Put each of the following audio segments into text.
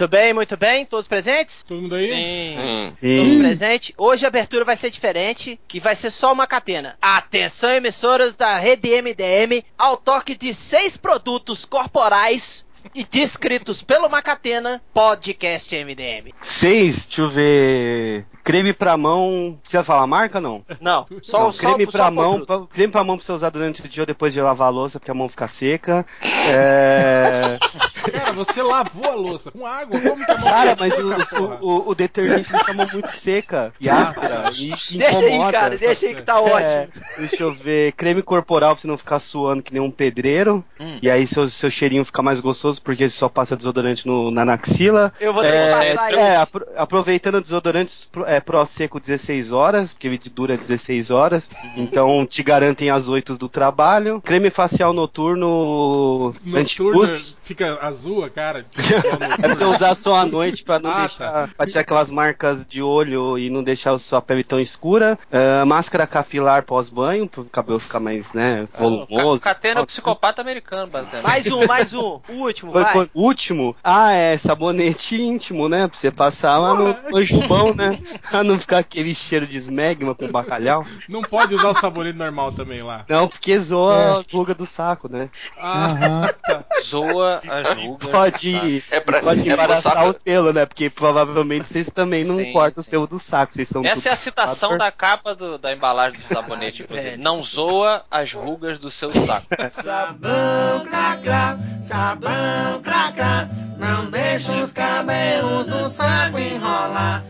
Muito bem, muito bem. Todos presentes? Todo mundo aí? Sim. Todos presentes. Hoje a abertura vai ser diferente, que vai ser só uma catena. Atenção, emissoras da rede MDM, ao toque de seis produtos corporais e descritos pelo Macatena, podcast MDM. Seis, deixa eu ver. Creme pra mão. Precisa falar a marca não? Não, só Não, o só, creme só pra o mão, pra- creme pra mão pra você usar durante o dia ou depois de lavar a louça, porque a mão fica seca. É... Cara, você lavou a louça com água? Como que a mão Cara, mas seca, o, o, o, o detergente deixa a mão muito seca e áspera e Deixa aí, incomoda. cara, deixa aí que tá ótimo. É, deixa eu ver. Creme corporal pra você não ficar suando que nem um pedreiro. Hum. E aí seu, seu cheirinho fica mais gostoso porque você só passa desodorante no, na axila. Eu vou ter que É, passar é, isso. apro- aproveitando desodorantes pro, é, Pro Seco 16 horas, porque ele dura 16 horas. Então te garantem as 8 do trabalho. Creme facial noturno, antipus. fica azul a cara. É pra você usar só à noite pra não Ah, deixar. Pra tirar aquelas marcas de olho e não deixar a sua pele tão escura. Ah, máscara capilar pós-banho, pro cabelo ficar mais, né, volumoso. Catena é o psicopata americano, basicamente. Mais um, mais um. O último, vai. último? Ah, é sabonete íntimo, né? Pra você passar lá no manjubão, né? Pra não ficar aquele cheiro de esmegma com bacalhau. Não pode usar o sabonete normal também lá. Não, porque zoa a ruga do saco, né? Ah, Aham. Zoa as rugas. Pode, É pra- pode é embaraçar os pelos, né? Porque provavelmente vocês também não Sim, cortam sim. pelos do saco. Vocês são Essa é a citação da capa do- da embalagem do sabonete, inclusive. É. Não zoa as rugas do seu saco. Sabão cracra, sabão cracra, não deixa os cabelos do saco enrolar.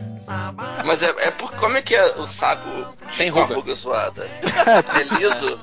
Mas é, é por como é que é o saco Sem com a ruga. ruga zoada? É liso?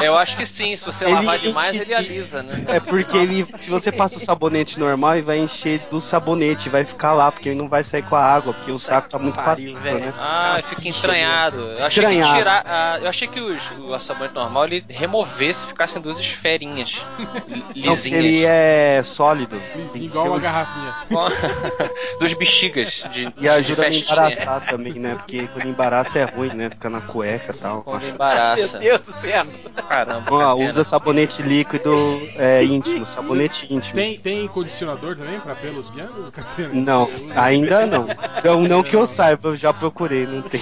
Eu acho que sim, se você Ele lavar demais, enche ele alisa, né? É porque ele, se você passa o sabonete normal, ele vai encher do sabonete, vai ficar lá, porque ele não vai sair com a água, porque o saco tá muito pariu, né? Ah, fica entranhado. Eu achei Estranhado. que tirar. ah, eu achei que os- o sabonete normal ele removesse e ficassem duas esferinhas lisinhas. ele é sólido. Igual uma um- garrafinha. duas bexigas de, E a de não festinha. embaraçar também, né? Porque quando embaraça é ruim, né? Fica na cueca e tal. Quando Meu embaraça. Deus do céu. Caramba. Ó, usa sabonete líquido é, íntimo, sabonete íntimo. Tem, tem condicionador também pra pelos Catena? Não, ainda não. Não, não que eu saiba, eu já procurei, não tem.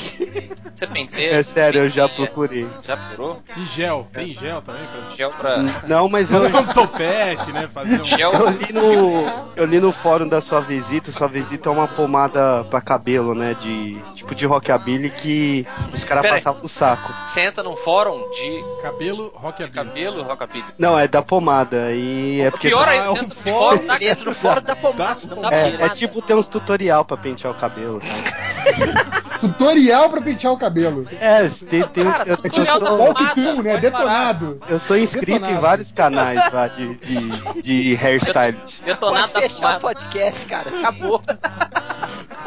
Você penteia? É sério, eu já procurei. Já procurou? E gel? Tem gel também? Pra... Gel pra. Não, mas eu, Fazer um topete, né? Fazer um... Gel. eu li no eu li no fórum da sua visita, sua visita é uma pomada pra cabelo, né, de tipo de rockabilly que os caras passavam no saco. Você entra num fórum de Cabelo rockabilly. cabelo rockabilly. Não, é da pomada e é O porque pior Ah, é você um entra no fórum fórum da Dentro do fora da pomada. É, é tipo ter uns tutorial pra pentear o cabelo. Tutorial pra pentear o cabelo. É, tem, tem Cara, eu, eu, tutorial da sou, pomada. Walk-through, né? Detonado. eu sou inscrito em Detonado. vários canais lá de, de, de hairstylist. Detonado Pode da fechar o pomada. podcast, cara. Acabou.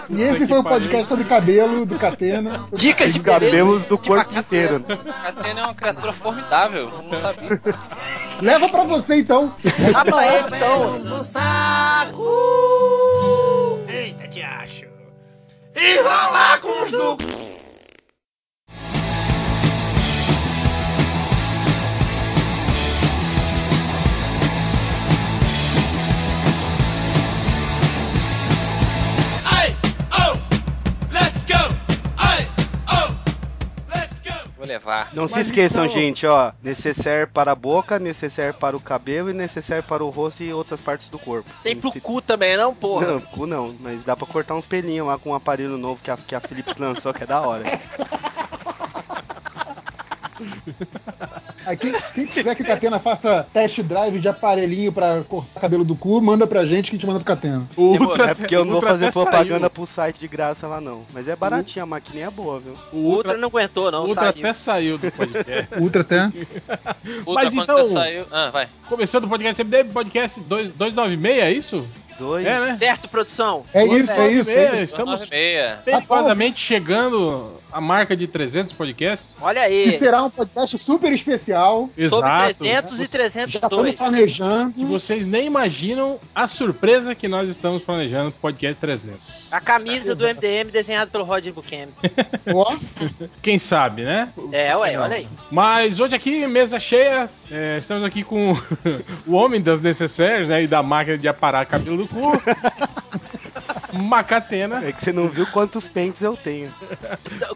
E esse foi o podcast sobre cabelo do Catena. Dicas de Os cabelos do corpo inteiro. Catena é uma criatura formidável. Eu não sabia. Leva pra você então. Dá pra ele, então. do saco. Eita, te acho. E rolar com os do. Vou levar. Não se Mas esqueçam, então- gente, ó. Necessaire para a boca, necessaire para o cabelo e necessaire para o rosto e outras partes do corpo. Tem pro Se- cu também, não, porra? Não, cu não, mas dá pra cortar uns pelinhos lá com um aparelho novo que a, que a Philips lançou, que é da hora. Aí, quem, quem quiser que o Catena faça test drive de aparelhinho pra cortar cabelo do cu, manda pra gente que a gente manda pro Catena. O É porque eu não vou Ultra fazer propaganda saiu. pro site de graça lá não. Mas é baratinho, a maquininha é boa, viu? O O Ultra Ultra, não aguentou, não, Ultra saiu. até saiu do podcast. Ultra até. Ultra, Mas então- saiu. Ah, vai. Começando o podcast MDM Podcast 2- 296, é isso? Dois. É, né? Certo, produção? É isso, é isso, é 296, isso. Estamos 9,6. perigosamente chegando à marca de 300 podcasts. Olha Que aí. será um podcast super especial. Sobre Exato. 300 e Já estamos 302. Que planejando. vocês nem imaginam a surpresa que nós estamos planejando pro podcast 300. A camisa do MDM desenhada pelo Roger Buchanan. Ó, Quem sabe, né? É, ué, olha aí. Mas hoje aqui, mesa cheia, é, estamos aqui com o homem das necessárias, né? E da máquina de aparar cabelo Macatena. É que você não viu quantos pentes eu tenho.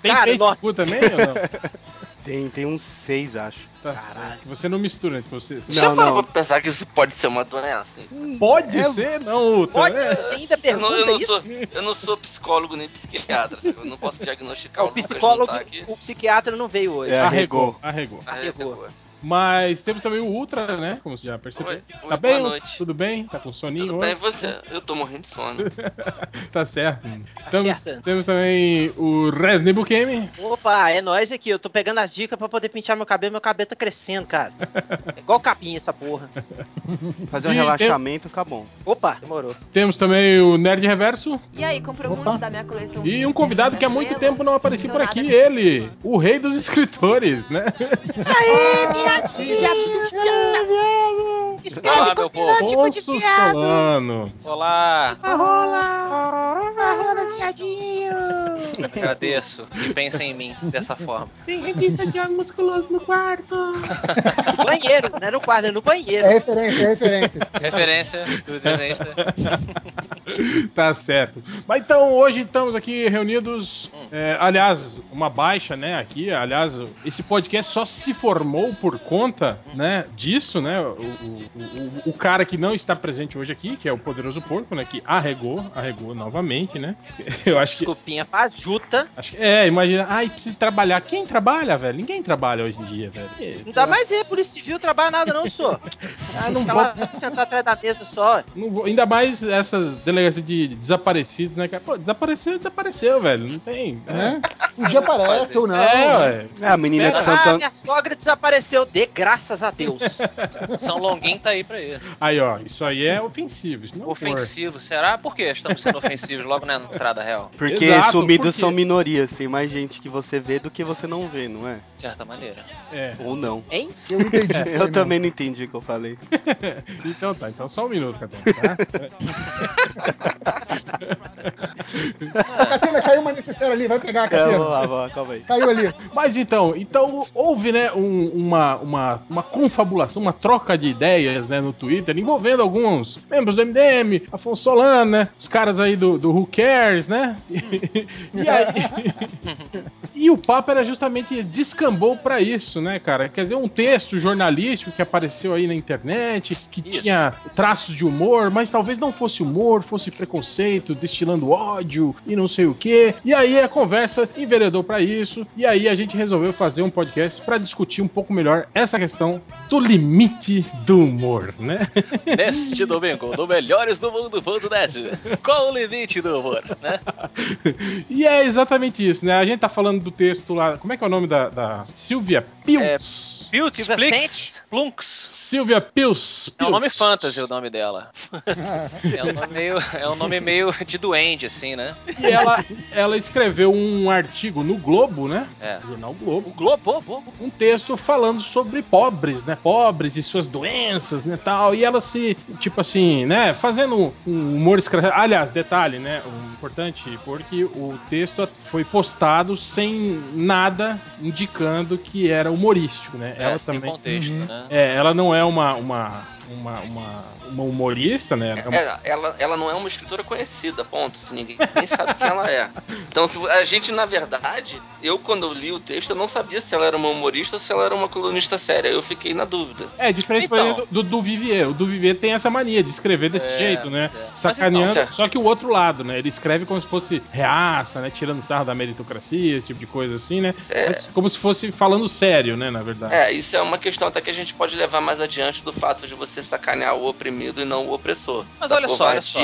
Tem Cara, peito nossa. de cu também ou não? Tem, tem uns seis, acho. Tá certo. Você não mistura, né? Você, você- Já Não, não. pra pensar que isso pode ser uma doença? Pode É- ser, não, Uta, Pode né? ser, você ainda Eu não, pergunta eu, não isso? sou, eu não sou psicólogo nem psiquiatra, sabe? eu não posso diagnosticar O o psicólogo, tá o psiquiatra não veio hoje. É. Arregou, arregou. Arregou. Mas temos também o Ultra, né? Como você já percebeu. Oi, oi, tá bem? boa Ultra? noite. Tudo bem? Tá com soninho Tudo hoje? bem, você? Eu tô morrendo de sono. tá certo. Temos, certo. temos também o Resney Bukemi. Opa, é nóis aqui. Eu tô pegando as dicas pra poder pintar meu cabelo. Meu cabelo tá crescendo, cara. É igual capim essa porra. Fazer um E relaxamento fica bom. Opa, demorou. Temos também o Nerd Reverso. E aí, comprou Opa. muito da minha coleção. E um convidado que há muito tempo não aparecia por aqui, ele, o rei dos escritores, né? Olá, meu povo. Ponço Solano. Olá. Agradeço que pensem em mim dessa forma. Tem revista de homem musculoso no quarto. No banheiro, não é no quarto, é no banheiro. É referência, é referência. Referência do desenhista. tá certo. Mas então, hoje estamos aqui reunidos. é, aliás, uma baixa, né? Aqui, aliás, esse podcast só se formou por conta, né? Disso, né? O, o, o, o cara que não está presente hoje aqui, que é o Poderoso Porco, né? Que arregou, arregou novamente, né? Eu acho que. Desculpinha pra Juta. Acho que é, imagina. Ai, precisa trabalhar. Quem trabalha, velho? Ninguém trabalha hoje em dia, velho. Não dá mais é, Polícia Civil trabalha nada não, sou. Ah, não Fica vou- lá sentar atrás da mesa só. Não vou- ainda mais essas delegacias de desaparecidos, né, cara? Pô, desapareceu, desapareceu, velho. Não tem. Né? Um dia aparece ou não. É, ué. É, a menina de Ah, Santo minha sogra desapareceu. Dê graças a Deus. São Longuinho tá aí pra isso. Aí, ó, isso aí é ofensivo. Isso não for. Ofensivo, será? Por que estamos sendo ofensivos logo na entrada real? Porque Exato, sumidos? São minorias. Tem mais gente que você vê do que você não vê, não é? De certa maneira. É. Ou não. Hein? Eu não entendi isso. aí, Eu não. também não entendi o que eu falei. então tá, então só um minuto, Catena, tá? Catena, caiu uma necessária ali, vai pegar a Calma Catena. lá, vó, calma aí. Caiu ali. Mas então, então houve, né, um- uma, uma, uma confabulação, uma troca de ideias, né, no Twitter, envolvendo alguns membros do MDM, Afonso Solano, né, os caras aí do, do Who Cares, né, e aí... E o papo era justamente descambou pra isso, né, cara? Quer dizer, um texto jornalístico que apareceu aí na internet, que Isso. tinha traços de humor, mas talvez não fosse humor, fosse preconceito, destilando ódio e não sei o que. E aí a conversa enveredou pra isso, e aí a gente resolveu fazer um podcast pra discutir um pouco melhor essa questão do limite do humor, né? Neste domingo, no Melhores do Mundo.net. Qual o limite do humor, né? e é exatamente isso, né? A gente tá falando do texto lá, como é que é o nome da, da Silvia? Piltz, Silvia Plix, Plunks. Silvia Pilz. É um nome fantasy o nome dela. É um nome meio, é um nome meio de duende, assim, né? E ela, ela escreveu um artigo no Globo, né? É. Jornal Globo. O Globo, Globo. Um texto falando sobre pobres, né? Pobres e suas doenças, né? Tal. E ela se, tipo assim, né? Fazendo um humor escrachado. Aliás, detalhe, né? Um importante, porque o texto foi postado sem nada indicando que era humorístico, né? É, ela sem também. contexto, Uhum. né? É, ela não é uma, uma, uma, uma, uma humorista, né? É uma- É, ela, ela não é uma escritora conhecida, ponto. Se ninguém nem sabe quem ela é. Então, se, a gente, na verdade, eu quando li o texto, eu não sabia se ela era uma humorista ou se ela era uma colunista séria. Eu fiquei na dúvida. É, diferente Então. do, do Vivier. O do Vivier tem essa mania de escrever desse É, jeito, né? é. Sacaneando. então, só que o outro lado, né? Ele escreve como se fosse reaça, né? Tirando sarro da meritocracia, esse tipo de coisa assim, né? É. Mas como se fosse falando sério, né? Na verdade. É, isso é uma questão até que a gente pode levar mais adiante do fato de você sacanear o oprimido e não o opressor. Mas Da olha só, olha só.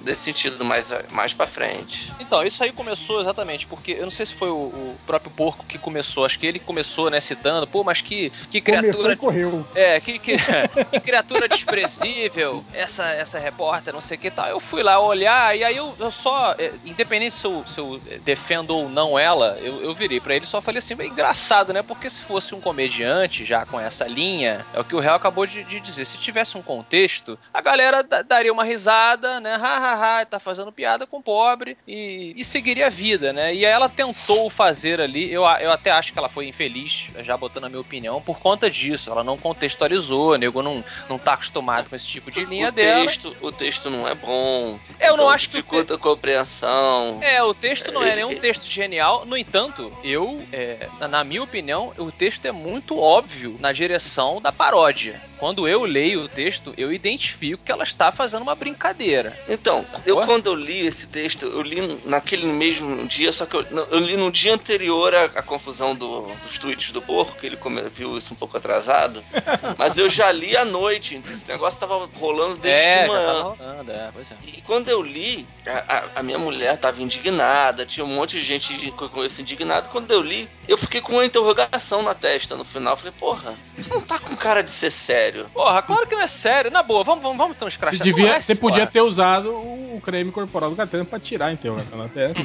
desse sentido mais, mais pra frente. Então, isso aí começou exatamente porque eu não sei se foi o, o próprio porco que começou, acho que ele começou, né, citando, pô, mas que, que Começou criatura. e correu. É, que, que, que criatura desprezível, essa, essa repórter, não sei o que tal. Eu fui lá olhar e aí eu, eu só, é, independente se eu, se eu defendo ou não ela, eu, eu virei pra ele e só falei assim, bem engraçado, né? Porque se fosse um comediante já com essa linha, é o que o réu acabou de, de dizer. Se, tivesse tivesse um contexto, a galera da- daria uma risada, né? Ha, ha, ha, tá fazendo piada com o pobre e, e seguiria a vida, né? E ela tentou fazer ali, eu, eu até acho que ela foi infeliz, já botando a minha opinião, por conta disso. Ela não contextualizou, o nego não, não tá acostumado com esse tipo de linha o dela. texto, o texto não é bom. Eu não então acho que dificulta a compreensão. É, o texto não é Ele- nenhum texto genial. No entanto, eu, é, na minha opinião, o texto é muito óbvio na direção da paródia. Quando eu leio o texto, eu identifico que ela está fazendo uma brincadeira. Então, Sacou? eu quando eu li esse texto, eu li naquele mesmo dia, só que eu, eu li no dia anterior à, à confusão do- dos tweets do porco, que ele come- viu isso um pouco atrasado. Mas eu já li à noite, então esse negócio tava rolando desde é, de manhã. rolando, é, é. E quando eu li, a, a- minha mulher tava indignada, tinha um monte de gente que eu conheço indignado. Quando eu li, eu fiquei com uma interrogação na testa no final. Falei, porra, isso não tá com cara de ser sério. Porra, claro que não é sério. Na boa, vamos, vamos, vamos então Você, escrachar. devia, Não é, você podia ter usado o creme corporal do Catena pra tirar a interrogação na testa.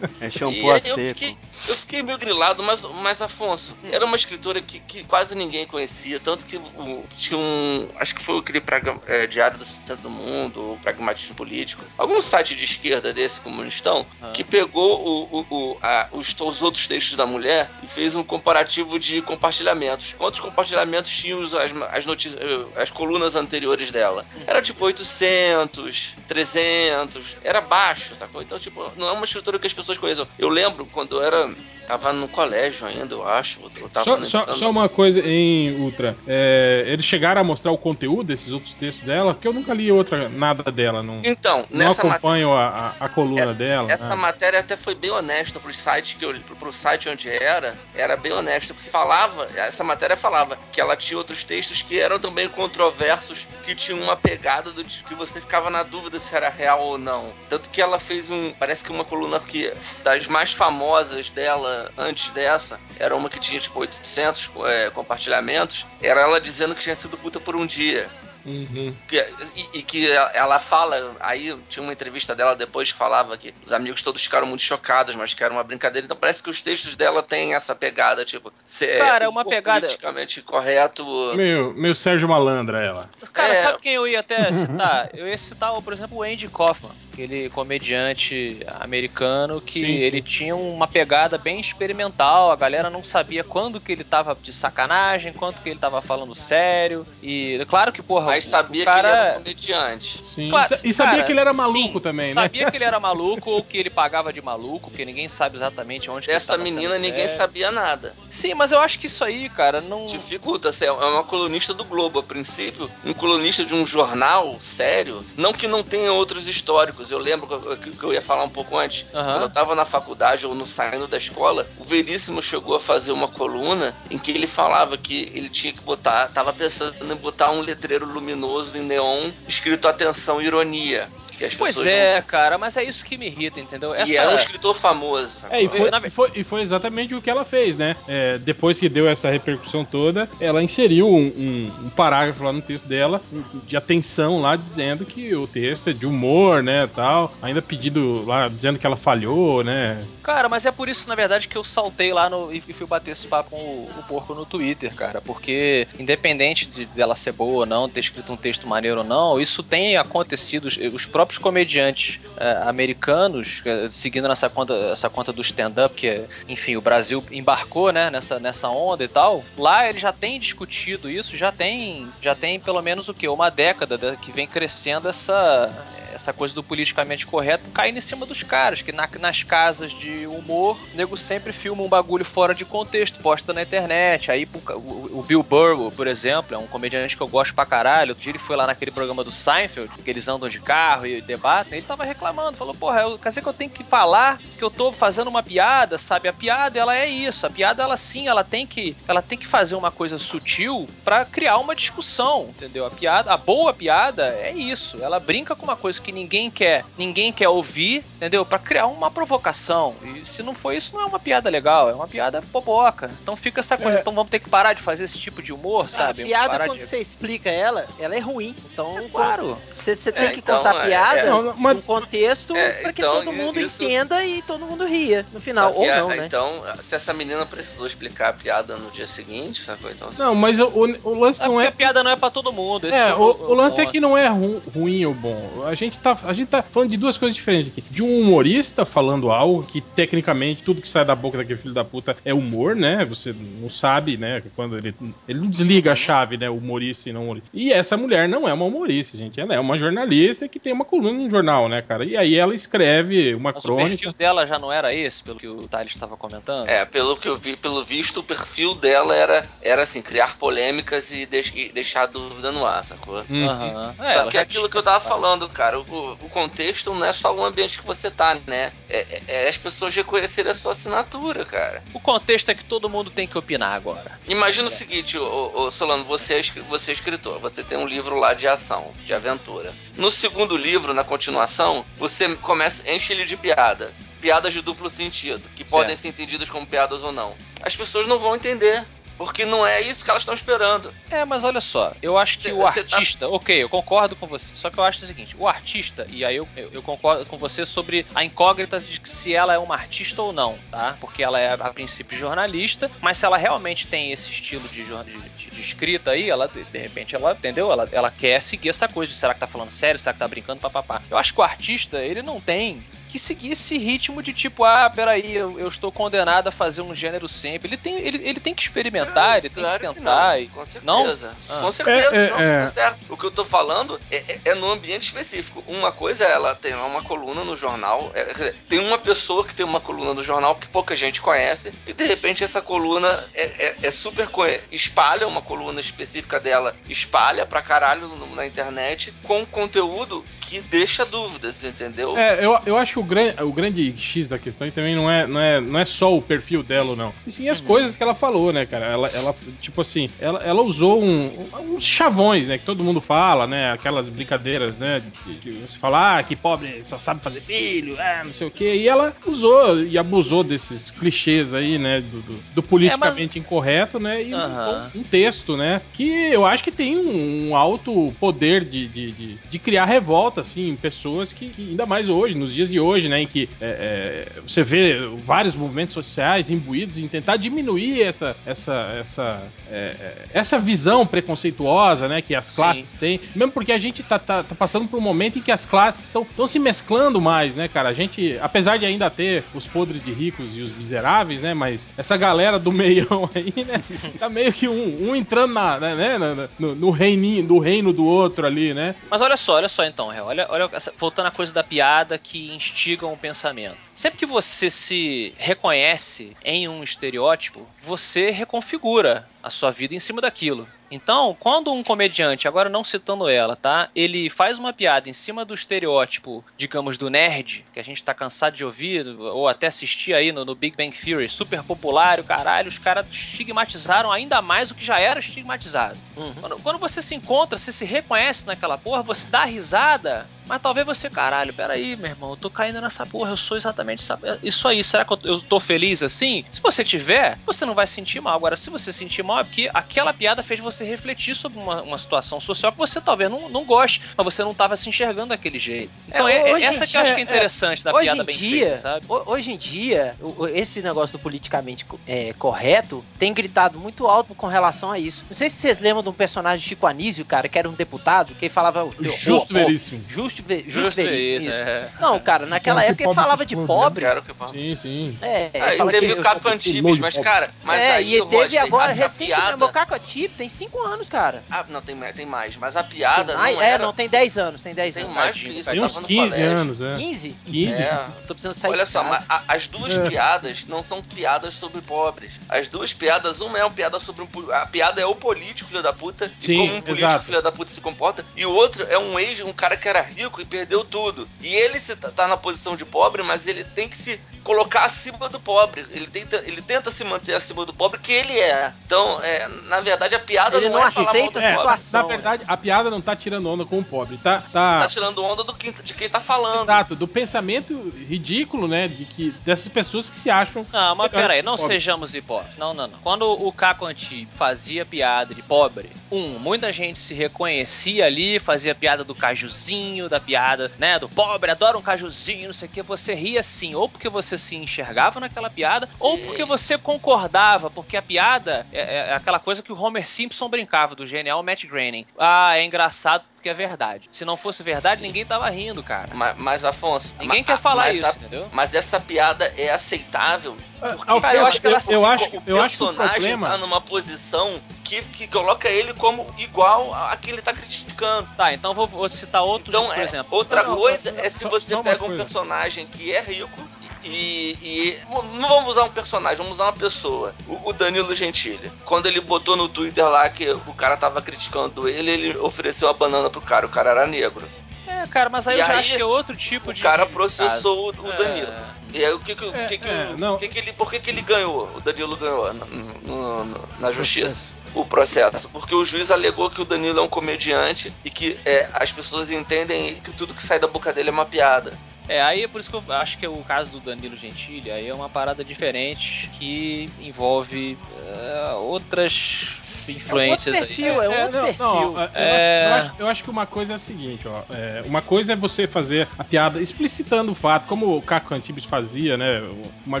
É E shampoo a aí eu seco. fiquei, eu fiquei meio grilado, mas, mas Afonso, era uma escritora que, que quase ninguém conhecia, tanto que o- tinha um. Acho que foi aquele praga- é, Diário do Centro do Mundo, ou Pragmatismo Político, algum site de esquerda desse comunistão, Ah. que pegou o- o- a- os, os outros textos da mulher e fez um comparativo de compartilhamentos. Quantos compartilhamentos tinham as, as, notícias, as colunas anteriores dela? Era tipo 800, 300, era baixo, sacou? Então, tipo, não é uma escritora que as pessoas conheçam. Eu lembro quando eu era. um, Tava no colégio ainda, eu acho. Eu Só, só- só uma coisa em Ultra. É, eles chegaram a mostrar o conteúdo desses outros textos dela, porque eu nunca li outra nada dela. Não, Então, não matéria. acompanho a, a, coluna dela. Essa né? matéria até foi bem honesta pro site que eu pro, pro site onde era, era bem honesta, porque falava, essa matéria falava que ela tinha outros textos que eram também controversos, que tinham uma pegada do tipo que você ficava na dúvida se era real ou não. Tanto que ela fez um, parece que uma coluna que das mais famosas dela antes dessa, era uma que tinha tipo 800 é, compartilhamentos, era ela dizendo que tinha sido puta por um dia. Uhum. Que- e, e que ela fala, aí tinha uma entrevista dela depois que falava que os amigos todos ficaram muito chocados, mas que era uma brincadeira. Então parece que os textos dela têm essa pegada, tipo, ser Cara, é uma pegada- politicamente correto. Meio, meio Sérgio Malandra, ela. Cara, É. sabe quem eu ia até citar? Eu ia citar, por exemplo, o Andy Kaufman, aquele comediante americano que Sim, sim. ele tinha uma pegada bem experimental, a galera não sabia quando que ele tava de sacanagem, quando que ele tava falando sério. E claro que, porra, Mas o- sabia o cara... que ele era comediante. Sim. Claro, e sa- sabia cara, que ele era maluco sim, também, né? Sabia que ele era maluco ou que ele pagava de maluco, porque ninguém sabe exatamente onde que ele Dessa tava sendo menina ninguém sério. sabia nada. Sim, mas eu acho que isso aí, cara, não. Dificulta, assim, é uma colunista do Globo, a princípio, um colunista de um jornal sério, não que não tenha outros históricos. Eu lembro que eu, que eu ia falar um pouco antes, Aham. quando eu tava na faculdade ou no saindo da escola, o Veríssimo chegou a fazer uma coluna em que ele falava que ele tinha que botar, tava pensando em botar um letreiro luminoso em neon escrito atenção ironia. Que as Pois pessoas é, cara, mas é isso que me irrita, entendeu? não... Essa... E é um escritor famoso. É, e foi, e foi- e foi exatamente o que ela fez, né? É, depois que deu essa repercussão toda, ela inseriu um, um- um parágrafo lá no texto dela de atenção lá, dizendo que o texto é de humor, né, tal. Ainda pedido lá, dizendo que ela falhou, né? Cara, mas é por isso, na verdade, que eu saltei lá no, e fui bater esse papo com o, o porco no Twitter, cara. Porque, independente de dela ser boa ou não, ter escrito um texto maneiro ou não, isso tem acontecido. Os, os próprios comediantes eh, americanos, eh, seguindo nessa conta, essa conta do stand-up, que, enfim, o Brasil embarcou, né, nessa, nessa onda e tal. Lá eles já têm discutido isso, já tem, já tem pelo menos o que? Uma década né, que vem crescendo essa essa coisa do politicamente correto caindo em cima dos caras, que na- nas casas de humor, o nego sempre filma um bagulho fora de contexto, posta na internet. Aí o, o Bill Burr, por exemplo, é um comediante que eu gosto pra caralho. Outro dia ele foi lá naquele programa do Seinfeld, que eles andam de carro e debatem. Ele tava reclamando, falou: Porra, eu, quer dizer que eu tenho que falar que eu tô fazendo uma piada, sabe? A piada, ela é isso. A piada, ela sim, ela tem que, ela tem que fazer uma coisa sutil pra criar uma discussão, entendeu? A piada, a boa piada é isso. Ela brinca com uma coisa que ninguém quer, ninguém quer ouvir, entendeu? Pra criar uma provocação. E se não for isso, não é uma piada legal, é uma piada boboca. Então fica essa coisa. É. Então vamos ter que parar de fazer esse tipo de humor, sabe? A piada, Parar quando de... você explica ela, ela é ruim. Então, É claro. Você, você tem É, que então, contar a é, piada é. Não, mas- num contexto É, pra que então, todo mundo isso- entenda e todo mundo ria no final. Só que Ou não, né? Então, se essa menina precisou explicar a piada no dia seguinte, sacou? Então, Não, mas o, o- o lance É não é. a piada não é pra todo mundo. esse É, o, o lance é que não é ru- ruim ou bom. A gente, tá, a gente tá falando de duas coisas diferentes aqui. De um humorista falando algo que, tecnicamente, tudo que sai da boca daquele filho da puta é humor, né? Você não sabe, né? Quando ele. Ele não desliga a chave, né? Humorista e não humorista. E essa mulher não é uma humorista, gente. Ela é uma jornalista que tem uma coluna no jornal, né, cara? E aí ela escreve uma Mas o crônica. perfil dela já não era esse, pelo que o Thales estava comentando? É, pelo que eu vi, pelo visto, o perfil dela era, era assim, criar polêmicas e, deix- e deixar a dúvida no ar, sacou? Hum. Aham. É, Só ela que é aquilo que eu tava falando, cara, o, o contexto não é só o ambiente que você tá, né? É, é- é as pessoas reconhecerem a sua assinatura, cara. O contexto é que todo mundo tem que opinar agora. Imagina o seguinte, ô, ô, Solano, você é, você é escritor, você tem um livro lá de ação, de aventura. No segundo livro, na continuação, você começa, enche ele de piada. Piadas de duplo sentido, que podem ser entendidas como piadas ou não. As pessoas não vão entender, porque não é isso que elas estão esperando. É, mas olha só, eu acho que Cê- o tá- artista, ok, eu concordo com você, só que eu acho o seguinte, o artista, e aí eu, eu, eu concordo com você sobre a incógnita de que se ela é uma artista ou não, tá? Porque ela é, a princípio, jornalista, mas se ela realmente tem esse estilo de, de- de escrita aí, ela, de, de repente, ela, entendeu? Ela, ela quer seguir essa coisa de será que tá falando sério, será que tá brincando, papapá. Eu acho que o artista, ele não tem que seguir esse ritmo de tipo, ah, peraí, eu, eu estou condenado a fazer um gênero sempre. Ele tem, ele, ele tem que experimentar, ele tem Claro que que tentar. não, e- com certeza. Não? Ah. Com certeza, É, é, não, é. tá certo. O que eu tô falando é, é- é no ambiente específico. Uma coisa é ela tem uma coluna no jornal. é, tem uma pessoa que tem uma coluna no jornal que pouca gente conhece. E de repente essa coluna é, é- é super. espalha uma coluna específica dela, espalha pra caralho no- na internet com conteúdo que deixa dúvidas, entendeu? É, eu, eu acho que o, gran, o grande X da questão e também não é, não, é, não é só o perfil dela ou não. E sim as coisas que ela falou, né, cara? Ela, ela tipo assim, ela, ela usou um- uns chavões, né? Que todo mundo fala, né? Aquelas brincadeiras, né? Que, que você fala, ah, que pobre só sabe fazer filho, ah, não sei o quê. E ela usou e abusou desses clichês aí, né? Do, do- do politicamente incorreto, né? E Aham. usou um texto, né? Que eu acho que tem um, um alto poder de, de, de, de criar revolta, assim, em pessoas que, que, ainda mais hoje, nos dias de hoje, né? Em que é, é, você vê vários movimentos sociais imbuídos em tentar diminuir essa, essa, essa, é, é, essa visão preconceituosa, né? Que as Sim. classes têm. Mesmo porque a gente tá, tá, tá passando por um momento em que as classes estão se mesclando mais, né, cara? A gente, apesar de ainda ter os podres de ricos e os miseráveis, né? Mas essa galera do meião aí, né? Tá meio que um, um entrando na, né, né, na- no, no reininho, do reino do outro ali, né? Mas olha só, olha só então, olha, olha essa- voltando à coisa da piada que instigam o pensamento. Sempre que você se reconhece em um estereótipo, você reconfigura a sua vida em cima daquilo. Então, quando um comediante, agora não citando ela, tá? Ele faz uma piada em cima do estereótipo, digamos, do nerd, que a gente tá cansado de ouvir, ou até assistir aí no, no Big Bang Theory, super popular, o caralho, os caras estigmatizaram ainda mais o que já era estigmatizado. Uhum. Quando, quando você se encontra, você se reconhece naquela porra, você dá risada, mas talvez você, caralho, peraí, meu irmão, eu tô caindo nessa porra, eu sou exatamente essa- isso aí. Será que eu, eu tô feliz assim? Se você tiver, você não vai se sentir mal. Agora, se você se sentir mal, é porque aquela piada fez você refletir sobre uma, uma situação social que você talvez não, não goste, mas você não tava se enxergando daquele jeito. Então, É, é, é hoje essa que eu acho que é interessante da hoje piada em bem dia, feita, sabe? ho- Hoje em dia, esse negócio do politicamente é, correto tem gritado muito alto com relação a isso. Não sei se vocês lembram de um personagem de Chico Anísio, cara, que era um deputado, que ele falava. Justo veríssimo. Justo, ve- justo, Justo veríssimo. isso, é. Não, cara, naquela Então, que época ele falava de pobre. Quero que. Sim, sim. É, ele Ah, e fala teve que- o Caco Antibes, mas cara, mas é, aí e eu teve agora piada- o Caco Atip tem 5 anos, cara. Ah, não, tem, mais- tem mais, mas a piada Tem mais? não É, era... não, tem 10 anos, tem 10 Tem anos. mais que isso, Tem uns tava no 15 colégio. anos, é. 15? 15? É. Tô precisando sair Olha de só, casa. mas a- as duas É. piadas não são piadas sobre pobres. As duas piadas, uma é uma piada sobre um. A piada é o político, filho da puta, Sim, e como um político, exato. filho da puta, se comporta. E o outro é um ex, um cara que era rico e perdeu tudo. E ele se tá, tá na posição de pobre, mas ele tem que se colocar acima do pobre. Ele tenta, ele tenta se manter acima do pobre que ele é. Então, é, na verdade, a piada Ele não, não é mal aceita a É, pobre. situação. na verdade, a piada não tá tirando onda com o pobre, tá? Tá, Tá tirando onda do quem- de quem tá falando. exato, do pensamento ridículo, né? De que dessas pessoas que se acham. Não, mas peraí, que não pobres. sejamos hipócritas. Não, não, não. Quando o Caco Antibes fazia piada de pobre, um, muita gente se reconhecia ali, fazia piada do cajuzinho, da piada, né, do pobre, adora um cajuzinho, não sei o que, você ria sim, ou porque você se enxergava naquela piada, ou porque você concordava, porque a piada é, é aquela coisa que o Homer Simpson brincava, do genial Matt Groening. Ah, é engraçado porque é verdade. Se não fosse verdade, ninguém tava rindo, cara. Mas, mas, Afonso. Ninguém ma- quer falar isso, a- entendeu? Mas essa piada é aceitável. Porque Alfredo, cara, eu acho que ela- eu, o acho, eu acho que o personagem problema. tá numa posição que, que coloca ele como igual a, a quem ele tá criticando. Tá, então vou, vou citar outros, Então, por é, exemplo. outra Não, coisa não, é se só- você só pega um personagem que é rico e, e- Não vamos usar um personagem, vamos usar uma pessoa. O, o Danilo Gentili. Quando ele botou no Twitter lá que o cara tava criticando ele, ele ofereceu a banana pro cara. O cara era negro. É, cara, mas aí E eu já aí, acho que é outro tipo O de. cara de processou o, o É. Danilo. E aí o que que, o É, que, que, é, o- não. que que ele, por que, que ele ganhou? O Danilo ganhou no- no- no- na justiça. O processo, porque o juiz alegou que o Danilo é um comediante e que é, as pessoas entendem que tudo que sai da boca dele é uma piada. É, aí é por isso que eu acho que é o caso do Danilo Gentili aí é uma parada diferente que envolve é, outras influências É um outro perfil, aí. é um outro não, perfil. não, eu, É. acho, eu acho- eu acho que uma coisa é a seguinte, ó. é, uma coisa é você fazer a piada explicitando o fato, como o Caco Antibes fazia, né? Uma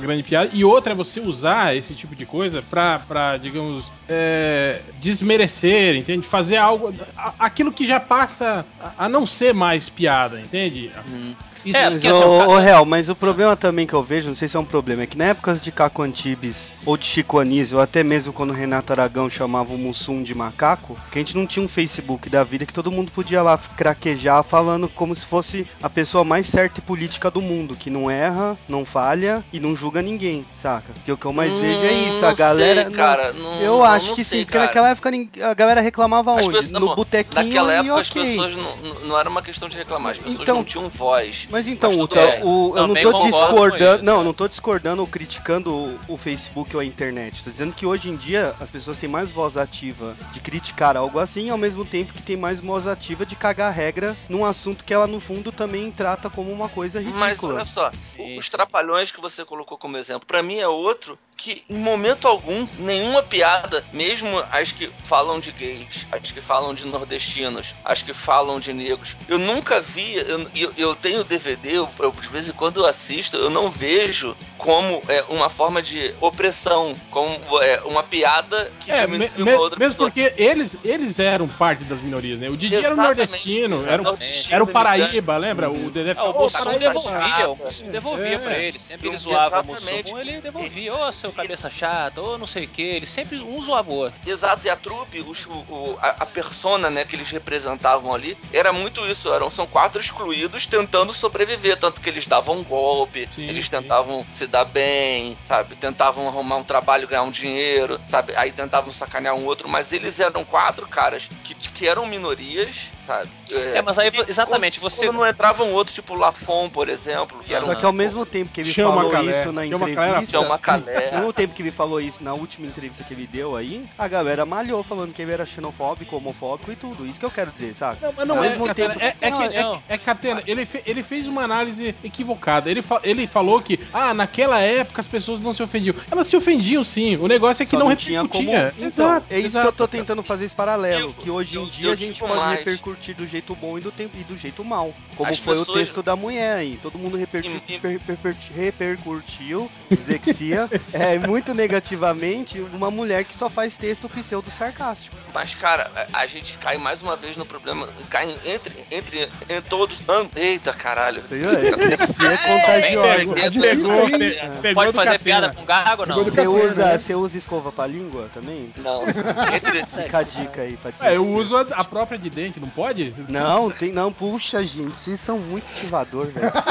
grande piada, e outra é você usar esse tipo de coisa pra, pra digamos, é, desmerecer, entende? Fazer algo. a- aquilo que já passa a, a não ser mais piada, entende? Hum. Isso- É, Mas, assim, ô, ô, Real, mas o problema também que eu vejo, não sei se é um problema, é que na época de Caco Antibes ou de Chico Anísio, ou até mesmo quando o Renato Aragão chamava o Mussum de macaco, que a gente não tinha um Facebook da vida que todo mundo podia lá craquejar falando como se fosse a pessoa mais certa e política do mundo, que não erra, não falha e não julga ninguém, saca? Porque o que eu mais vejo é isso, a Hum, Não galera. sei, cara, não- eu não- acho não que sei, sim, porque naquela época a galera reclamava As onde? pessoas- no não, botequinho Naquela e época as ok. pessoas não, não- não era uma questão de reclamar, as pessoas Então- não tinham voz. Mas então, Mas o, tudo bem. o- eu não tô discordando, isso, não, é. não tô discordando ou criticando o, o Facebook ou a internet. Tô dizendo que hoje em dia as pessoas têm mais voz ativa de criticar algo assim, ao mesmo tempo que tem mais voz ativa de cagar regra num assunto que ela no fundo também trata como uma coisa Mas ridícula. olha só, Sim, os trapalhões que você colocou como exemplo, pra mim é outro que em momento algum, nenhuma piada, mesmo as que falam de gays, as que falam de nordestinos, as que falam de negros, eu nunca vi, eu, eu, eu tenho DVD, eu, eu, de vez em quando eu assisto, eu não vejo como é, uma forma de opressão, como é, uma piada que É, diminui me- uma outra mesmo pessoa. porque eles, eles eram parte das minorias, né? O Didi era o Exatamente, nordestino, era o, era o Paraíba, lembra? O Dedé Ah, o falava, "Ô, Mussum Paraíba, devolvia, o devolvia É. pra ele. Sempre ele zoava o exatamente. Mussum, ele devolvia. Ô, seu cabeça chata, ou não sei o que. Ele sempre um zoava o outro. Exato, e a trupe, os- o, o- a, a persona né, que eles representavam ali, era muito isso. Eram, são quatro excluídos tentando sobreviver. Tanto que eles davam um golpe, Sim, eles sim. tentavam se dar bem, sabe? Tentavam arrumar um trabalho, ganhar um dinheiro, sabe? Aí tentavam sacanear um outro, mas eles eram quatro caras que, que eram minorias, sabe? É, mas aí, exatamente, quando, você- Quando não entravam outros, tipo Lafon, por exemplo, que era Só um- que ao mesmo tempo que ele Chama falou Calé. isso na Chama entrevista, Chama Calé. ao mesmo tempo que ele falou isso na última entrevista que ele deu aí, a galera malhou falando que ele era xenofóbico, homofóbico e tudo. Isso que eu quero dizer, sabe? Não, mas não Ao é, mesmo Catena, tempo- é, é Não, que, é- é, que- é Catena, ele, fe- ele fez uma análise equivocada. Ele, fa- ele falou que, ah, naquela época as pessoas não se ofendiam. Elas se ofendiam sim. O negócio é que Só não, tinha como. Então, exato, é isso exato. que eu tô tentando fazer esse paralelo. Digo, que hoje em eu- dia eu a gente pode mais. repercutir do jeito bom e do, tempo, e do jeito mal. Como As foi o pessoas- texto da mulher aí. Todo mundo repercu- E- e- per- per- per- repercutiu, dislexia, é, muito negativamente uma mulher que só faz texto pseudo-sarcástico. Mas, cara, a, a gente cai mais uma vez no problema. Cai entre, entre, em todos. Eita, caralho. Dislexia é. É Pegou, É. pegou Pode fazer piada com gago ou não? Você usa, né? você usa escova pra língua também? Não. Entre, Fica a dica aí pra É, eu uso a, a própria de dente, não pode? Não, tem não. Puxa, gente, vocês são muito ativador, velho.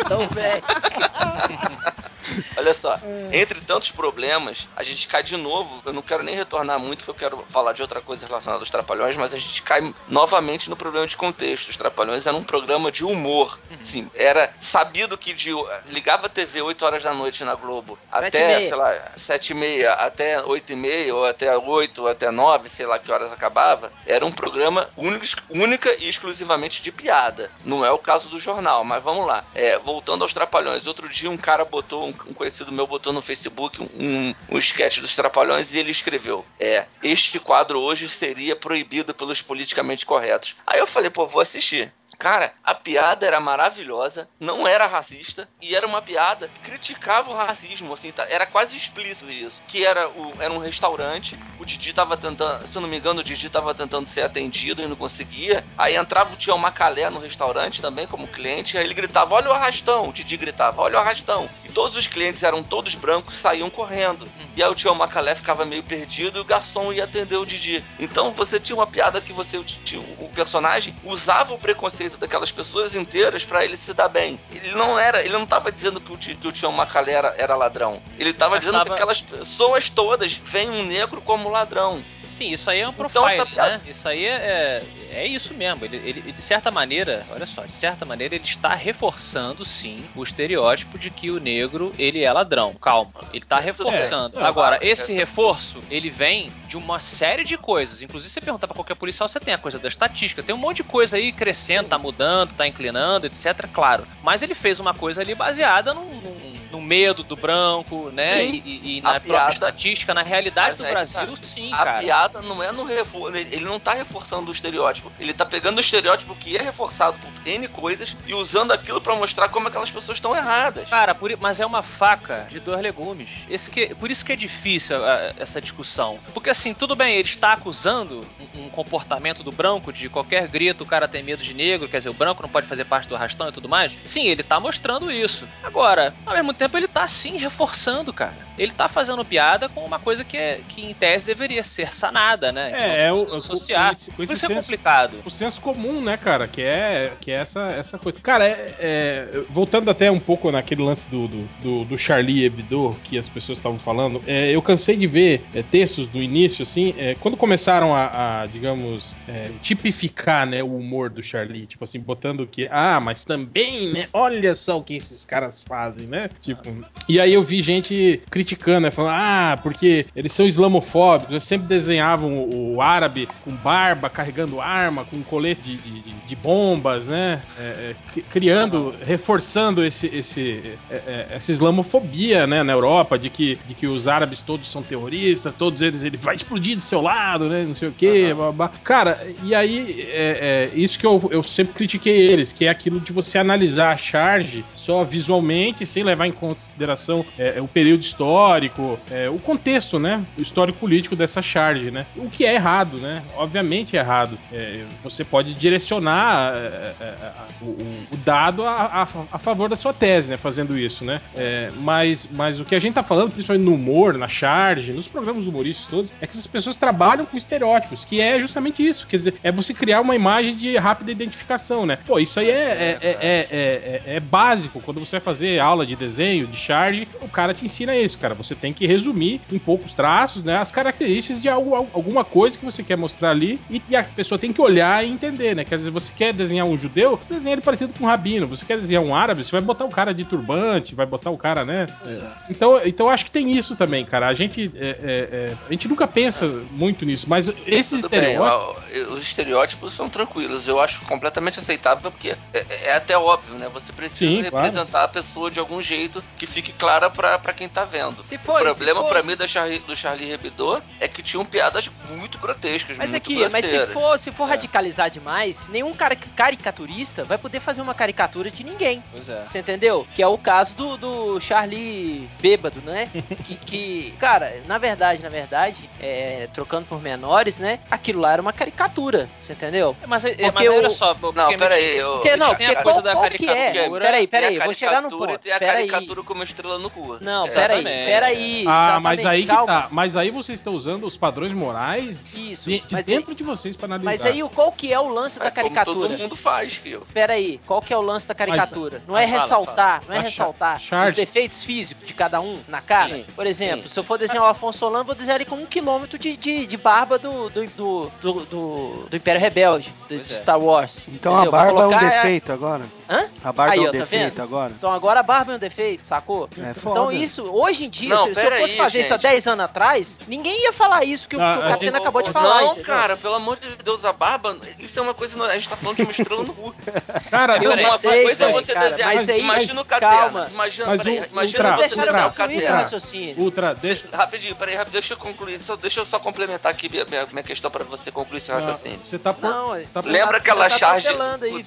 Então, velho. olha só, entre tantos problemas, a gente cai de novo. Eu não quero nem retornar muito, que eu quero falar de outra coisa relacionada aos Trapalhões, mas a gente cai novamente no problema de contexto. Os Trapalhões eram um programa de humor. Sim, era sabido que de, ligava a TV 8 horas da noite na Globo até, sei lá, 7 e meia, até 8 e meia, ou até 8, ou até 9, sei lá que horas acabava, era um programa único, única e exclusivamente de piada. Não é o caso do jornal, mas vamos lá. É, voltando aos Trapalhões, outro dia um cara botou um, conhecido meu botou no Facebook um, um sketch dos Trapalhões e ele escreveu: É, este quadro hoje seria proibido pelos politicamente corretos. Aí eu falei, pô, vou assistir. Cara, a piada era maravilhosa, não era racista e era uma piada que criticava o racismo, assim, tá? era quase explícito isso. Que era, o, era um restaurante, o Didi tava tentando, se eu não me engano, o Didi tava tentando ser atendido e não conseguia. Aí entrava o tio Macalé no restaurante também como cliente, aí ele gritava: "Olha o arrastão". O Didi gritava: "Olha o arrastão". E todos os clientes eram todos brancos, saíam correndo. E aí o tio Macalé ficava meio perdido e o garçom ia atender o Didi. Então você tinha uma piada que você o, o personagem usava o preconceito daquelas pessoas inteiras para ele se dar bem. Ele não era, ele não tava dizendo que o, que o tio Macalé era, era ladrão. Ele tava Mas dizendo tava- que aquelas pessoas todas veem um negro como ladrão. Sim, isso aí é um Então, profile, piada- né? Isso aí é, é isso mesmo. Ele, ele- de certa maneira, olha só, de certa maneira ele está reforçando, sim, o estereótipo de que o negro, ele é ladrão. Calma, ele está reforçando. É, Agora, esse é. reforço, ele vem de uma série de coisas. Inclusive, se você perguntar pra qualquer policial, você tem a coisa da estatística. Tem um monte de coisa aí crescendo, tá mudando, tá inclinando, etc, claro. Mas ele fez uma coisa ali baseada num... num- no medo do branco, né? Sim. E, e- na própria piada- estatística, na realidade do é que Brasil, tá. sim, cara. Não é no reforço. Ele não tá reforçando o estereótipo. Ele tá pegando o estereótipo que é reforçado por N coisas e usando aquilo pra mostrar como aquelas pessoas estão erradas. Cara, por mas é uma faca de dois legumes. Esse que, por isso que é difícil ah, essa discussão. Porque assim, tudo bem, ele está acusando um, um comportamento do branco, de qualquer grito o cara tem medo de negro, quer dizer, o branco não pode fazer parte do arrastão e tudo mais. Sim, ele tá mostrando isso. Agora, ao mesmo tempo, ele tá sim reforçando, cara. Ele tá fazendo piada com uma coisa que, é, que em tese deveria ser sanada, né? É, é o- associar. com esse- com esse isso é senso- complicado. o senso comum, né, cara? Que é, que é essa, essa coisa. Cara, é, é- voltando até um pouco naquele lance do, do, do, do Charlie Hebdo que as pessoas estavam falando, é, eu cansei de ver é, textos do início, assim, é, quando começaram a, a, digamos, é, tipificar, né, o humor do Charlie, tipo assim, botando que, ah, mas também, né, olha só o que esses caras fazem, né? Tipo, e aí eu vi gente criticando, né, falando, ah, porque eles são islamofóbicos, eles sempre desenhavam o, o árabe com barba, carregando arma, com colete de, de, de- bombas, né? É, é, cri- criando, reforçando esse, esse, é, é, essa islamofobia, né, na Europa, de que, de que os árabes todos são terroristas, todos eles, ele vai explodir do seu lado, né, não sei o quê, blá, blá. Cara, e aí, é, é, isso que eu, eu sempre critiquei eles, que é aquilo de você analisar a charge só visualmente, sem levar em consideração é, o período histórico, o contexto, né? O histórico político dessa charge, né? O que é errado, né? Obviamente é errado. É, você pode direcionar é, é, é, o, o- dado a, a- a favor da sua tese, né? Fazendo isso, né? É, mas, mas o que a gente tá falando, principalmente no humor, na charge, nos programas humorísticos todos, é que essas pessoas trabalham com estereótipos, que é justamente isso. Quer dizer, é você criar uma imagem de rápida identificação, né? Pô, isso aí é, é- é- é básico. Quando você vai fazer aula de desenho, de charge, o cara te ensina isso, cara. Você tem que resumir em poucos traços, né? As características de algo, alguma coisa que você quer mostrar ali e, e a pessoa tem que olhar e entender, né? Quer dizer, você quer desenhar um judeu, você desenha ele parecido com um rabino. Você quer desenhar um árabe, você vai botar o cara de turbante, vai botar o cara, né? Então, então eu acho que tem isso também, cara. A gente, é, é, é, a gente nunca pensa muito nisso, mas esses bem, estereótipos. os estereótipos são tranquilos. Eu acho completamente aceitável porque é, é até óbvio, né? Você precisa Sim, claro. representar a pessoa de algum jeito que fique clara pra, pra quem tá vendo. Se o for, problema se pra fosse- mim da Charlie, do Charlie Hebdo é que tinham piadas muito grotescas, Mas muito aqui, mas se for, se for É. radicalizar demais, nenhum cara caricaturista vai poder fazer uma caricatura de ninguém. Pois é. Você entendeu? Que é o caso do, do Charlie bêbado, né? que, que, cara, na verdade, na verdade, é, trocando por menores, né? Aquilo lá era uma caricatura, você entendeu? É, Mas, é- Porque mas olha só, Não, porque peraí. eu- Porque não, tem a porque coisa qual, da qual que é? caricatura. Peraí, peraí, eu vou chegar no caricatura ponto. Tem a caricatura com uma estrela no cu. Não, É. peraí, peraí. Ah, mas aí que tá. Mas aí vocês estão usando os padrões morais Isso, de, de mas, dentro de vocês pra aí, analisar. mas aí o- qual que é o lance da É como caricatura? todo mundo faz, que eu. Pera aí, qual que é o lance da caricatura? não é Mas fala, ressaltar, não é A ressaltar charge. os defeitos físicos de cada um na cara. Sim, Por exemplo, sim. se eu for desenhar o Afonso Solano, vou desenhar ele com um quilômetro de, de, de barba do, do, do, do, do- do Império Rebelde, de, é. Star Wars. Então entendeu? a barba é um defeito agora? Hã? A barba Aí, é um ó, tá defeito vendo? agora? Então agora a barba é um defeito, sacou? É foda. Então isso, hoje em dia, Não, se, se eu fosse aí, fazer isso há gente. 10 anos atrás, ninguém ia falar isso que, o- que o a Catena gente- acabou de falar. Não, entendeu? cara, pelo amor de Deus, a barba, isso é uma coisa. A gente tá falando de uma estrela no cu. Cara, Eu não, uma sei, coisa é você cara, desenhar. mas aí- imagina o mas Catena. calma. Imagina, Mas peraí, o- imagina Ultra, você desenhar o o Catena. Ultra, deixa. Rapidinho, peraí, rapidinho, deixa eu concluir. Só, deixa eu só complementar aqui minha, minha, minha questão pra você concluir seu raciocínio. Você tá. Não, tá você Lembra tá- aquela tá charge? o.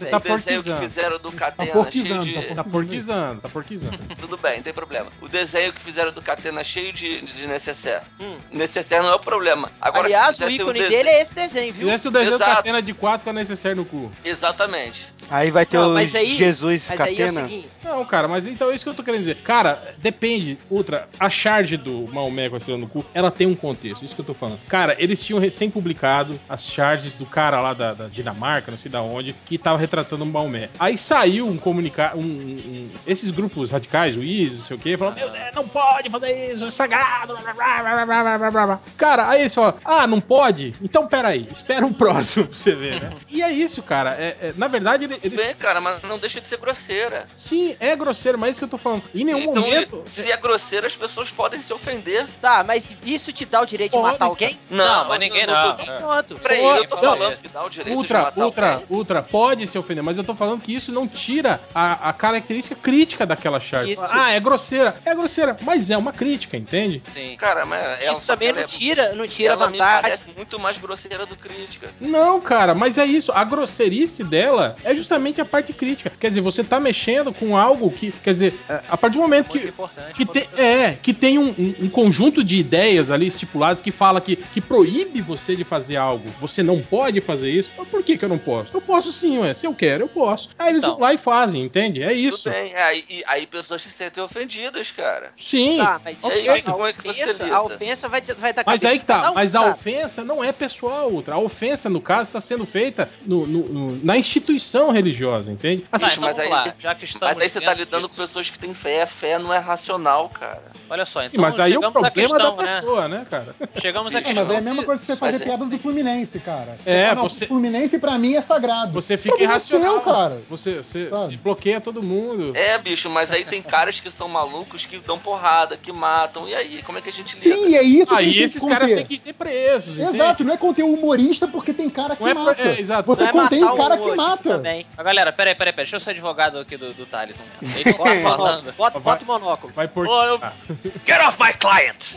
Tá o desenho que fizeram do Catena, cheio porquizando, de. tá Tá porquizando, tá porquizando. Tudo bem, não tem problema. O desenho que fizeram do Catena cheio de, de necessaire. Hum. Necessaire não é o problema. Agora, Aliás, o um ícone desenho- dele é esse desenho, viu? Fizesse o desenho Exato. Catena de 4 com a necessaire no cu. Exatamente. Aí vai ter Não, o mas aí- Jesus Mas aí é Catena. Não, cara, mas então é isso que eu tô querendo dizer. Cara, depende, Ultra, a charge do Maomé com a estrela no cu, ela tem um contexto, isso que eu tô falando. Cara, eles tinham recém-publicado as charges do cara lá da, da Dinamarca, não sei da onde, que tava retratando o Maomé. Aí saiu saiu um comunicado. Um, um, esses grupos radicais, o ISIS, não sei o quê, falando: Meu Deus, não pode fazer isso, é sagrado. Blá, blá, blá, cara, aí só, ah, não pode? Então peraí, espera um próximo pra você ver, né? e é isso, cara. É, é na verdade, ele. ele... Bem, cara, mas não deixa de ser grosseira. Sim, é grosseira, mas é isso que eu tô falando. Em nenhum então, momento. Se é grosseira, as pessoas podem se ofender. Tá, mas isso te dá o direito pode, de matar alguém? Não, não mas ninguém não. não. Pronto. É. Peraí, eu tô falando que dá o direito ultra, de matar ultra, alguém. Ultra, ultra, pode se ofender, mas eu tô falando que isso não tira a, a característica crítica daquela charge. Isso. Ah, é grosseira. É grosseira, mas é uma crítica, entende? Sim. Cara, mas ela Isso também não é- tira, não tira ela me vantagem. parece muito mais grosseira do crítica. Não, cara, mas é isso. A grosseirice dela é justamente a parte crítica. Quer dizer, você tá mexendo com algo que. Quer dizer, é, a partir do momento Muito que. importante. Que tem, é, que tem um, um- um conjunto de ideias ali estipuladas que fala que, que proíbe você de fazer algo. Você não pode fazer isso. Mas por que, que eu não posso? Eu posso sim, ué. Se eu quero, eu posso. Aí eles Então. Lá e fazem, entende? É isso. Tudo bem, aí, e- aí pessoas se sentem ofendidas, cara. Sim. Tá, mas Ok. a, Como é que você ofensa, lida? a ofensa vai, vai dar Mas aí que tá, um, mas a sabe? ofensa não é pessoal, outra. A ofensa, no caso, está sendo feita no- no- no- na instituição religiosa, entende? Assim, então mas vamos aí- lá. Já que estamos Mas aí você tá dentro lidando com pessoas que têm fé. Fé não é racional, cara. Olha só, então mas aí é o problema questão, da né? pessoa, né, cara? Chegamos à É, questão. mas é a mesma coisa que você fazer mas é- piadas do Fluminense, cara. É, você- Fluminense pra mim é sagrado. Você fica irracional. seu, cara. Você, você, bloqueia todo mundo. É, bicho, mas aí tem caras que são malucos que dão porrada, que matam. E aí, como é que a gente lida? Sim, e é isso que a Aí gente tem esses que caras têm que ser presos, entende? Exato, não é conter o humorista porque tem cara que é pra- mata. é, exato. Você Não é contém o cara que mata. Também. Mas, galera, peraí, peraí, peraí. Deixa eu ser advogado aqui do, do Thales. Ele não tá falando. bota, Vai- bota o monóculo. Vai por. Ô, eu- Ah, Get off my client!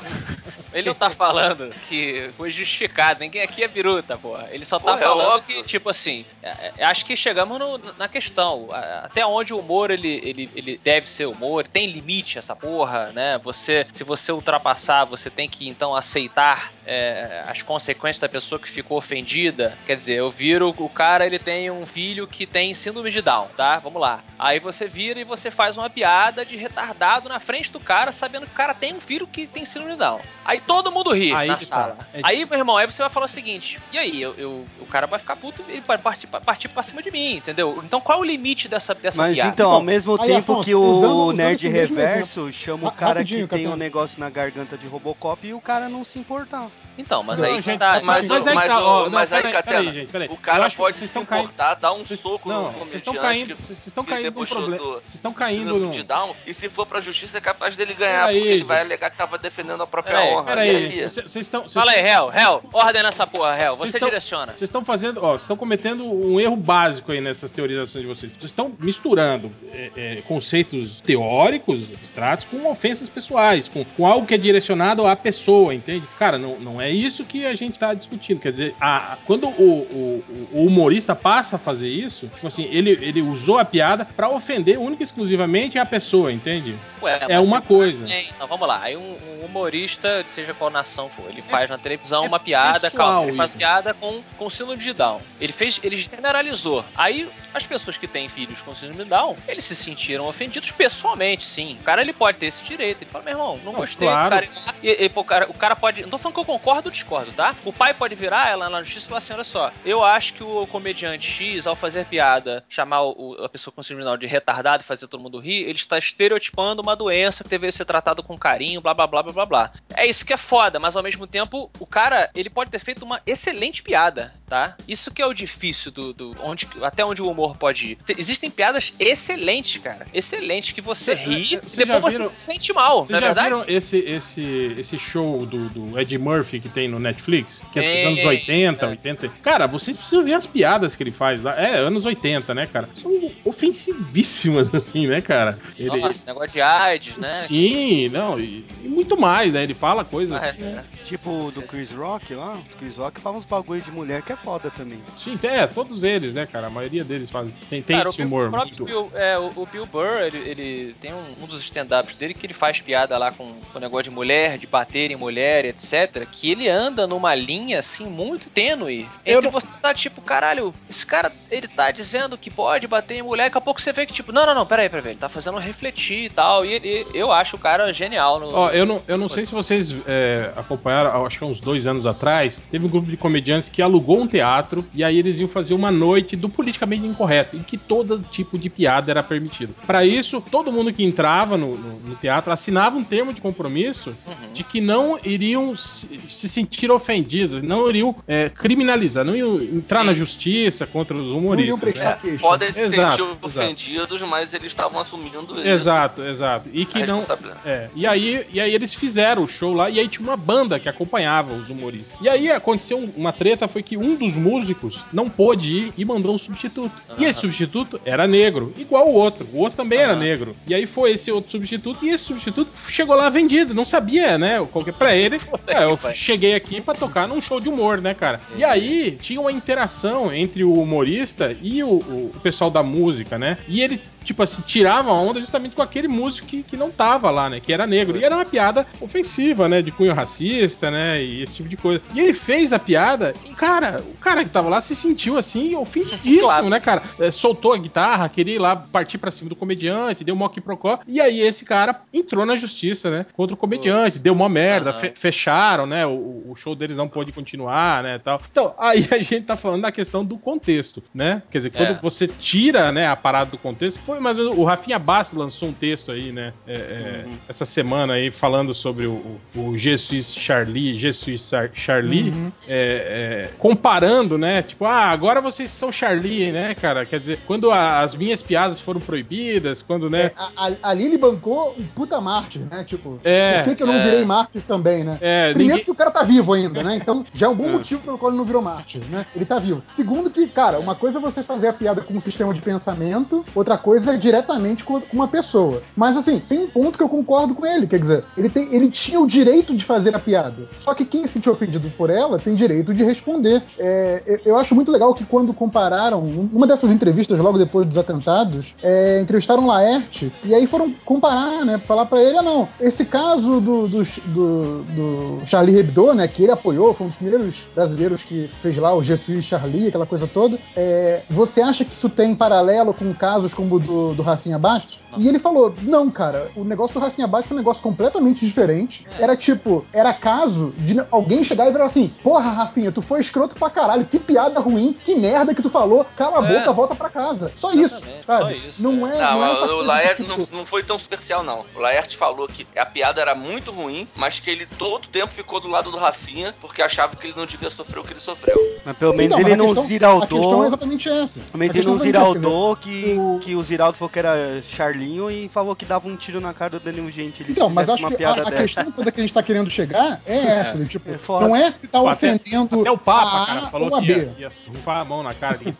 Ele não tá falando que foi justificado, ninguém aqui é biruta, porra. Ele só tá Porra, é falando óbvio. que, tipo assim, é- é- acho que chegamos no- na questão. A- Até onde o humor ele, ele, ele deve ser humor, tem limite essa porra, né? Você, se você ultrapassar, você tem que então aceitar é, as consequências da pessoa que ficou ofendida. Quer dizer, eu viro o cara, ele tem um filho que tem síndrome de Down, tá? Vamos lá. Aí você vira e você faz uma piada de retardado na frente do cara, sabendo que o cara tem um filho que tem síndrome de Down. Aí todo mundo ri Aí na que sala. tá. É Aí, meu irmão, aí você vai falar o seguinte: e aí, eu, eu- o cara vai ficar puto e ele vai partir, partir pra cima de mim, entendeu? Então qual é o limite dessa, dessa Mas piada? então, ao mesmo Aí, tempo Afonso, que o usando- usando Nerd Reverso chama o Ra- cara rapidinho, que tem um negócio na garganta de Robocop e o cara não se importar. Então, mas Não, aí gente, tá. Mas, Mas aí mas, tá, o- ó, não, mas aí, peraí, Catena, peraí, gente, peraí. o cara pode vocês se estão caindo- importar, dar um Vocês- soco Não, no vocês comediante estão caindo, que- vocês estão caindo num problema. Vocês estão caindo num. de Down, e se for pra justiça é capaz dele ganhar, Peraí, porque ele vai alegar que tava defendendo a própria Peraí, honra. E aí. Vocês vocês estão. vocês Fala aí, Hel, Hel, ordena essa porra, Hel. Vocês Você direciona. Vocês estão fazendo, ó, vocês estão cometendo um erro básico aí nessas teorizações de vocês. Vocês estão misturando é, é, conceitos teóricos, abstratos, com ofensas pessoais, com, com algo que é direcionado à pessoa, entende? Cara, não, não é isso que a gente tá discutindo. Quer dizer, a- quando o, o- o humorista passa a fazer isso, tipo assim, ele, ele usou a piada pra ofender única e exclusivamente a pessoa, entende? Ué, É uma se- coisa. É, Então vamos lá. Aí um, um humorista, seja qual nação for, ele faz na televisão é uma piada, pessoal calma, ele faz isso. piada com, com síndrome de Down. Ele fez, ele generalizou. Aí as pessoas que têm filhos com síndrome Down, eles se sentiram ofendidos pessoalmente, sim. O cara ele pode ter esse direito. Ele fala, meu irmão, não, Não, gostei claro. cara. E, e, pô, o, cara, o cara pode. Não tô falando que eu concordo ou discordo, tá? O pai pode virar ela na justiça e falar assim: olha só, eu acho que o comediante X, ao fazer piada, chamar o- a pessoa com síndrome de Down de retardado e fazer todo mundo rir, ele está estereotipando uma doença que deveria ser tratado com carinho, blá blá blá blá blá blá. É isso que é foda, mas ao mesmo tempo, o cara, ele pode ter feito uma excelente piada, tá? Isso que é o difícil do. do- onde, até onde o humor pode ir. Te- Existem piadas excelentes, cara. Excelentes, que você ri e já depois viram- você se sente mal, Vocês não é já verdade? viram esse, esse, esse show do, do Ed Murphy que tem no Netflix? Que é dos anos 80, é. 80. Cara, vocês precisam ver as piadas que ele faz lá. É, anos 80, né, cara? São ofensivíssimas, assim, né, cara? Ele, Nossa, negócio de AIDS, né? Sim, não, e, e muito mais, né? Ele fala coisas. Ah, é, assim, é. Tipo do Chris Rock lá. O Chris Rock fala uns bagulho de mulher que é foda também. Sim, é, todos eles, né, cara? A maioria deles fazem. Tem, tem Cara, esse o, Bill- humor o próprio. Bill, é, o, o Bill Burr, ele, ele tem um, um dos stand-ups dele que ele faz piada lá com o negócio de mulher, de bater em mulher, etc. Que ele anda numa linha, assim, muito tênue. Entre não- você tá tipo, caralho, esse cara, ele tá dizendo que pode bater em mulher, daqui a pouco você vê que, tipo, não, não, não, peraí, peraí, ele tá fazendo refletir e tal. E ele, eu acho o cara genial no. Ó, eu não, eu não sei se vocês é, acompanharam, acho que há uns dois anos atrás, teve um grupo de comediantes que alugou um teatro e aí eles iam fazer uma noite do politicamente incorreto, em que todo tipo de piada era permitido. Pra isso, todo mundo que entrava no, no- no teatro assinava um termo de compromisso Uhum. de que não iriam se, se sentir ofendidos, não iriam é, criminalizar, não iam entrar Sim. na justiça contra os iriam humoristas. né? queixa. Podem se Exato, sentir exato. ofendidos, mas eles estavam assumindo isso. Exato, exato. E que não. É, e aí, e aí eles fizeram o show lá e aí tinha uma banda que acompanhava os humoristas. E aí aconteceu um- uma treta, foi que um dos músicos não pôde ir e mandou um substituto. E esse substituto era negro, igual o outro. O outro também era negro. E aí foi esse outro substituto e esse substituto chegou lá vendido, não sabia, né? Qual que pra ele, é, eu cheguei aqui pra tocar num show de humor, né, cara? E aí tinha uma interação entre o humorista e o, o pessoal da música, né? E ele tipo assim, tirava a onda justamente com aquele músico que, que não tava lá, né? Que era negro. E era uma piada ofensiva, né? De cunho racista, né? E esse tipo de coisa. E ele fez a piada e, cara, o cara que tava lá se sentiu assim, ofendidíssimo, Claro. né, cara? É, soltou a guitarra, queria ir lá partir pra cima do comediante, deu um mock procó. E aí esse cara entrou na justiça, né? Contra o comediante, deu uma merda, Aham. fe- fecharam, né? O, o show deles não pôde continuar, né? Tal. Então, aí a gente tá falando da questão do contexto, né? Quer dizer, quando É. você tira, né, a parada do contexto, foi mais ou menos- o Rafinha Bastos lançou um texto aí, né, é, é, essa semana aí falando sobre o, o, o Je suis Charlie, Je suis Sar- Charlie, Uhum. é, é, comparando, né, tipo, ah, agora vocês são Charlie, né, cara? Quer dizer, quando a- as minhas piadas foram proibidas, quando, né, A, a, ali ele bancou um puta mártir, né? Tipo, É, por que, que eu não é. virei mártir também, né? é, Primeiro ninguém- que o cara tá vivo ainda, né? Então já é um bom É. motivo pelo qual ele não virou mártir, né? Ele tá vivo. Segundo que, cara, uma coisa é você fazer a piada com um sistema de pensamento, outra coisa é diretamente com uma pessoa. Mas assim, tem um ponto que eu concordo com ele, quer dizer, ele, tem, ele tinha o direito de fazer a piada. Só que quem se sentiu ofendido por ela tem direito de responder. É, eu- acho muito legal que quando compararam, uma dessas entrevistas logo depois dos atentados, é, entrevistaram Laerte e aí foram comparar, né? Falar pra ele, ah não, esse caso do, do, do, do Charlie Hebdo, né? Que ele apoiou, foi um dos primeiros brasileiros que fez lá o Je suis Charlie, aquela coisa toda. é, você acha que isso tem paralelo com casos como o do, do Rafinha Bastos? E ele falou: não, cara, o negócio do Rafinha Bastos foi um negócio completamente diferente. Era tipo, era caso de alguém chegar e virar assim: porra, Rafinha, tu foi escroto pra caralho, que piada ruim, que merda que tu falou, cala a É. boca, volta pra casa. Só isso, Exatamente, sabe? só isso, não é. é. Não, não é essa o Laerte tipo, não, não foi tão superficial, não. O Laerte falou que a piada era muito ruim, mas que ele todo tempo ficou do lado do Rafinha porque achava que ele não devia sofrer o que ele sofreu. Mas pelo menos Então, ele não questão- A questão é ziraldou. exatamente essa. Pelo menos ele não é ziraldou que, o- que o Ziraldo falou que era Charlinho e falou que dava um tiro na cara do Danilo Gentili. Então, mas acho uma que a, piada a questão toda que a gente tá querendo chegar é essa, do tipo, é não é que tá Pô, até- ofendendo Até o Papa, a cara, A falou ou a que B. ia, ia rufar a mão na cara de quem.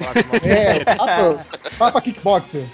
É, Papa, Papa Kickboxer.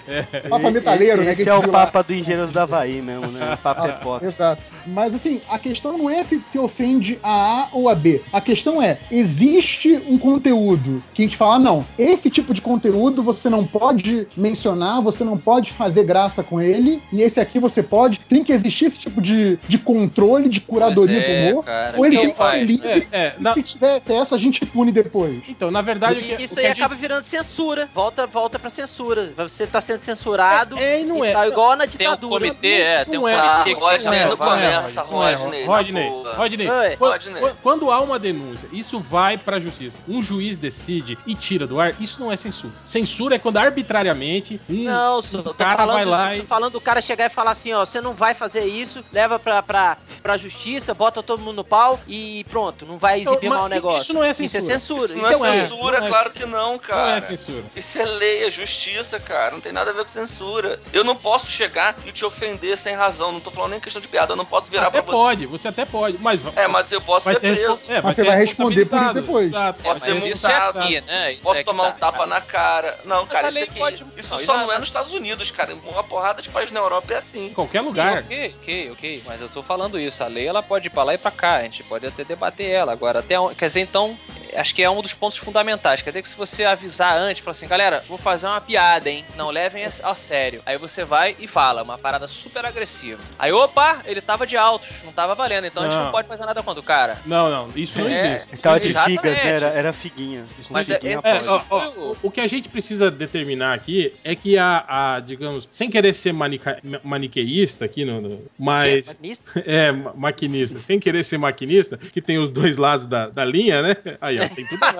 Papa Metaleiro, né? que Esse é o viu lá. Papa do Engenheiros da Havaí mesmo, né? O Papa é pop. Exato. Mas assim, a questão não é se se ofende a A ou a B. A questão é, existe um conteúdo que a gente fala, não, esse tipo de conteúdo você não pode mencionar, você não pode fazer graça com ele, e esse aqui você pode. Tem que existir esse tipo de, de controle, de curadoria é, do humor. cara, ou ele então tem que ser livre. É, é, na- se tiver excesso, a gente pune depois. Então, na verdade, o que, E isso o que aí gente- acaba virando censura. Volta, volta pra censura. Você tá sendo censurado. É, e não é. Tá igual na Tem um ditadura. comitê, é, tem um é. Ah, comitê que Rodney, não começa, é, Rodney. Rodney. Rodney, Oi. quando, Rodney. quando- quando há uma denúncia, isso vai pra justiça. Um juiz decide e tira do ar, isso não é censura. Censura é quando arbitrariamente um, Não, um tô cara falando, vai lá tô e. falando do cara chegar e falar assim, ó, você não vai fazer isso, leva pra, pra, pra justiça, bota todo mundo no pau e pronto, não vai exibir mal o negócio. Isso não é Isso é censura. censura. Isso Isso, não é Isso é- censura, não é- claro que não, Não cara. é censura. Isso é lei, é justiça, cara. Não tem nada a ver com censura. Eu não posso chegar e te ofender sem razão. Não tô falando nem questão de piada. Eu não posso virar Até pra você. pode, você até pode, mas É, mas eu posso ser ser, preso. é, Mas você vai responder por isso depois. Exato. Posso ser é multado. aqui, né? Posso é tomar tá. um tapa na cara. Não, cara, isso aqui. Isso não, só não é é- nos Estados Unidos, cara. Uma porrada de países na Europa é assim. Em qualquer Sim, lugar. ok, ok, ok. Mas eu tô falando isso. A lei ela pode ir pra lá e pra cá. A gente pode até debater ela. Agora, até onde- quer dizer, então, acho que é um dos pontos fundamentais. Quer dizer que se você avisar antes, falar assim, galera, vou fazer uma piada, hein? Não levem a, sério. Aí você vai e fala, uma parada super agressiva. Aí, opa, ele tava de altos, não tava valendo. Então a gente Não. não pode fazer nada contra o cara. Não, não, isso não É. existe. Tava de Exatamente. figas, né? Era, era figuinha. Isso Mas não é, existe. é, É, isso ó, ó, o- o que a gente precisa determinar aqui é que a, a, digamos, sem querer ser manica- maniqueísta aqui, no, no- mas. Nisso, É, ma- maquinista, sem querer ser maquinista, que tem os dois lados da, da linha, né? Aí, ó, tem tudo a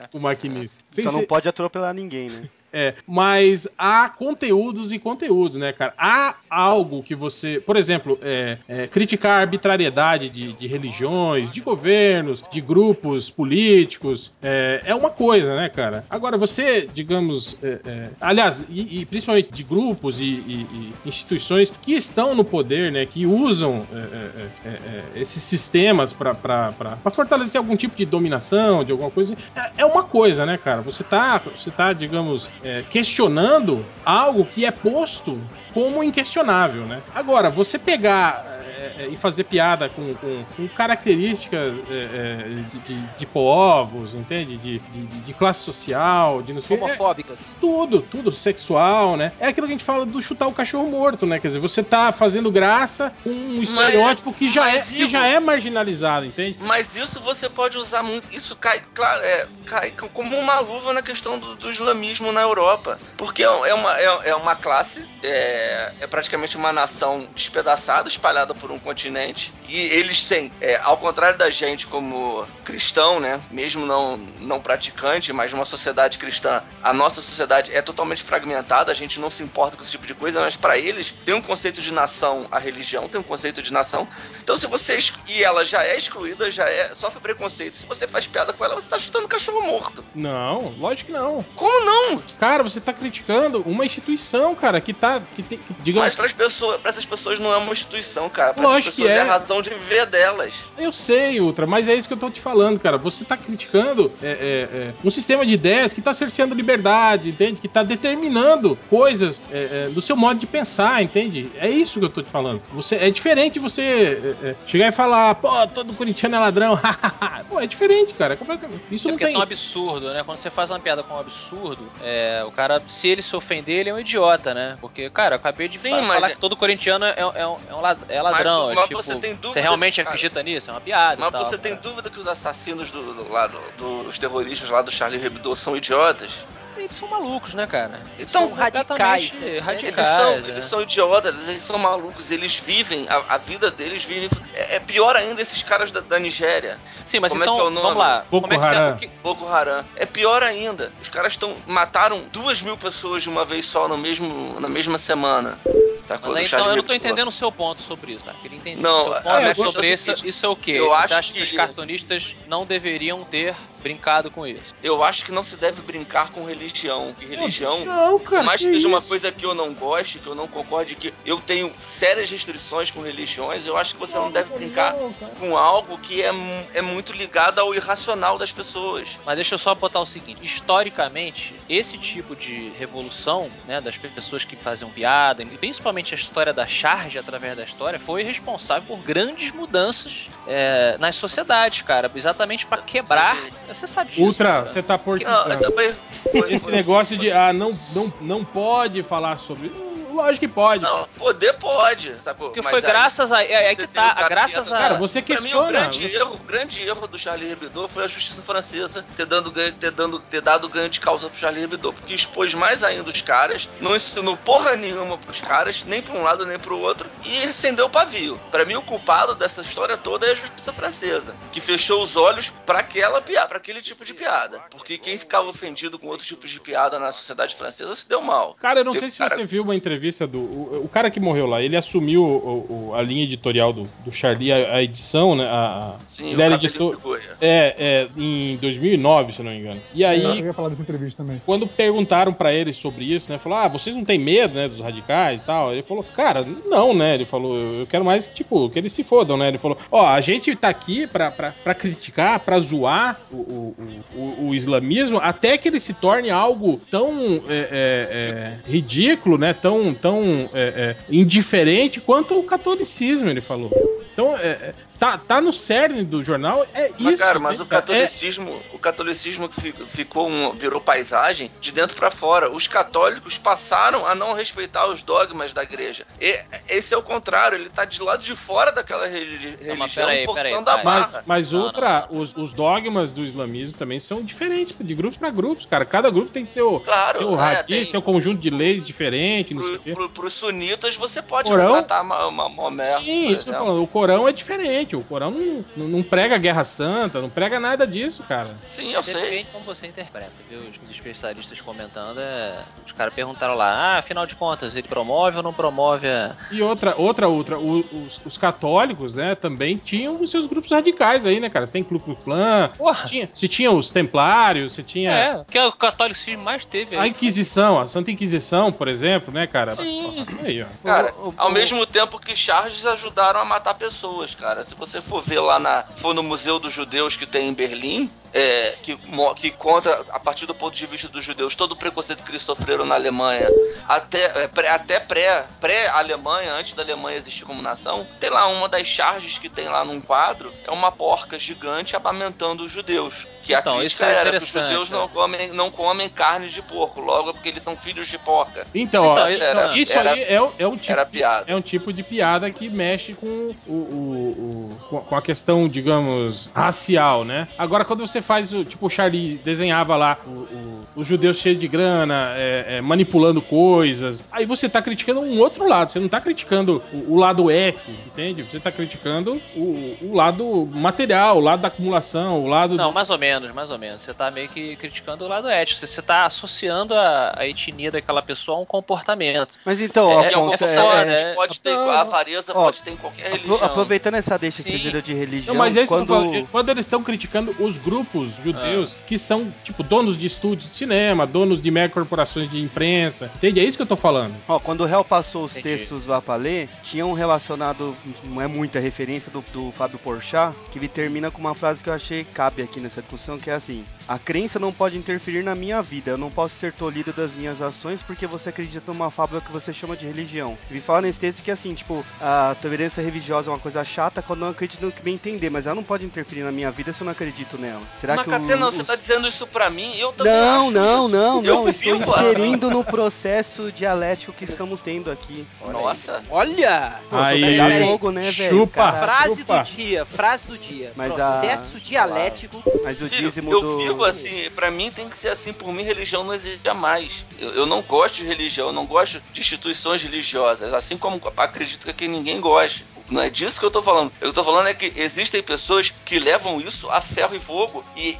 ver com o maquinista. Sem Só não ser- pode atropelar ninguém, né? É, mas há conteúdos e conteúdos, né, cara? Há algo que você, por exemplo, é, é, criticar a arbitrariedade de, de religiões, de governos, de grupos políticos, é, é uma coisa, né, cara? Agora, você, digamos, é, é, aliás, e, e principalmente de grupos e, e- e instituições que estão no poder, né, que usam esses sistemas para fortalecer algum tipo de dominação, de alguma coisa, é uma coisa, né, cara? Você tá, você tá digamos, é, questionando algo que é posto como inquestionável, né? Agora, você pegar é, é, e fazer piada com, com- com características é, de, de- de povos, entende? De, de- de- classe social, de não sei homofóbicas. tudo, tudo sexual, né? É aquilo que a gente fala do chutar o cachorro morto, né? Quer dizer, você tá fazendo graça com um estereótipo que, já é, mas, que já é marginalizado, entende? Mas isso você pode usar muito. Isso cai, claro, é, cai co- como uma luva na questão do, do islamismo na Europa. Porque é, é uma, é, é uma classe, é, é praticamente uma nação despedaçada, espalhada por um continente. E eles têm, é, ao contrário da gente, como cristão, né? Mesmo não, não praticante, mas numa sociedade cristã, a nossa sociedade é totalmente fragmentada, a gente não se importa com esse tipo de coisa, mas para eles tem um conceito de nação, a religião tem um conceito de nação. Então se você e ela já é excluída, já é sofre preconceito. Se você faz piada com ela, você tá chutando cachorro morto. Não, lógico que não. Como não? Cara, você tá criticando uma instituição, cara, que tá. Que tem, que, digamos, Mas para as pessoas, para essas pessoas não é uma instituição, cara. Lógico que é. é. a razão de viver delas. Eu sei, Ultra, mas é isso que eu tô te falando, cara. Você tá criticando é, é, é, um sistema de ideias que tá cerceando liberdade, entende? Que tá determinando coisas é, é, do seu modo de pensar, entende? É isso que eu tô te falando. Você, é diferente você é, é, chegar e falar, pô, todo corintiano é ladrão. pô, é diferente, cara. é completamente- Isso É não porque é tem. tão absurdo, né? Quando você faz uma piada com um absurdo, é, o cara, se ele se ofender, ele é um idiota, né? Porque, cara, eu acabei de Sim, fa- mas falar é- que todo corintiano é, é um, é um lad- é ladrão. É mas tipo, você tem dúvida Você realmente que, cara, acredita nisso? É uma piada. Mas tal, você tem cara. dúvida que os assassinos do, do, lá do- dos terroristas lá do Charlie Hebdo são idiotas? Eles são malucos, né, cara? Eles Então, são radicais, né? radicais. Eles são, né? eles são idiotas, eles são malucos, eles vivem, a, a vida deles vivem. É, é pior ainda esses caras da, da Nigéria, Sim, mas Como é então, que é o nome? vamos lá. Boko Como é que você- Haram. o que- Boko Haram. É pior ainda. Os caras estão mataram duas mil pessoas de uma vez só no mesmo, na mesma semana. Sacou? Mas aí, então eu não tô entendendo o seu ponto sobre isso, tá? Queria entender Não, o seu a ponto sobre é o isso. Isso é o quê? eu Você acho acha que... que- os cartunistas não deveriam ter brincado com isso? Eu acho que não se deve brincar com religião. Que religião Não, cara. Por mais que que seja uma isso? coisa que eu não goste, que eu não concorde, que eu tenho sérias restrições com religiões, eu acho que você não deve brincar Não, com algo que é, é muito ligado ao irracional das pessoas. Mas deixa eu só botar o seguinte: historicamente, esse tipo de revolução, né, das pessoas que faziam piada, e principalmente a história da charge através da história, foi responsável por grandes mudanças é, nas sociedades, cara, exatamente para quebrar. Você sabe disso. Ultra, cara. você tá por. Também. foi- Esse negócio de ah, não, não, não pode falar sobre. Lógico que pode. Não, poder pode, sacou? Porque Mas foi aí- graças a. É, é que tá. cara Graças a. Cara, você Pra mim, o questiona. grande você- erro, o grande erro do Charlie Hebdo foi a justiça francesa ter, dando ter, dando, ter dado ganho de causa pro Charlie Hebdo, porque expôs mais ainda os caras, não ensinou porra nenhuma pros caras, nem pra um lado nem pro outro, e acendeu o pavio. Pra mim, o culpado dessa história toda é a justiça francesa, que fechou os olhos pra aquela piada, para aquele tipo de piada. Porque quem ficava ofendido com outros tipos de piada na sociedade francesa se deu mal. Cara, eu não sei se cara- você viu uma entrevista do. O, o cara que morreu lá, ele assumiu o- o- a linha editorial do, do Charlie, a, a edição, né? A, a- Sim, ele era editor. É, é, em 2009, se eu não me engano. E aí, Eu ia falar dessa entrevista também. quando perguntaram pra ele sobre isso, né? Falou, ah, vocês não têm medo, né, dos radicais e tal? Ele falou, cara, não, né? Ele falou, eu quero mais, tipo, que eles se fodam, né? Ele falou, ó, a gente tá aqui pra, pra, pra criticar, pra zoar o, o, o, o islamismo, até que ele se torne algo tão é, é, é, ridículo, né? Tão, tão é, é, indiferente quanto o catolicismo, ele falou. Então, é, é, tá, tá no cerne do jornal, é Mas, isso. cara, mas né, o cara? É- catolicismo, o catolicismo que fi- ficou um, virou paisagem de dentro pra fora. Os católicos passaram a não respeitar os dogmas da igreja. E, esse é o contrário, ele tá de lado de fora daquela Não, mas religião, peraí, forçando peraí, a. Mas, mas Não, outra, Os, os dogmas do islamismo também são diferentes de grupos para grupos, cara. Cada grupo tem seu, Claro, seu é, tem- seu conjunto de leis diferente, não sei o Pro, pro, pros sunitas você pode Corão? retratar uma, uma, Maomé, Sim, por isso que eu tô exemplo. falando. O Corão é diferente. O Corão não, não, não prega guerra santa, não prega nada disso, cara. Sim, eu sei. Depende como você interpreta, viu? Os especialistas comentando, é... os caras perguntaram lá, ah, afinal de contas, ele promove ou não promove a... E outra, outra, outra, o- os, os católicos, né, também tinham os seus grupos radicais aí, né, cara? Você tem Klux Klan, Porra! tinha, você tinha os templários, você tinha É, que é o catolicismo mais teve a aí. Inquisição, a Santa Inquisição, por exemplo, né, cara? Sim. Aí, ó. Cara, O- o- ao o- mesmo tempo que charges ajudaram a matar pessoas, cara. Se você for ver lá na. for no Museu dos Judeus que tem em Berlim, é, que, que conta, a partir do ponto de vista dos judeus, todo o preconceito que eles sofreram na Alemanha, até, é, pré- até pré- pré-Alemanha, antes da Alemanha existir como nação, tem lá uma das charges que tem lá num quadro, é uma porca gigante amamentando os judeus. Que a Então, crítica isso é era que os judeus não é. comem, não comem carne de porco, logo porque eles são filhos de porca. Então, ó, Então, isso, era- isso era- aí é, é um tipo Era piada. é um tipo de piada que mexe com o, o- o- com- a questão, digamos, racial, né? Agora, quando você faz o tipo o Charlie desenhava lá o- o- os judeus cheios de grana, é, é, manipulando coisas, aí você tá criticando um outro lado. Você não tá criticando o, o lado ético, entende? Você tá criticando o, o lado material, o lado da acumulação, o lado Não, do- mais ou menos, mais ou menos. Você tá meio que criticando o lado ético. Você, você tá associando a, a etnia daquela pessoa a um comportamento. Mas então, É, Afonso, é é- é- é. Pode ter Não. a avareza, Ó, pode ter em qualquer religião. aproveitando essa deixa que você de religião, Não, mas é isso que eu quando... Quando eles estão criticando os grupos judeus que são, tipo, donos de estúdios de cinema, donos de mega corporações de imprensa. Entende? É isso que eu tô falando. Ó, quando o réu passou os Entendi. textos lá pra ler, tinha um relacionado, não é muita referência do, do Fábio Porchat, que ele termina com uma frase que eu achei cabe aqui nessa discussão, que é assim: A crença não pode interferir na minha vida, eu não posso ser tolhido das minhas ações porque você acredita numa fábula que você chama de religião. Ele fala nesse texto que assim, tipo, a tolerância religiosa é uma coisa chata quando eu não acredito no que bem entender, mas ela não pode interferir na minha vida se eu não acredito nela. Será Mas, que Catena, o, você os- tá dizendo isso pra mim? Eu também Não, acho não, isso. não, Eu não. Estou vivo assim. inserindo no processo dialético que estamos tendo aqui. Nossa. Olha! Pô, Aí, pedagogo, né, velho? chupa. Caralho. Frase chupa. do dia, frase do dia. Mas a- Processo dialético. Mas o dízimo eu do. Vivo assim, pra mim tem que ser assim, por mim religião não existe jamais. Eu, eu não gosto de religião, eu não gosto de instituições religiosas, assim como acredito que ninguém gosta. Não é disso que eu tô falando. Eu tô falando é que existem pessoas que levam isso a ferro e fogo e, e-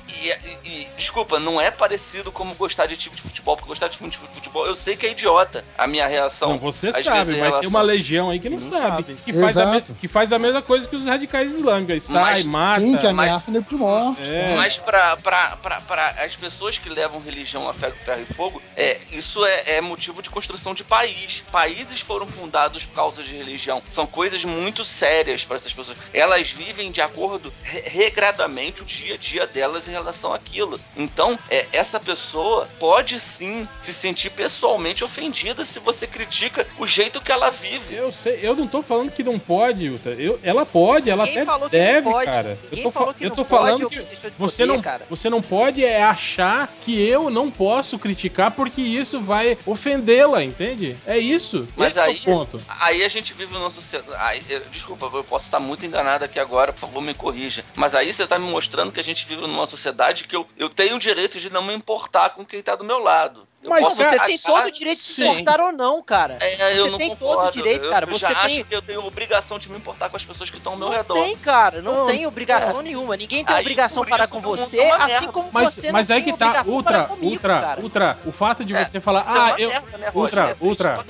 e- e, desculpa, não é parecido como gostar de time de futebol, porque gostar de time de futebol, eu sei que é idiota a minha reação. Não, você sabe, mas tem relação- uma legião aí que não, Não sabe. sabe. Que faz, me- que faz a mesma coisa que os radicais islâmicos. Sai, Mas- mata. Sim, que mas- ameaça nego de morte. É. Mas pra, pra, pra, pra as pessoas que levam religião a ferro, ferro e fogo, é, isso é, é motivo de construção de país. Países foram fundados por causa de religião. São coisas muito sérias para essas pessoas. Elas vivem de acordo. re- regradamente o dia a dia delas em relação àquilo. Então, é, essa pessoa pode sim se sentir pessoalmente ofendida se você critica o jeito que ela vive. Eu sei, eu não tô falando que não pode, Uta. Eu, ela pode, ela Ninguém até falou que não deve, pode. cara. Ninguém eu tô, fa- falou que eu tô pode falando ou que de você poder, não, cara. você não pode é achar que eu não posso criticar porque isso vai ofendê-la, entende? É isso. Mas Esse é o aí, ponto. aí a gente vive numa sociedade. Desculpa, eu posso estar muito enganado aqui agora, por favor, me corrija. Mas aí você está me mostrando que a gente vive numa sociedade que eu, eu tenho o direito de não me importar com quem está do meu lado. Mas, cara, Você tem achar- todo o direito de se importar ou não, cara. É, eu Você não tem concordo. todo o direito, Eu- cara. Eu, Você já tem- acho que eu tenho obrigação de me importar com as pessoas que estão ao meu Não redor. tem, cara. Não, Não, tem obrigação nenhuma. Ninguém tem Aí, obrigação para com você, é assim como Mas, você mas não aí tem que tá, obrigação Ultra, para comigo, Ultra, cara. Ultra, o fato de É, você falar, é ah, eu. merda, né? Ultra, É Ultra.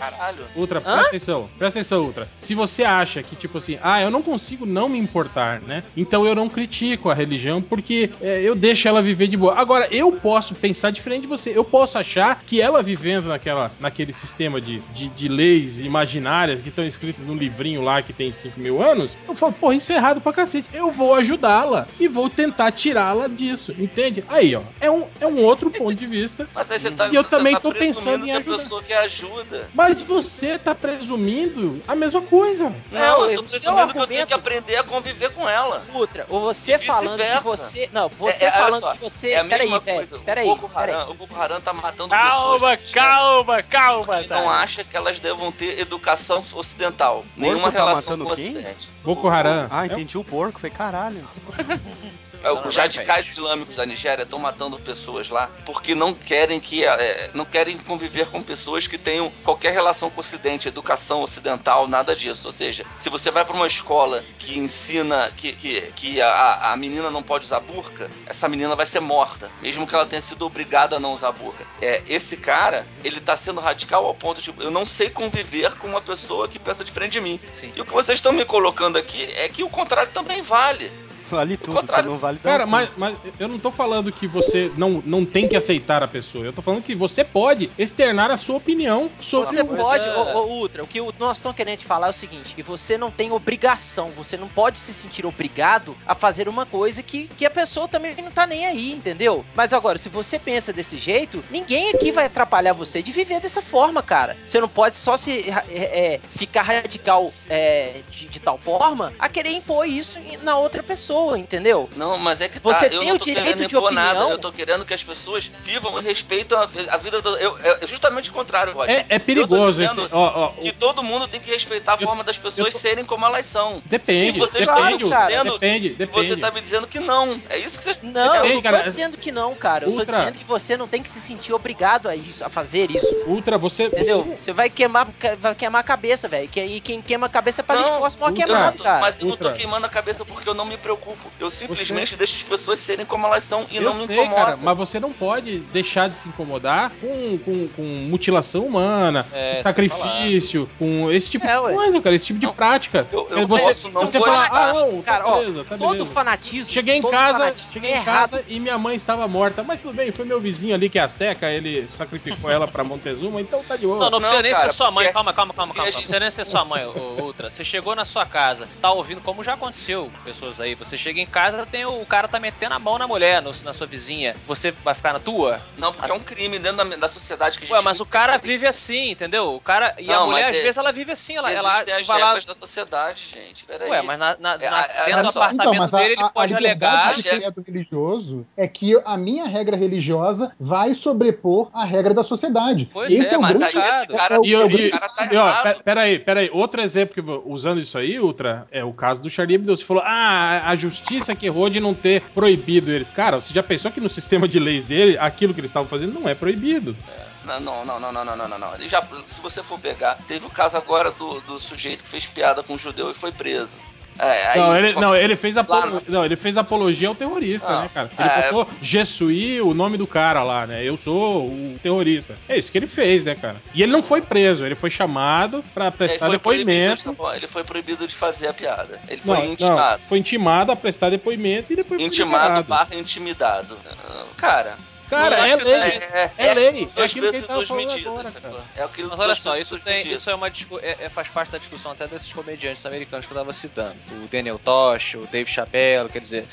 Ultra, presta atenção, presta atenção, Ultra. Se você acha que, tipo assim, ah, eu não consigo não me importar, né? Então eu não critico a religião porque é, eu deixo ela viver de boa. Agora, eu posso pensar diferente de você. Eu posso achar que ela vivendo naquela, naquele sistema de, de, de leis imaginárias que estão escritas num livrinho lá que tem 5 mil anos, eu falo, pô, isso é errado pra cacete. Eu vou ajudá-la e vou tentar tirá-la disso, entende? Aí, ó, é um, é um outro ponto de vista. Mas aí você tá, E eu você também tá tô pensando em ajudar. pessoa que ajuda. Mas você tá presumindo a mesma coisa. Não, Não, eu tô presumindo que eu tenho que aprender a conviver com ela. Ultra, ou você falando que você. Não, você É, é, falando só, que você. É a peraí, mesma velho. coisa. Peraí, o Boko peraí. Haram, o Boko Haram tá matando Calma, pessoas. calma, calma, tá? não acha que elas devam ter educação ocidental. Nenhuma tá relação matando com o quem? ocidente. Boko Haram. Ah, É- entendi o porco. Falei, caralho. É, os radicais islâmicos da Nigéria estão matando pessoas lá porque não querem que é, não querem conviver com pessoas que tenham qualquer relação com o Ocidente, educação ocidental, nada disso. Ou seja, se você vai para uma escola que ensina que, que, que a, a menina não pode usar burca, essa menina vai ser morta, mesmo que ela tenha sido obrigada a não usar burca. É, esse cara, ele tá sendo radical ao ponto de eu não sei conviver com uma pessoa que pensa diferente de mim. Sim. E o que vocês estão me colocando aqui é que o contrário também vale. Vale tudo, só não vale Cara, mas, mas eu não tô falando que você não, não tem que aceitar a pessoa. Eu tô falando que você pode externar a sua opinião sobre Você o. pode, é. ô, ô, Ultra, o que o- nós estamos querendo te falar é o seguinte: que você não tem obrigação, você não pode se sentir obrigado a fazer uma coisa que, que a pessoa também não tá nem aí, entendeu? Mas agora, se você pensa desse jeito, ninguém aqui vai atrapalhar você de viver dessa forma, cara. Você não pode só se é, é, ficar radical é, de, de tal forma a querer impor isso na outra pessoa, entendeu? Não, mas é que Você tá. eu tem não o tô direito querendo de impor nada. opinião. Eu tô querendo que as pessoas vivam e respeitem a, a vida do. Eu, é justamente o contrário, Roger. É, é Eu tô perigoso esse. dizendo Ó, ó, Que todo mundo tem que respeitar a Eu- forma das pessoas tô- serem como elas são. depende, Se você depende, está cara, dizendo depende, depende. você tá me dizendo que não. É isso que você Não, Depende, eu não tô cara. dizendo que não, cara. Eu tô Ultra. dizendo que você não tem que se sentir obrigado a isso, a fazer isso. Ultra, você. Entendeu? você- Você vai queimar, vai queimar a cabeça, velho. E quem queima a cabeça é pra Não, gente próximo ao Ultra. queimado, cara. Mas eu não tô Ultra. queimando a cabeça porque eu não me preocupo. Eu simplesmente deixo as pessoas serem como elas são e eu não me sei, incomodo. cara, mas você não pode deixar de se incomodar com, com, com mutilação humana, É, com sacrifício, com esse tipo É, de ué. coisa, cara, esse tipo de Não, prática. eu- eu É, você, posso não você gostar. fala, ah, não, Cara, tá ó, beleza, tá Todo beleza. fanatismo. Cheguei em todo casa, fanatismo cheguei é em errado. casa e minha mãe estava morta. Mas tudo bem, foi meu vizinho ali que é Azteca, ele sacrificou ela pra Montezuma, então tá de boa. Não, não precisa nem cara, ser sua mãe. porque- Calma, calma, calma, calma. Não precisa nem ser sua mãe, ô, Ultra. Você chegou na sua casa, tá ouvindo, como já aconteceu com pessoas aí. Você chega em casa, tem o, o cara tá metendo a mão na mulher, no- na sua vizinha. Você vai ficar na tua? Não, porque é um crime dentro da, da sociedade que a gente Ué, mas o cara vive assim, entendeu? O cara. E a Não, mulher, mas às é- vezes, ela vive assim. Ela, ela Existem as vai lá. regras da sociedade, gente. Peraí. Ué, mas na, na, É, na- a- a- dentro do só. apartamento Então, a, dele, ele a- a pode liberdade alegar. de credo religioso é que a minha regra religiosa vai sobrepor a regra da sociedade. Pois Esse é, é, mas grande aí esse cara, é o- E, eu- é o e- grande- cara tá e, ó, peraí, peraí. Outro exemplo que usando isso aí, Ultra, é o caso do Charlie Hebdo. Você falou, ah, a justiça que errou de não ter proibido ele. Cara, você já pensou que no sistema de leis dele, aquilo que eles estavam fazendo não é proibido? É, não, não, não, não, não, não, não. Ele já, se você for pegar, teve o caso agora do, do sujeito que fez piada com um judeu e foi preso. É, aí- não, ele, não, ele fez apolo- no- não, ele fez apologia ao terrorista, Não. né, cara? Ele É. botou Jesuí, o nome do cara lá, né? Eu sou o terrorista. É isso que ele fez, né, cara? E ele não foi preso, ele foi chamado pra ele prestar foi depoimento. proibido, ele foi proibido de fazer a piada. Ele Não, foi não, intimado. foi intimado a prestar depoimento e depois foi Intimado barra intimidado. Ah, Cara, Cara, Mas é acho que lei. É, É lei, é aquilo que ele tava falando medidas, agora, cara. É aquilo Mas olha só, isso, tem, medidas. isso é uma é- é- faz parte da discussão até desses comediantes americanos que eu tava citando. O Daniel Tosh, o Dave Chappelle, quer dizer,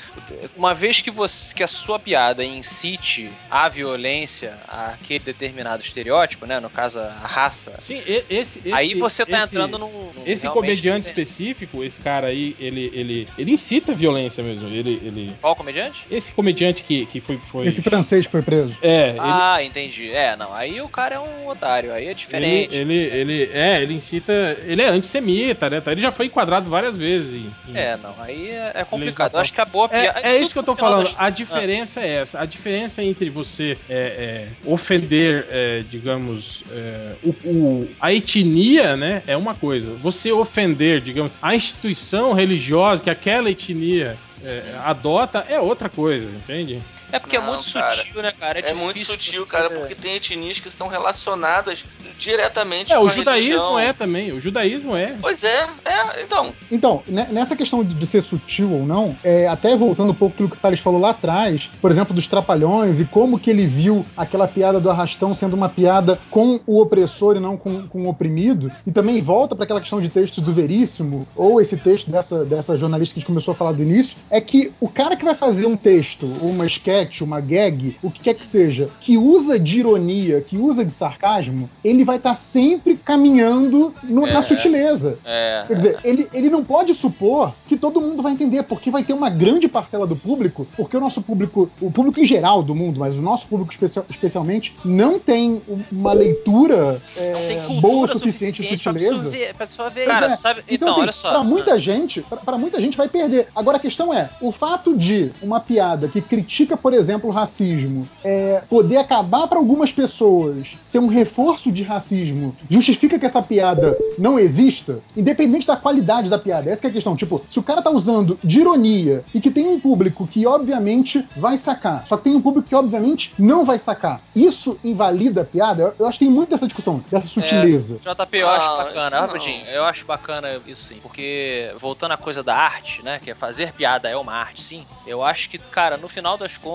uma vez que, você, que a sua piada incite a violência àquele determinado estereótipo, né? No caso, a raça. Sim, esse, esse aí você tá esse- entrando num. num Esse comediante específico, esse cara aí, ele, ele, ele incita a violência mesmo. Ele, ele, Qual comediante? esse comediante que, que foi, foi. Esse francês que foi preso. É, ele, Ah, entendi. É, não. Aí o cara é um otário, aí é Ele, diferente. ele, ele, é, ele incita. Ele é antissemita, né? tá? Ele já foi enquadrado várias vezes. Em, em- É, não. Aí é, é complicado. Eu acho que a boa piada. É, é isso que eu tô falando. das- A diferença é essa. A diferença entre você é, é, ofender, é, digamos, é, o, o- a etnia, né, é uma coisa. Você ofender, digamos, a instituição religiosa que aquela etnia é, adota é outra coisa, entende? É porque é Não, muito cara. sutil, né, cara? É muito difícil sutil, você- cara, porque tem etnias que são relacionadas diretamente É, com o a judaísmo religião. é também. O judaísmo é. Pois é, é, então. Então, ne- nessa questão de ser sutil ou não, é, até voltando um pouco pro que o Thales falou lá atrás, por exemplo, dos trapalhões e como que ele viu aquela piada do arrastão sendo uma piada com o opressor e não com, com o oprimido, e também volta para aquela questão de texto do Veríssimo, ou esse texto dessa, dessa jornalista que a gente começou a falar do início, é que o cara que vai fazer um texto, uma sketch, uma gag, o que quer que seja, que usa de ironia, que usa de sarcasmo, ele vai estar sempre caminhando no- É. na sutileza. É. Quer dizer, ele, ele não pode supor que todo mundo vai entender, porque vai ter uma grande parcela do público, porque o nosso público, o público em geral do mundo, mas o nosso público especial- especialmente, não tem um- uma leitura é, tem boa o suficiente de sutileza. pra Pois Cara, é. sabe. Então, Então, assim, olha só. pra muita gente, pra, pra muita gente vai perder. Agora a questão é, o fato de uma piada que critica, por exemplo, o racismo, é, poder acabar pra algumas pessoas ser um reforço de racismo, justifica que essa piada não exista, independente da qualidade da piada. Essa que é a questão. Tipo, se o cara tá usando de ironia e que tem um público que obviamente vai sacar, só que tem um público que obviamente não vai sacar, isso invalida a piada? Eu, acho que tem muito dessa discussão, dessa sutileza. JP, eu acho Ah, bacana, isso não. rapidinho, eu acho bacana isso sim, porque voltando à coisa da arte, né, que é fazer piada é uma arte, sim, eu acho que, cara, no final das contas,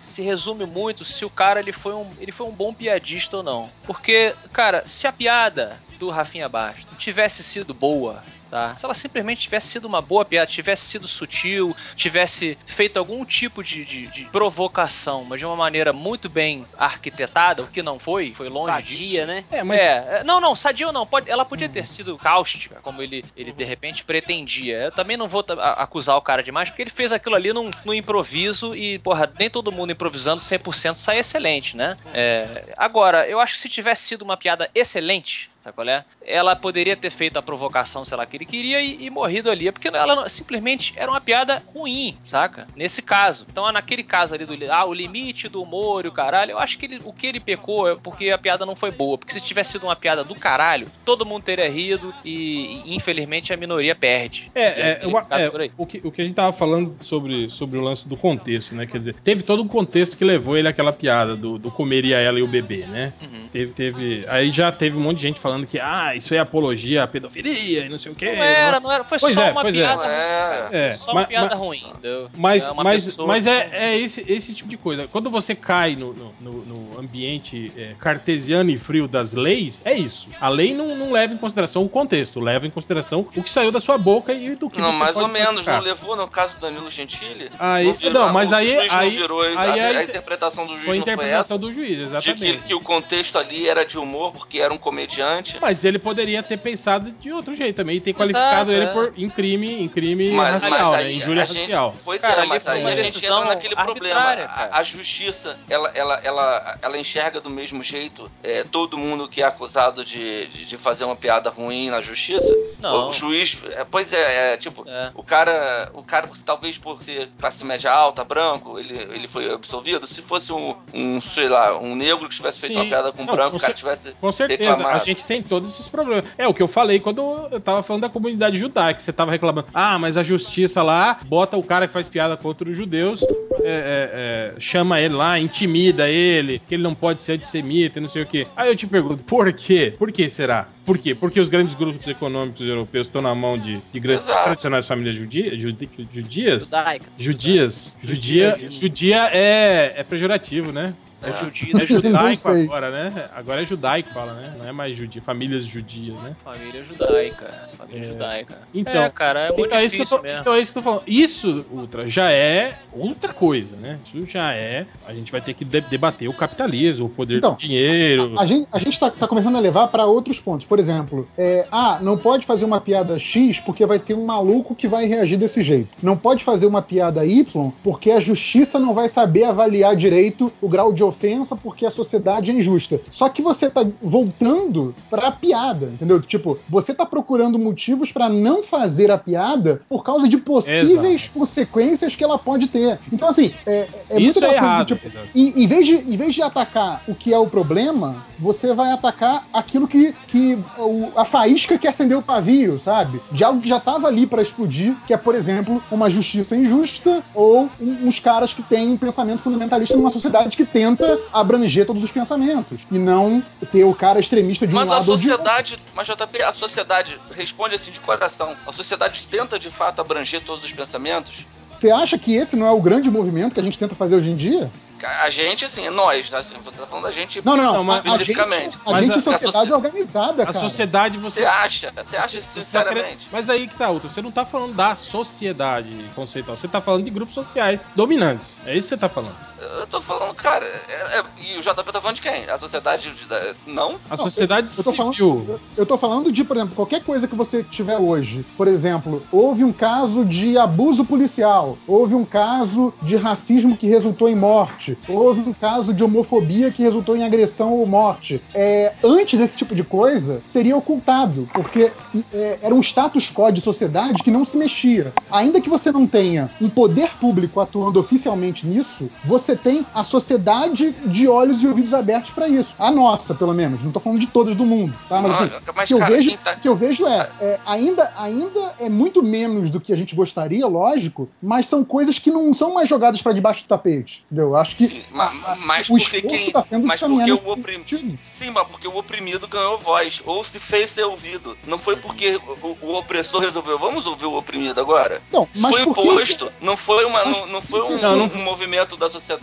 se resume muito se o cara ele foi um, ele foi um bom piadista ou não. Porque, cara, se a piada do Rafinha Bastos tivesse sido boa, Tá? Se ela simplesmente tivesse sido uma boa piada, tivesse sido sutil, tivesse feito algum tipo de, de- de provocação, mas de uma maneira muito bem arquitetada, o que não foi, foi longe Sadia, disso. né? É, mas É, é, não, não, sadio não. Pode, ela podia ter sido cáustica, como ele, ele de repente pretendia. Eu também não vou acusar o cara demais, porque ele fez aquilo ali num, num improviso e, porra, nem todo mundo improvisando 100% sai excelente, né? É, agora, eu acho que se tivesse sido uma piada excelente, sabe qual é? Ela poderia ter feito a provocação, sei lá, que ele queria e, e morrido ali, porque ela não- simplesmente era uma piada ruim, saca? Nesse caso. Então, naquele caso ali do ah, o limite do humor e o caralho, eu acho que ele- o que ele pecou é porque a piada não foi boa. Porque se tivesse sido uma piada do caralho, todo mundo teria rido e, e, infelizmente a minoria perde. É, é, uma- é, por aí. o, que, o que a gente tava falando sobre, sobre o lance do contexto, né? Quer dizer, teve todo um contexto que levou ele àquela piada do, do comeria ela e o bebê, né? Uhum. Teve, teve. Aí já teve um monte de gente falando que, ah, isso é apologia à pedofilia e não sei o quê. Não era, não era. Foi Pois só é, uma pois é. piada Não ruim. é. É, só uma mas- piada mas- ruim? Mas, É mas, pessoa mas é, é esse, esse tipo de coisa. Quando você cai no, no, no- ambiente é, cartesiano e frio das leis, é isso. A lei não, não leva em consideração o contexto, leva em consideração o que saiu da sua boca e do que Não, você mais pode ou menos, classificar. não levou no caso do Danilo Gentili? Aí- não, virou- não, mas o aí- aí- não virou, aí a, a a inter- interpretação do juiz Foi a não foi interpretação essa? do juiz, De que, exatamente. que o contexto ali era de humor, porque era um comediante. Mas ele poderia ter pensado de outro jeito também e ter qualificado Exato, ele é. por, em crime, em crime Mas, racial, mas né? aí Injúria a gente, racial. pois Cara, é, ali mas foi aí a gente entra naquele problema. cara. A, a justiça, ela, ela, ela, ela enxerga do mesmo jeito é, todo mundo que é acusado de, de, de fazer uma piada ruim na justiça. Não. O juiz, é, pois é, é, tipo, É. o cara, o cara talvez por ser classe média alta, branco, ele, ele foi absolvido. Se fosse um, um, sei lá, um negro que tivesse feito Sim. uma piada com um branco, o cara tivesse Com certeza, reclamado. a gente tem todos esses problemas. É o que eu falei quando eu tava falando da comunidade judaica, que você tava reclamando. Ah, mas a justiça lá bota o cara que faz piada contra os judeus, é, é, é, chama ele lá, intimida ele, que ele não pode ser antissemita e não sei o quê. Aí eu te pergunto, por quê? Por que será? Por quê? Porque os grandes grupos econômicos europeus estão na mão de, de grandes Exato. tradicionais famílias judia, judi- judias? Judaica. Judias. Judia, judia é, é pejorativo, né? É É judaico agora, né? Agora é judaico fala, né? Não é mais judia, famílias judias, né? Família judaica. Família É. judaica. Então, é, cara, é muito então, é isso que eu tô, mesmo. então é isso que eu tô falando. Isso, Ultra, já é outra coisa, né? Isso já é. A gente vai ter que de- debater o capitalismo, o poder Então, do dinheiro. A gente, a gente tá, tá começando a levar para outros pontos. Por exemplo, é, ah, não pode fazer uma piada X porque vai ter um maluco que vai reagir desse jeito. Não pode fazer uma piada Y porque a justiça não vai saber avaliar direito o grau de ofensa porque a sociedade é injusta. Só que você tá voltando pra piada, entendeu? Tipo, você tá procurando motivos para não fazer a piada por causa de possíveis consequências que ela pode ter. Então, assim, é, é muito Isso é aquela coisa do errado. tipo, exato. em, vez de, em vez de atacar o que é o problema, você vai atacar aquilo que, que o- a faísca que acendeu o pavio, sabe? De algo que já estava ali para explodir, que é, por exemplo, uma justiça injusta ou uns caras que têm um pensamento fundamentalista numa sociedade que tenta abranger todos os pensamentos e não ter o cara extremista de um Mas a lado ou de outro. sociedade, mas JP, a sociedade responde assim de coração. A sociedade tenta de fato abranger todos os pensamentos. Você acha que esse não é o grande movimento que a gente tenta fazer hoje em dia? A gente, assim, nós, assim, você tá falando da gente Não, não, não. Não, mas- a, a gente, especificamente. a Mas gente a- é sociedade a organizada, A cara. sociedade você. Você acha? Você acha Você tá sinceramente? Mas aí que tá, Ultra. Você não tá falando da sociedade conceitual. Você tá falando de grupos sociais dominantes. É isso que você tá falando. Eu tô falando, cara, é- é- e o JP tá falando de quem? A sociedade de- da- não? A sociedade eu tô falando- civil. Eu tô falando de, por exemplo, qualquer coisa que você tiver hoje. Por exemplo, houve um caso de abuso policial, houve um caso de racismo que resultou em morte, houve um caso de homofobia que resultou em agressão ou morte. É, antes desse tipo de coisa, seria ocultado, porque é, era um status quo de sociedade que não se mexia. Ainda que você não tenha um poder público atuando oficialmente nisso, você tem a sociedade de olhos e ouvidos abertos para isso. A nossa, pelo menos. Não tô falando de todas do mundo, tá? Mas assim, Ah, mas, que eu cara, vejo, quem tá- que eu vejo é, é, ainda, ainda é muito menos do que a gente gostaria, lógico, mas são coisas que não são mais jogadas para debaixo do tapete, entendeu? Acho que Sim, a- a- mas o porque quem- tá sendo mas porque nesse o oprim- sentido. Sim, mas porque o oprimido ganhou voz, ou se fez ser ouvido. Não foi porque o, o- opressor resolveu, vamos ouvir o oprimido agora? Não, mas foi por que- imposto, não foi, uma, Mas- não, não foi um, Não, não- um movimento da sociedade.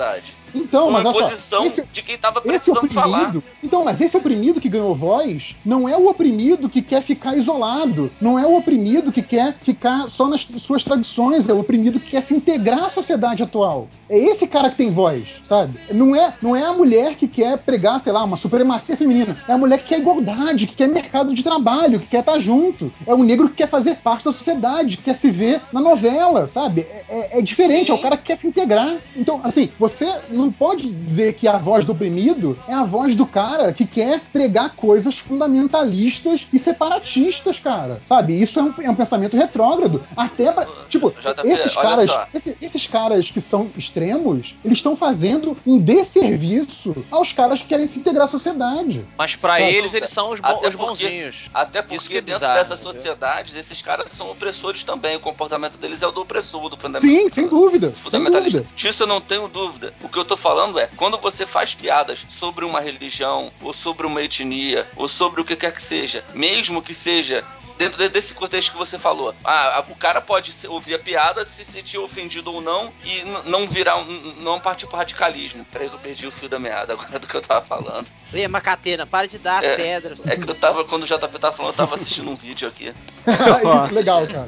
Então, foi mas uma olha só, esse, de quem tava precisando falar. oprimido. Então, mas esse oprimido que ganhou voz não é o oprimido que quer ficar isolado. Não é o oprimido que quer ficar só nas suas tradições. É o oprimido que quer se integrar à sociedade atual. É esse cara que tem voz, sabe? Não é, não é a mulher que quer pregar, sei lá, uma supremacia feminina. É a mulher que quer igualdade, que quer mercado de trabalho, que quer estar junto. É o negro que quer fazer parte da sociedade, que quer se ver na novela, sabe? É, é- é diferente, Sim. é o cara que quer se integrar. Então, assim, você não pode dizer que a voz do oprimido é a voz do cara que quer pregar coisas fundamentalistas e separatistas, cara. Sabe? Isso é um, é um pensamento retrógrado. Até pra. Tipo, JP, esses caras, esse- esses caras que são extremos, eles estão fazendo um desserviço aos caras que querem se integrar à sociedade. Mas pra Sabe? eles, eles são os, bo- Até os porque- bonzinhos. Até Isso porque que é dentro bizarro, dessas entendeu? sociedades, esses caras são opressores também. O comportamento deles é o do opressor, do fundamental. Sim, sem dúvida. Sem fundamentalista. dúvida. Disso eu não tenho dúvida. O que eu tô falando é, quando você faz piadas sobre uma religião, ou sobre uma etnia, ou sobre o que quer que seja, mesmo que seja dentro de- desse contexto que você falou, ah, o cara pode ouvir a piada, se sentir ofendido ou não, e não virar, um- não partir pro radicalismo. Peraí que eu perdi o fio da meada agora do que eu tava falando. Ei, Macatena, para de dar É. pedras. É que eu tava, quando o JP tava falando, eu tava assistindo um vídeo aqui. Isso, legal, cara.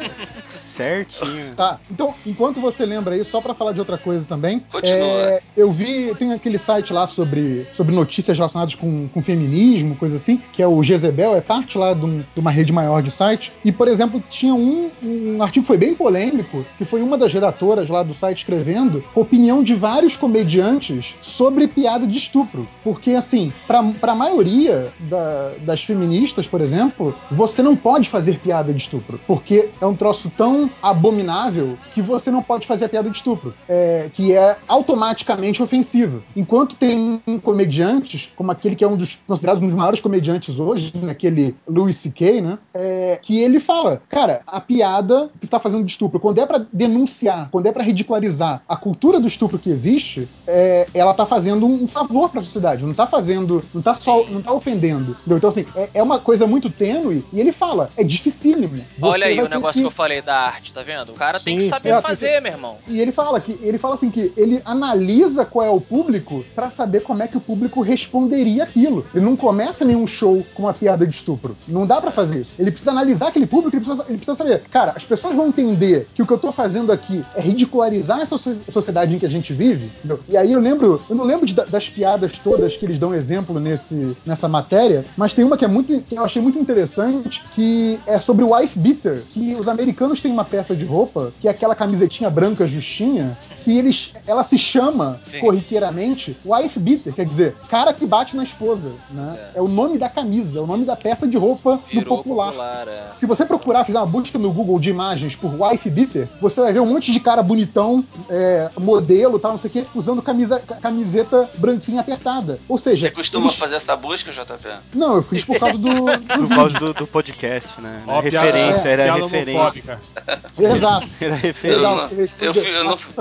Certinho. Tá, então, enquanto você lembra aí, só pra falar de outra coisa também. Continua. é, eu vi, tem aquele site lá sobre, sobre notícias relacionadas com, com feminismo, coisa assim, que é o Jezebel, é parte lá de, um- de uma rede maior de site. E, por exemplo, tinha um, um artigo que foi bem polêmico, que foi uma das redatoras lá do site escrevendo opinião de vários comediantes sobre piada de estupro. Porque, assim, pra, pra maioria da- das feministas, por exemplo, você não pode fazer piada de estupro. Porque é um troço tão abominável que você não pode fazer a piada de estupro. É, que é automaticamente ofensiva. Enquanto tem comediantes, como aquele que é um dos considerados um dos maiores comediantes hoje, aquele Louis C.K., né? é, que ele fala, cara, a piada que está fazendo de estupro, quando é pra denunciar, quando é pra ridicularizar a cultura do estupro que existe, é, ela tá fazendo um favor pra sociedade, não tá fazendo, não tá só, não tá ofendendo. entendeu? Então, assim, é, é uma coisa muito tênue, e ele fala, é dificílimo. Você Olha aí o negócio que... eu falei da arte, tá vendo? O cara tem que Sim, saber é, fazer, meu irmão. E ele fala que ele fala assim que ele analisa qual é o público pra saber como é que o público responderia aquilo. Ele não começa nenhum show com uma piada de estupro. Não dá pra fazer isso. Ele precisa analisar aquele público, ele precisa, ele precisa saber, cara, as pessoas vão entender que o que eu tô fazendo aqui é ridicularizar essa so- sociedade em que a gente vive. entendeu? E aí eu lembro, eu não lembro de- das piadas todas que eles dão exemplo nesse, nessa matéria, mas tem uma que é muito que eu achei muito interessante, que é sobre o wife beater, que os americanos têm uma peça de roupa, que é aquela camisetinha branca justinha, que eles ela se chama Sim. corriqueiramente wife beater, quer dizer, cara que bate na esposa, né? É, o nome da camisa, é o nome da peça de roupa no Virou popular. popular, é. Se você procurar, fizer uma busca no Google de imagens por wife beater, você vai ver um monte de cara bonitão, é, modelo, tal, não sei o quê, usando camisa, ca- camiseta branquinha apertada. Ou seja, Você costuma eles- fazer essa busca, JP? não, eu fiz por causa do, do Por causa do, do podcast, né? Ó, referência, era referência. Exato. Era Eu, referência. Eu, eu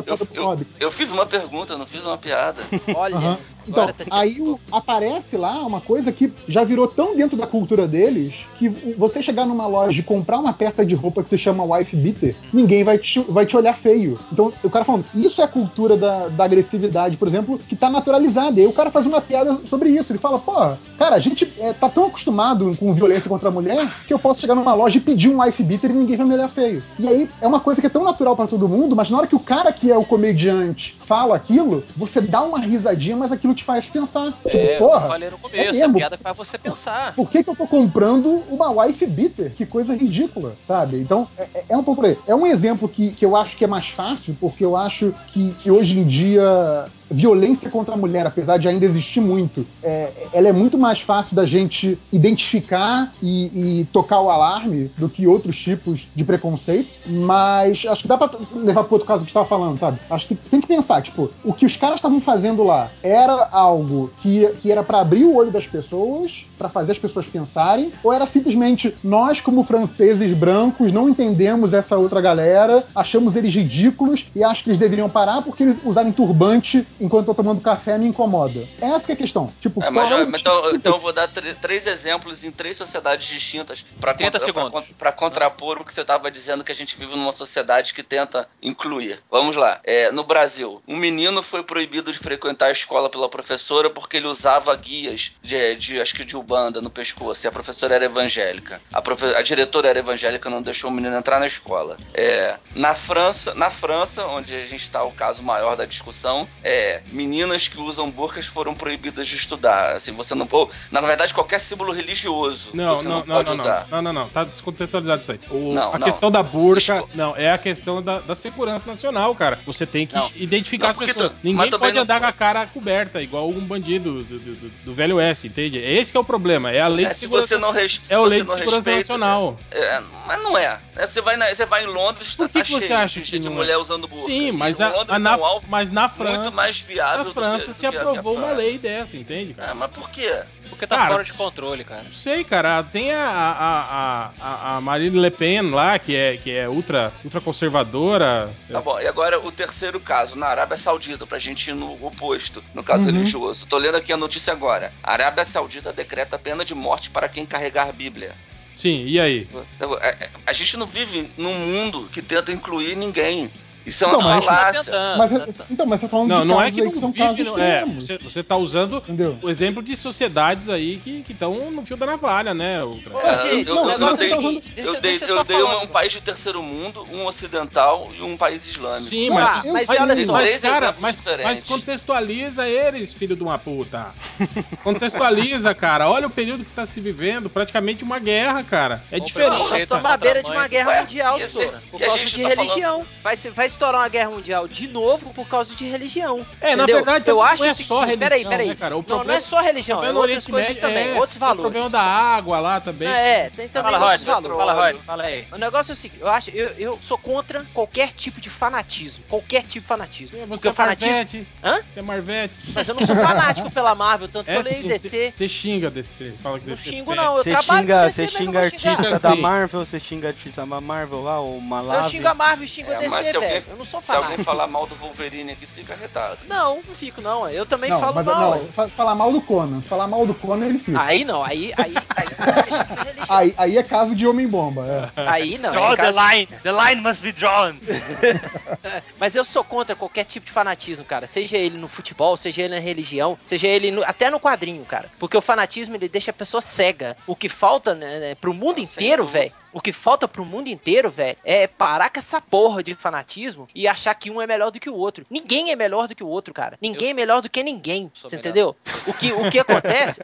eu- eu- fiz uma pergunta, eu não fiz uma piada. Olha. Aham. Então, tá aí o- aparece lá uma coisa que já virou tão dentro da cultura deles que você chegar numa loja e comprar uma peça de roupa que se chama wife beater, ninguém vai te, vai te olhar feio. Então, o cara falando, isso é a cultura da, da agressividade, por exemplo, que tá naturalizada. E aí o cara faz uma piada sobre isso. Ele fala, pô, cara, a gente é, tá tão acostumado com violência contra a mulher que eu posso chegar numa loja e pedir um wife beater e ninguém vai me olhar feio. E aí é uma coisa que é tão natural pra todo mundo, mas na hora que o cara que é o comediante fala aquilo, você dá uma risadinha, mas aquilo te faz pensar. É, tipo, eu porra, falei no é começo, a mesmo? piada que faz você pensar. por que, que eu tô comprando uma wife beater? Que coisa ridícula, sabe? Então, é, é- é um pouco. É um exemplo que, que eu acho que é mais fácil, porque eu acho que, que hoje em dia violência contra a mulher, apesar de ainda existir muito, é, ela é muito mais fácil da gente identificar e, e tocar o alarme do que outros tipos de preconceito, mas acho que dá pra levar pro outro caso que você tava falando, sabe? Acho que você tem que pensar, tipo, o que os caras estavam fazendo lá era algo que, que era pra abrir o olho das pessoas, pra fazer as pessoas pensarem, ou era simplesmente nós, como franceses brancos, não entendemos essa outra galera, achamos eles ridículos e acho que eles deveriam parar porque eles usarem turbante enquanto eu tô tomando café me incomoda. Essa que é a questão. Tipo, É, mas, qual é mas então, tipo- então eu vou dar tr- três exemplos em três sociedades distintas para 30 segundos. contrapor o que você estava dizendo que a gente vive numa sociedade que tenta incluir. Vamos lá. É, no Brasil, um menino foi proibido de frequentar a escola pela professora porque ele usava guias de, de acho que de ubanda no pescoço. E a professora era evangélica. A, profe- a diretora era evangélica, não deixou o menino entrar na escola. É, na França, na França, onde a gente está o caso maior da discussão, é, meninas que usam burcas foram proibidas de estudar. Assim, você não ou, na verdade qualquer símbolo religioso Não, você não, não, não, pode não, não, usar. não, não, não, tá descontextualizado isso aí. O- Não, a não. questão da burca, não, é a questão da, da segurança nacional, cara. Você tem que Não. identificar as pessoas. tu- Ninguém pode andar com a cara coberta, igual um bandido do, do- do- Velho Oeste, entende? Esse que é o problema, é a lei É, de se segurança. você não res, se é a você lei de segurança respeita, nacional. É, mas não é. É, Você vai, na- você vai em Londres, Por tá, que tá que você cheio acha de, que de não é? mulher usando burca. Sim, mas, a, Londres a na, é um mas na França. muito mais viável na França se aprovou uma lei dessa, entende, cara? Ah, mas por quê? Porque tá Cara, fora de controle, cara. Não sei, cara. Tem a, a, a, a, Marine Le Pen lá, que é, que é ultra, ultra conservadora. Tá bom, e agora o terceiro caso, na Arábia Saudita, pra gente ir no oposto, no caso Uhum. religioso. Tô lendo aqui a notícia agora. A Arábia Saudita decreta pena de morte para quem carregar a Bíblia. Sim, e aí? Então, é- é- A gente não vive num mundo que tenta incluir ninguém. Isso é uma Não, mas- falácia. tentando, Mas, tá- tá- então, mas você tá falando Não, de não casos é que não que são vive, casos não, é. Você, você tá usando Entendeu? o exemplo de sociedades aí que estão no fio da navalha, né? Ultra? Ô, É, eu, o eu- eu é dei, seguinte, deixa- eu dei, deixa eu eu dei um, um país de terceiro mundo, um ocidental e um país islâmico. Sim, Ah, mas, mas mas, olha mas, só. Três cara, mas, mas contextualiza eles, filho de uma puta. contextualiza, cara. Olha o período que está se vivendo, praticamente uma guerra, cara. É Bom, diferente. Nós estamos à beira a de uma guerra mundial, Sora. Por causa de tá religião. Vai, se- vai estourar uma guerra mundial de novo por causa de religião. É, na entendeu? verdade, eu não acho é o só seguinte, peraí, religião, peraí. né, cara? O não, problema- não é só religião, O é outras coisas Médio também, é, outros O valores. problema da água lá também. É, tem também Fala, outros valores. Fala, Rod. Fala aí. O negócio é o seguinte, eu acho, eu, eu sou contra qualquer tipo de fanatismo. Qualquer tipo de fanatismo. Você Porque é o fanatismo. Marvete. Hã? Você é Marvete. Mas eu não sou fanático pela Marvel, tanto que É eu leio sim, DC. Você você xinga DC. Fala que Não DC xingo, tem. não. Eu Você trabalho você eu xinga vou xingar. artista da. Marvel, você xinga artista da Marvel lá, o Eu Malave. xingo a Marvel e xingo a É, DC, se alguém-. Eu não sou Se alguém fanático. falar mal do Wolverine aqui, você fica retado. Não, não fico, não. Eu também Não, falo mas mal. não, fa- falar mal do Conan. Se falar mal do Conan, ele fica. Aí não, aí. Aí, aí, aí, Aí, aí é caso de homem-bomba. É. aí não. Draw é the caso- line. The line must be drawn. Mas eu sou contra qualquer tipo de fanatismo, cara. Seja ele no futebol, seja ele na religião, seja ele no- até no quadrinho, cara. Porque o fanatismo ele deixa a pessoa cega. O que falta né, né, pro mundo inteiro, velho. O que falta pro mundo inteiro, velho, é parar com essa porra de fanatismo e achar que um é melhor do que o outro. Ninguém é melhor do que o outro, cara. Ninguém é melhor do que ninguém. Você melhor. entendeu? O que, o que acontece.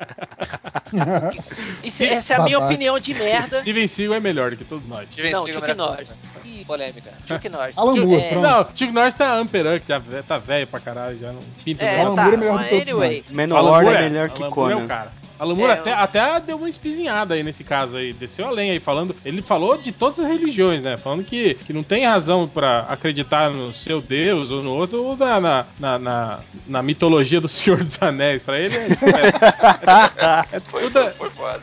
Isso, essa é a minha opinião de merda. Steven Seagal é melhor do que todos nós. Steven Não, Chuck melhor Norris. que- Ih, polêmica. Chuck Norris. Alan Moore, É. Não, Chuck Norris tá Amperan, que já tá velho pra caralho, já não pinta É, mais. Alan tá. Moore é melhor que todos Anyway, Menor Alan Moore é melhor que Alan Moore é o Conan. cara. Moore É, até, eu- até deu uma espizinhada aí nesse caso aí, desceu além aí, falando. Ele falou de todas as religiões, né? Falando que, que não tem razão pra acreditar no seu Deus ou no outro, ou na, na, na, na- na mitologia do Senhor dos Anéis. Pra ele é, é, é Foi, tudo,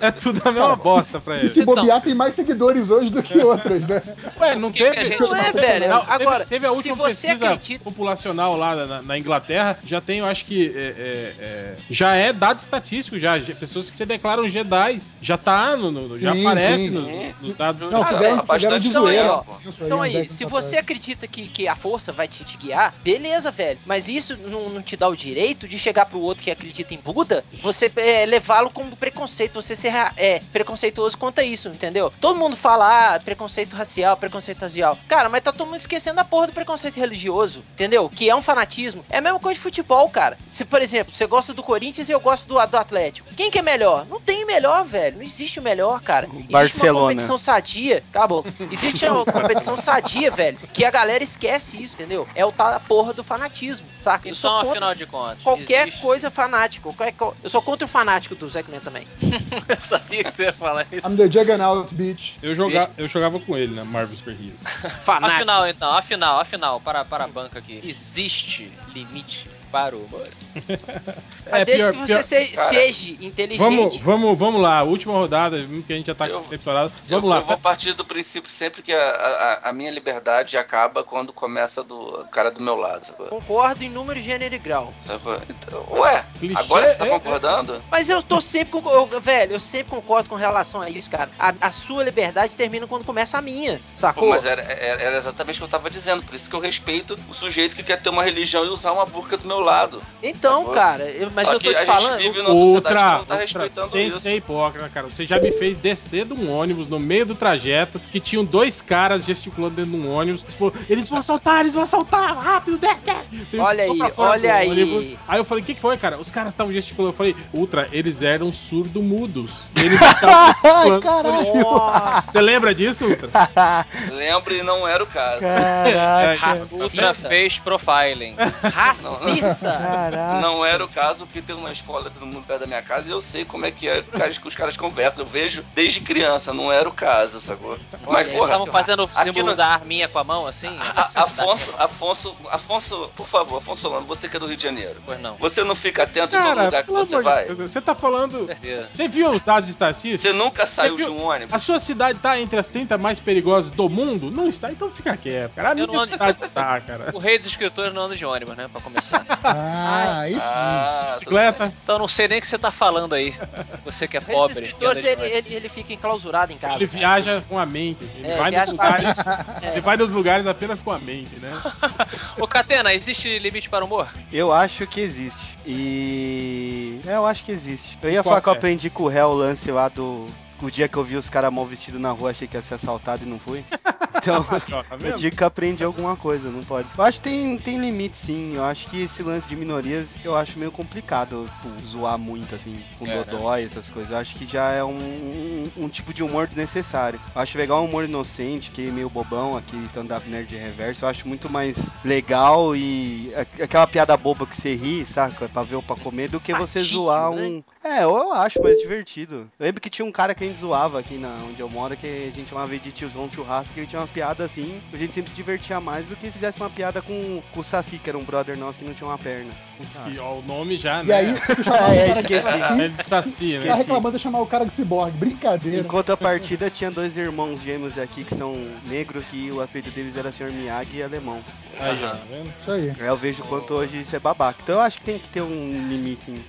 é tudo a mesma bosta pra E ele. se bobear, tem mais seguidores hoje do que outras, né? Ué, não que que teve. a gente Não é, velho. Não, teve- Agora, teve, a se última você pesquisa acredita. populacional lá na, na Inglaterra, já tem, eu acho que é, é, é, já é dado estatístico, já, já- pessoas que se declaram Jedi, já tá no, no- já Sim, aparece sim. nos, nos dados Não, fizeram, é, de então aí, zoeira. ó. Isso aí, Então uns aí, 10 se você acredita que, que a força vai te, te guiar, beleza, velho. Mas isso não, não te dá o direito de chegar pro outro que acredita em Buda, você é, levá-lo como preconceito, você ser é, preconceituoso quanto a isso, entendeu? Todo mundo fala, ah, preconceito racial, preconceito racial. Cara, mas tá todo mundo esquecendo a porra do preconceito religioso, entendeu? Que é um fanatismo. É a mesma coisa de futebol, cara. Se, por exemplo, você gosta do Corinthians e eu gosto do, do Atlético. Quem que é melhor? Não tem melhor, velho. Não existe o melhor, cara. Existe Barcelona. uma competição sadia. Acabou. Existe uma competição sadia, velho. Que a galera esquece isso, entendeu? É o tal da porra do fanatismo, saca? Eu sou é um contra afinal de contas. qualquer existe- coisa fanático. Eu sou contra o fanático do Zackman também. Eu sabia que você ia falar isso. I'm the Juggernaut, bitch. Eu, joga, eu jogava com ele na Marvel Super Hero. Fanático. Afinal, então, afinal, afinal, para, para a banca aqui. Existe limite para o humor? Mas É, desde pior- que você pior- se- seja inteligente. Vamos, vamos, vamos lá, última rodada, mesmo que a gente já tá Eu- com o tempo estourado. Eu, Vamos lá. eu vou partir do princípio sempre que a, a, a minha liberdade acaba quando começa do cara do meu lado, sacou? Concordo em número, gênero e grau. Sacou? Então, ué, Clichê, agora você tá é, concordando? Mas eu tô sempre eu- velho, eu sempre concordo com relação a isso, cara. A, a sua liberdade termina quando começa a minha. Pô, Sacou? mas era, era, era exatamente o que eu tava dizendo, por isso que eu respeito o sujeito que quer ter uma religião e usar uma burca do meu lado. Então, Sacou? cara, eu- mas Só eu que tô te a falando. gente vive numa sociedade Outra, que não tá outra, respeitando sem isso. ser hipócrita, cara. Você já me fez descer de um ônibus no meio do trajeto que tinham dois caras gesticulando dentro de um ônibus. Tipo, eles vão assaltar, eles vão assaltar, rápido, desce, desce. Você Olha aí, olha aí. ônibus. Aí eu falei, o que, que foi, cara? Os caras estavam gesticulando. Eu falei, Ultra, eles eram surdo-mudos. Eles estavam gesticulando. Caralho. Nossa, Você lembra disso, Ultra? Lembro e não era o caso. Caraca. Ultra racista. fez profiling. racista. Caraca. Não era o caso, porque tem uma escola todo mundo perto da minha casa e eu sei como é que é que os caras conversam. Eu vejo desde criança, não era o caso, sacou? Mas, Eles porra, estavam fazendo o símbolo no- da arminha com a mão, assim? A- a- Afonso, Afonso, Afonso, por favor, Afonso Solano, você que é do Rio de Janeiro. Pois não. Você não fica atento em todo Cara, lugar que você vai? de Deus, você tá falando. Você viu os dados estatísticos? Você nunca saiu viu- de um ônibus? A sua cidade tá entre as 30 mais perigosas do mundo? Não está, então fica quieto, cara. A Eu minha não ando- cidade está, cara. O rei dos escritores não anda de ônibus, né? Pra começar. Ah, isso. Ah, Bicicleta. Então eu não sei nem o que você tá falando aí. Você que é Esses pobre. de ele, ele, ele fica enclausurado em casa. Ele cara. viaja com a mente. Ele, É, vai, nos lugares, É. ele vai nos lugares apenas com a mente, né? Ô, Catena, existe limite para o humor? Eu acho que existe. E. É, eu acho que existe. Eu ia Qual falar que eu é? aprendi com o réu o lance lá do. O dia que eu vi os caras mal vestidos na rua, achei que ia ser assaltado e não fui. Então, tá eu digo que aprendi alguma coisa, não pode. Eu acho que tem, tem limite, sim. Eu acho que esse lance de minorias eu acho meio complicado tipo, zoar muito, assim, com É, né? dodói, essas coisas. Eu acho que já é um, um, um tipo de humor desnecessário. Eu acho legal um humor inocente, que é meio bobão, aquele stand-up nerd de reverso. Eu acho muito mais legal e aquela piada boba que você ri, saca? Pra ver ou pra comer, do que você zoar né? um. É, eu acho mais divertido. Eu lembro que tinha um cara que a gente zoava aqui na, onde eu moro, que a gente chamava de tiozão churrasco, que ele tinha umas piadas assim, a gente sempre se divertia mais do que se fizesse uma piada com, com o Saci, que era um brother nosso que não tinha uma perna. Que, ó, o nome já, E né? aí, tu chamava É, o cara de esqueci. É de Saci, tá né? reclamando de chamar o cara de ciborgue. Brincadeira. Enquanto a partida tinha dois irmãos gêmeos aqui que são negros, que o apelido deles era Sr. Miyagi e alemão. Aí, ó, tá vendo? Isso aí. Aí eu vejo o quanto hoje isso é babaca. Então eu acho que tem que ter um limite, sim.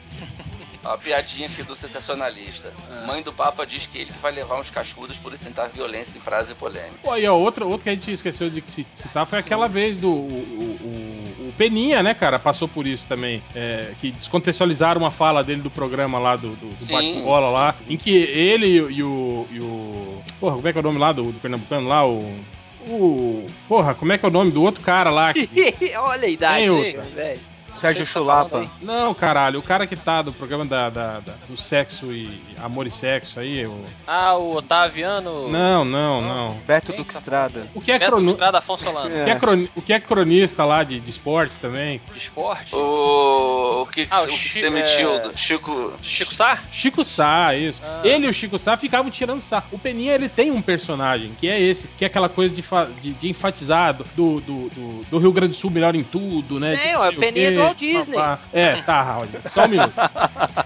A piadinha aqui do sensacionalista. Ah. Mãe do Papa diz que ele vai levar uns cascudos por incitar violência em frase polêmica. Pô, aí, ó, outro, outro que a gente esqueceu de ci- citar foi aquela vez do. O, o- o Peninha, né, cara? Passou por isso também. é, que descontextualizaram uma fala dele do programa lá, do, do, do bate-bola lá, em que ele e, o- e o. Porra, como é que é o nome lá do, do Pernambucano lá? O. O. Porra, como é que é o nome do outro cara lá? que- Olha a idade, velho. Sérgio tá Chulapa. aí? Não, caralho, o cara que tá do programa da, da- da- do sexo e amor e sexo aí. O... Ah, o Otaviano. Não, não, não. Beto Quem Duque tá Estrada. O que é, Beto. Estrada Afonso Solano. o que é croni- o que é cronista lá de, de esporte também? De esporte. O, o que, Ah, o o que Chico- se demitiu é- do Chico. Chico Sá? Chico Sá, isso. Ah. Ele e o Chico Sá ficavam tirando sarro. O Peninha, ele tem um personagem, que é esse, que é aquela coisa de, fa- de, de enfatizar do, do, do, do Rio Grande do Sul melhor em tudo, né? De não sei o Peninha do Walt Disney. É, tá, Raul, só um minuto.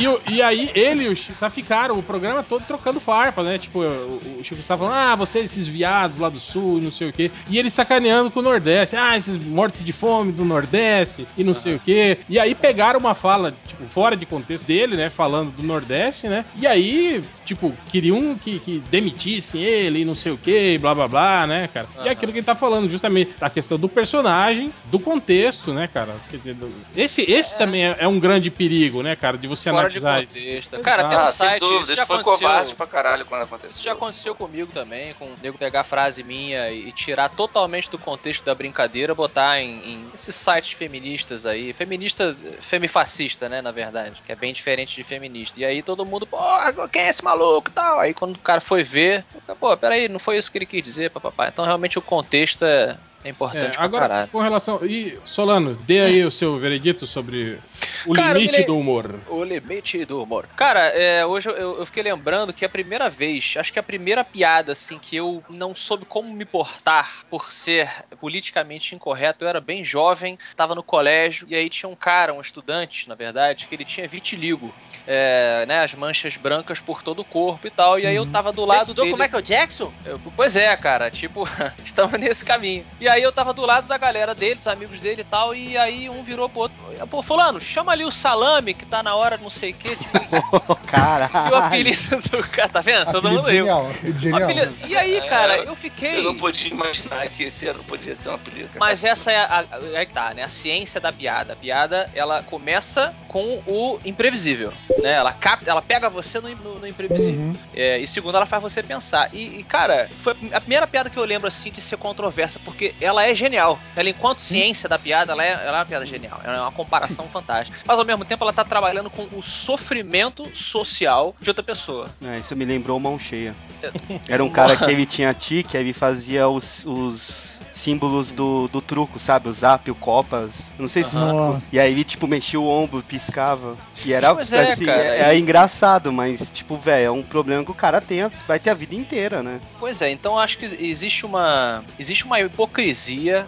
E, e aí ele e o Chico Sá ficaram o programa todo trocando farpa, né? Tipo, o, o Chico Sá falando, ah, vocês, esses viados lá do sul, e não sei o quê. E ele sacaneando com o Nordeste, ah, esses mortos de fome do Nordeste, e não sei o quê. E aí pegaram uma fala, tipo, fora de contexto dele, né? Falando do Nordeste, né? E aí, tipo, queriam que, que demitissem ele e não sei o quê, e blá blá blá, né, cara? E é aquilo que ele tá falando, justamente, da questão do personagem, do contexto, né, cara? Quer dizer, esse, esse também é, é um grande perigo, né, cara, de você Fora de analisar isso. contexto. Cara, tem um Ah, sem site. dúvida, isso foi aconteceu- covarde pra caralho quando aconteceu. Isso já aconteceu comigo também, com o nego pegar a frase minha e tirar totalmente do contexto da brincadeira, botar em, em esses sites feministas aí. Feminista, femifascista, né, na verdade, que é bem diferente de feminista. E aí todo mundo, porra, quem é esse maluco e tal? Aí quando o cara foi ver, pô, peraí, não foi isso que ele quis dizer, papapá. Então realmente o contexto é, é importante É, pra agora, caralho. com relação. E, Solano, dê aí o seu veredito sobre o Cara, limite le- do humor. O limite do humor. Cara, é, hoje eu, eu fiquei lembrando que a primeira vez, acho que a primeira piada, assim, que eu não soube como me portar por ser politicamente incorreto, eu era bem jovem, tava no colégio, e aí tinha um cara, um estudante, na verdade, que ele tinha vitiligo, é, né, as manchas brancas por todo o corpo e tal, e aí eu tava do Você lado estudou dele... com o Michael Jackson? Eu- pois é, cara, tipo, estamos nesse caminho. E aí eu tava do lado da galera dele, dos amigos dele e tal, e aí um virou pro outro, pô, fulano, chama ali o salame que tá na hora não sei o que, tipo, e o Caralho. apelido do cara, tá vendo? Todo mundo genial, apelido O genial. apelido- E aí, cara, É, eu fiquei... Eu não podia imaginar que esse era, podia ser um apelido. cara. Mas essa é a, aí tá, né? A ciência da piada. A piada, ela começa com o imprevisível, né? Ela capta, ela pega você no, no- no imprevisível. Uhum. É, e segundo, ela faz você pensar. E, e, cara, foi a primeira piada que eu lembro, assim, de ser controversa, porque ela é genial. Ela, enquanto ciência da piada, ela é, ela é uma piada genial. Ela é uma comparação fantástica. Mas, ao mesmo tempo, ela tá trabalhando com o sofrimento social de outra pessoa. É, isso me lembrou mão cheia. Era um cara que ele tinha tique, aí ele fazia os, os símbolos do, do truco, sabe? O zap, o copas. Não sei se. Nossa. E aí ele, tipo, mexia o ombro, piscava. E era é, assim, é, é engraçado, mas, tipo, velho, é um problema que o cara tem, vai ter a vida inteira, né? Pois é, então acho que existe uma existe uma hipocrisia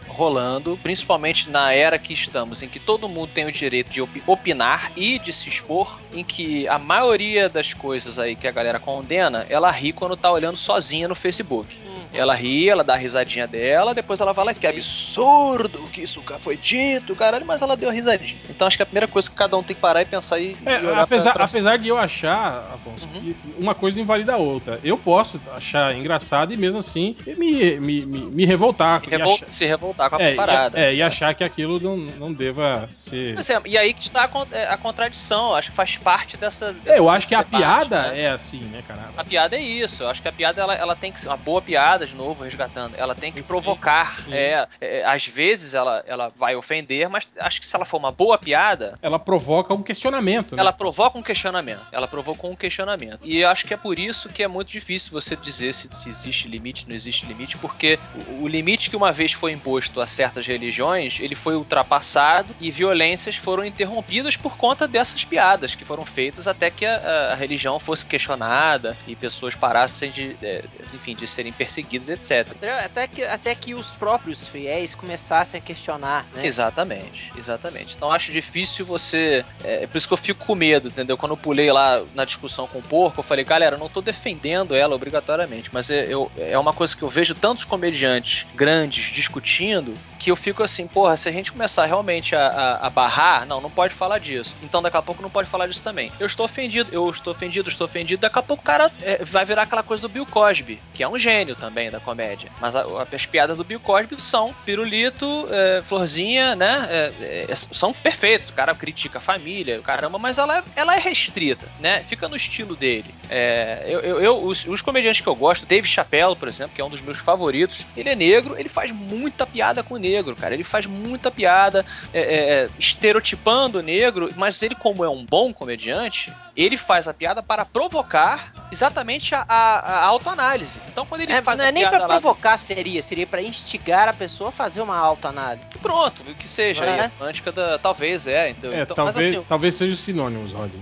rolando, principalmente na era que estamos, em que todo mundo tem o direito de opi- opinar e de se expor, em que a maioria das coisas aí que a galera condena, ela ri quando tá olhando sozinha no Facebook. Ela ri, ela dá a risadinha dela, depois ela fala que absurdo que isso cá foi dito, caralho, mas ela deu a risadinha. Então acho que a primeira coisa que cada um tem que parar e pensar e, É, e olhar apesar, pra, pra apesar de eu achar, Afonso, Uhum. que uma coisa invalida a outra. Eu posso achar engraçado e mesmo assim me, me, me, me revoltar. se, e se revoltar com a é, parada. e, é, e achar que aquilo não, não deva ser é, e aí que está a, é, a contradição. Acho que faz parte dessa. É, dessa- eu acho que a debate, piada né? é assim, né, cara? A piada é isso. Eu acho que a piada ela, ela tem que ser uma boa piada, de novo, resgatando. Ela tem que Sim, provocar. sim. É, é, às vezes ela, ela vai ofender, mas acho que se ela for uma boa piada, Ela provoca um questionamento, né? ela provoca um questionamento. Ela provocou um questionamento. E eu acho que é por isso que é muito difícil você dizer se, se existe limite, não existe limite, porque o, o limite que uma vez foi imposto a certas religiões, ele foi ultrapassado e violências foram interrompidas por conta dessas piadas que foram feitas até que a, a- religião fosse questionada e pessoas parassem de, é, enfim, de serem perseguidas, etc. Até que, até que os próprios fiéis começassem a questionar, né? Exatamente, exatamente. Então acho difícil você. É, é por isso que eu fico com medo, entendeu? Quando eu pulei lá na discussão com o porco, eu falei, galera, eu não tô defendendo ela obrigatoriamente, mas é, eu, é uma coisa que eu vejo tantos comediantes grandes discutindo que eu fico assim, porra, se a gente começar realmente a, a- a barrar, não, não pode falar disso. Então daqui a pouco não pode falar disso também. Eu estou ofendido, eu estou ofendido, estou ofendido. Daqui a pouco o cara é, vai virar aquela coisa do Bill Cosby, que é um gênio também da comédia. Mas a- as piadas do Bill Cosby são pirulito, é, florzinha, né? é, é, são perfeitos. O cara critica a família, caramba, mas ela, é- ela é restrita, né? Fica no estilo dele. É, eu, eu- eu- os, os comediantes que eu gosto, Dave Chappelle, por exemplo, que é um dos meus favoritos, ele é negro, ele faz muita piada com o negro, cara. Ele faz muita piada é, é, estereotipando o negro, mas ele, como é um bom comediante, ele faz a piada para provocar exatamente a, a- a autoanálise. Então, quando ele É, faz não a é nem lá- provocar seria, seria pra instigar a pessoa a fazer uma autoanálise. Pronto, o que seja. É. a semântica da. Talvez, é. Então, É, então- talvez, Mas assim, talvez seja os sinônimos, Rodney.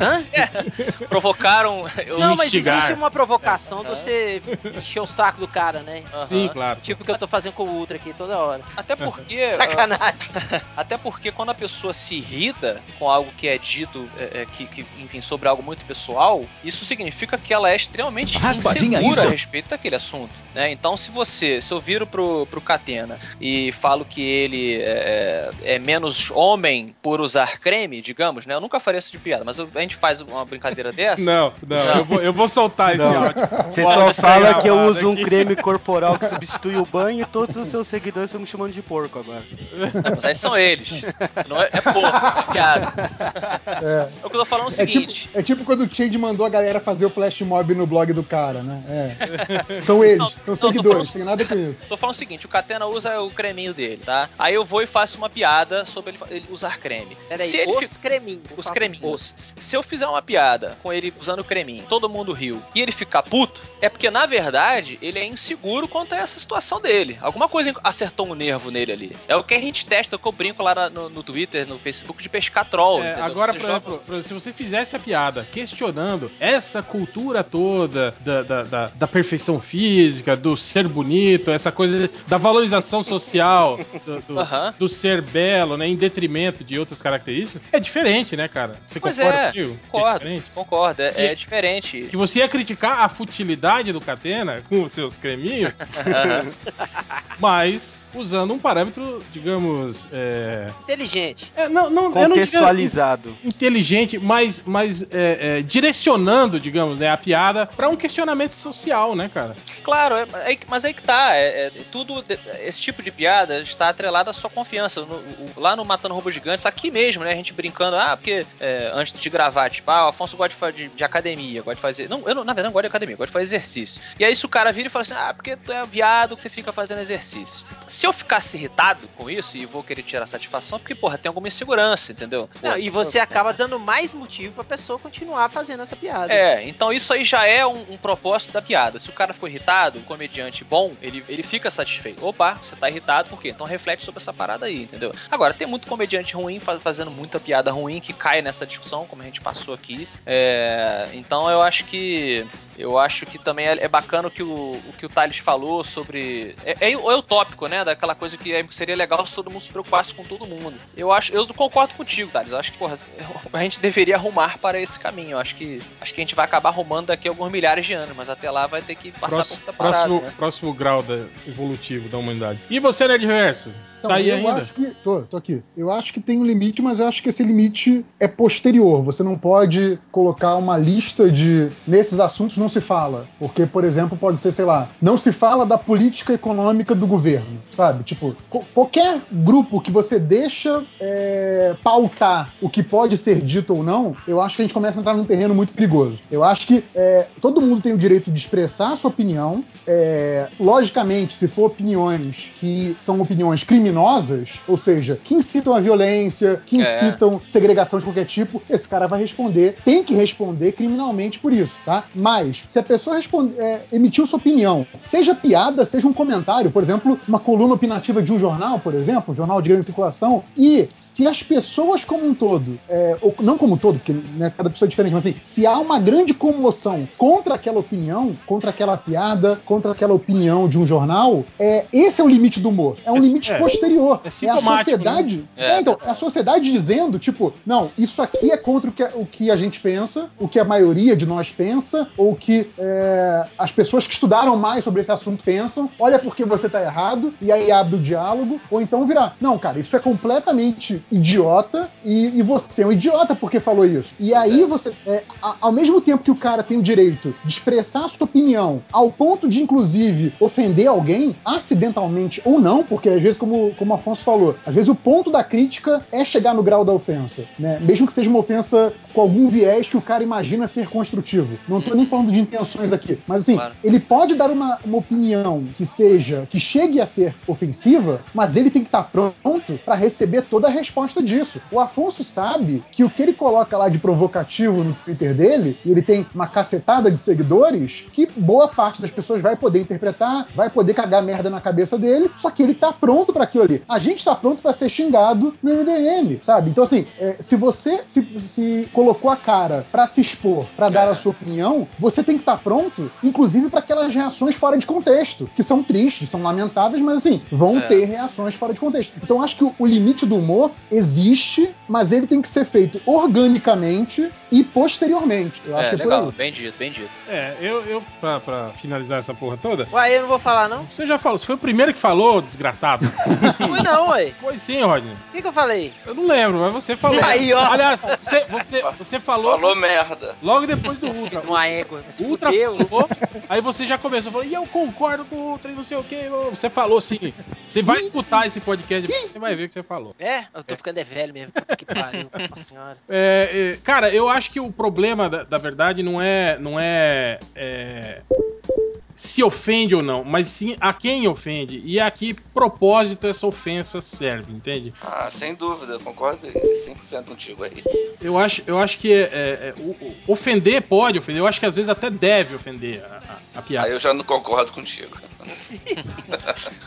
Hã? provocaram. eu- Não, mas instigar. existe uma provocação de Aham. você encher o saco do cara, né? Sim, claro. Tipo que eu tô fazendo com o Ultra aqui toda hora. Até porque. Sacanagem. Até porque quando a pessoa se irrita com algo que é dito, é, é, que, que, enfim, sobre algo muito pessoal, isso significa que ela é extremamente insegura a respeito daquele assunto. Né? Então, se você, se eu viro pro, pro Catena e falo que ele é, é menos homem por usar creme, digamos, né? Eu nunca faria isso de piada, mas eu- a gente faz uma brincadeira dessa. Não, não, Eu, vou, eu vou soltar esse Não. áudio. Você só fala que eu uso um aqui. creme corporal que substitui o banho e todos os seus seguidores estão me chamando de porco agora. Mas aí são eles. Não é, é pouco, é piada. É. É o que eu tô falando é o É tipo, é tipo quando o Change mandou a galera fazer o flash mob no blog do cara, né? É. São eles, Não, são não, seguidores, falando- tem nada com isso. Tô falando o seguinte, o Catena usa o creminho dele, tá? Aí eu vou e faço uma piada sobre ele, ele usar creme. Peraí, Se ele os fi- creminhos. os creminhos. Se eu fizer uma piada com ele usando creminho, todo mundo riu, e ele ficar puto, é porque na verdade ele é inseguro quanto a essa situação dele. Alguma coisa acertou um nervo nele ali. É o que a gente testa, o que eu brinco lá no, no Twitter, no Facebook de pescar troll. É, agora, por joga- exemplo, por exemplo, se você fizesse a piada questionando essa cultura toda da, da, da, da perfeição física, do ser bonito, essa coisa da valorização social, do, do, do ser belo, né, em detrimento de outras características, é diferente, né, cara? Você Pois concorda é, é concordo, diferente? concordo, é, é diferente. Que você ia criticar a futilidade do Catena com os seus creminhos, mas usando um parâmetro, digamos. É, Inteligente. é, não, não, eu não Contextualizado. inteligente, mas, mas é, é, direcionando, digamos, né, a piada pra um questionamento social, né, cara? Claro, é- é- mas aí que tá. É, é- tudo, esse tipo de piada está atrelado à sua confiança. No- o- lá no Matando Robôs Gigantes, aqui mesmo, né? A gente brincando, ah, porque é, antes de gravar, tipo, ah, o Afonso gosta de, de, de academia, gosta de fazer. Não, eu não, na verdade não gosto de academia, gosto de fazer exercício. E aí se o cara vira e fala assim, ah, porque tu é viado que você fica fazendo exercício. Se eu ficasse irritado com isso e vou querer tirar satisfação, porque, porra, tem alguma insegurança, entendeu? Não, Pô, e você acaba dando mais motivo pra pessoa continuar fazendo essa piada. É, então isso aí já é um, um propósito da piada. Se o cara ficou irritado, um comediante bom, ele, ele fica satisfeito. Opa, você tá irritado por quê? Então reflete sobre essa parada aí, entendeu? Agora, tem muito comediante ruim faz- fazendo muita piada ruim que cai nessa discussão, como a gente passou aqui. É, então eu acho que. Eu acho que também é, é bacana o que o, o que o Thales falou sobre. É, é, é utópico, né? Daquela coisa que é- seria legal se todo mundo se preocupasse com todo mundo. Eu acho, eu concordo contigo, Thales. Eu acho que, porra, a gente deveria arrumar para esse caminho. Eu acho que acho que a gente vai acabar arrumando daqui a alguns milhares de anos, mas até lá vai ter que passar Próximo, por muita parada. próximo, né? próximo grau da, evolutivo da humanidade. E você, Nerd Reverso? Então, tá aí eu ainda? acho que. Tô, tô aqui. Eu acho que tem um limite, mas eu acho que esse limite é posterior. Você não pode colocar uma lista de. Nesses assuntos não se fala. Porque, por exemplo, pode ser, sei lá, não se fala da política econômica do governo. sabe? Tipo, qualquer grupo que você deixa é, pautar o que pode ser dito ou não, eu acho que a gente começa a entrar num terreno muito perigoso. Eu acho que é, todo mundo tem o direito de expressar a sua opinião. É, logicamente, se for opiniões que são opiniões criminosas, ou seja, que incitam a violência, que É. incitam segregação de qualquer tipo, esse cara vai responder, tem que responder criminalmente por isso, tá? Mas, se a pessoa responde, é, emitiu sua opinião, seja piada, seja um comentário, por exemplo, uma coluna opinativa de um jornal, por exemplo, um jornal de grande circulação, e se as pessoas como um todo, é, ou não como um todo, porque né, cada pessoa é diferente, mas assim, se há uma grande comoção contra aquela opinião, contra aquela piada, contra aquela opinião de um jornal, é, esse é o limite do humor. É um É- limite é. Posterior. É a sintomático, sociedade. né? É, então, é a sociedade dizendo, tipo, não, isso aqui é contra o que, o que a gente pensa, o que a maioria de nós pensa, ou o que é, as pessoas que estudaram mais sobre esse assunto pensam. Olha porque você tá errado, e aí abre o diálogo, ou então virar, não, cara, isso é completamente idiota, e, e você é um idiota porque falou isso. E aí você, é, a- ao mesmo tempo que o cara tem o direito de expressar a sua opinião, ao ponto de, inclusive, ofender alguém, acidentalmente ou não, porque às vezes, como, como o Afonso falou, às vezes o ponto da crítica é chegar no grau da ofensa, né? Mesmo que seja uma ofensa com algum viés que o cara imagina ser construtivo. Não tô nem falando de intenções aqui, mas assim, Claro. ele pode dar uma, uma opinião que seja, que chegue a ser ofensiva, mas ele tem que estar pronto para receber toda a resposta disso. O Afonso sabe que o que ele coloca lá de provocativo no Twitter dele, e ele tem uma cacetada de seguidores, que boa parte das pessoas vai poder interpretar, vai poder cagar merda na cabeça dele, só que ele tá pronto para aquilo ali. A gente tá pronto para ser xingado no MDM, sabe? Então, assim, é, se você se, se colocou a cara para se expor, para dar a sua opinião, você tem que estar pronto, inclusive para aquelas reações fora de contexto, que são tristes, são lamentáveis, mas assim, vão É. ter reações fora de contexto. Então, acho que o, o limite do humor existe, mas ele tem que ser feito organicamente e posteriormente. Eu acho É, que é por legal, aí. bem dito, bem dito. É, eu, eu pra, pra finalizar essa porra toda, Uai, eu não vou falar, não? você já falou, você foi o primeiro que falou, desgraçado. Fui não, ué. Foi sim, Rodney. O que, que eu falei? Eu não lembro, mas você falou. Aí, ó. Aliás, você, você, você falou, Falou merda. logo depois do Ultra. Uma égua. Se O Ultra fudeu. falou, aí você já começou, falou, e eu concordo com o Ultra e não sei o que. Você falou assim, você vai escutar esse podcast, você vai ver o que você falou. É? Eu tô ficando é velho mesmo. Que pariu. Nossa senhora. É, é, cara, eu acho que o problema da, da verdade não é, não é, é, se ofende ou não, mas sim a quem ofende e a que propósito essa ofensa serve, entende? Ah, sem dúvida, eu concordo 100% contigo aí. Eu acho, eu acho que é, é, ofender pode ofender, eu acho que às vezes até deve ofender a, a- a piada. Aí eu já não concordo contigo.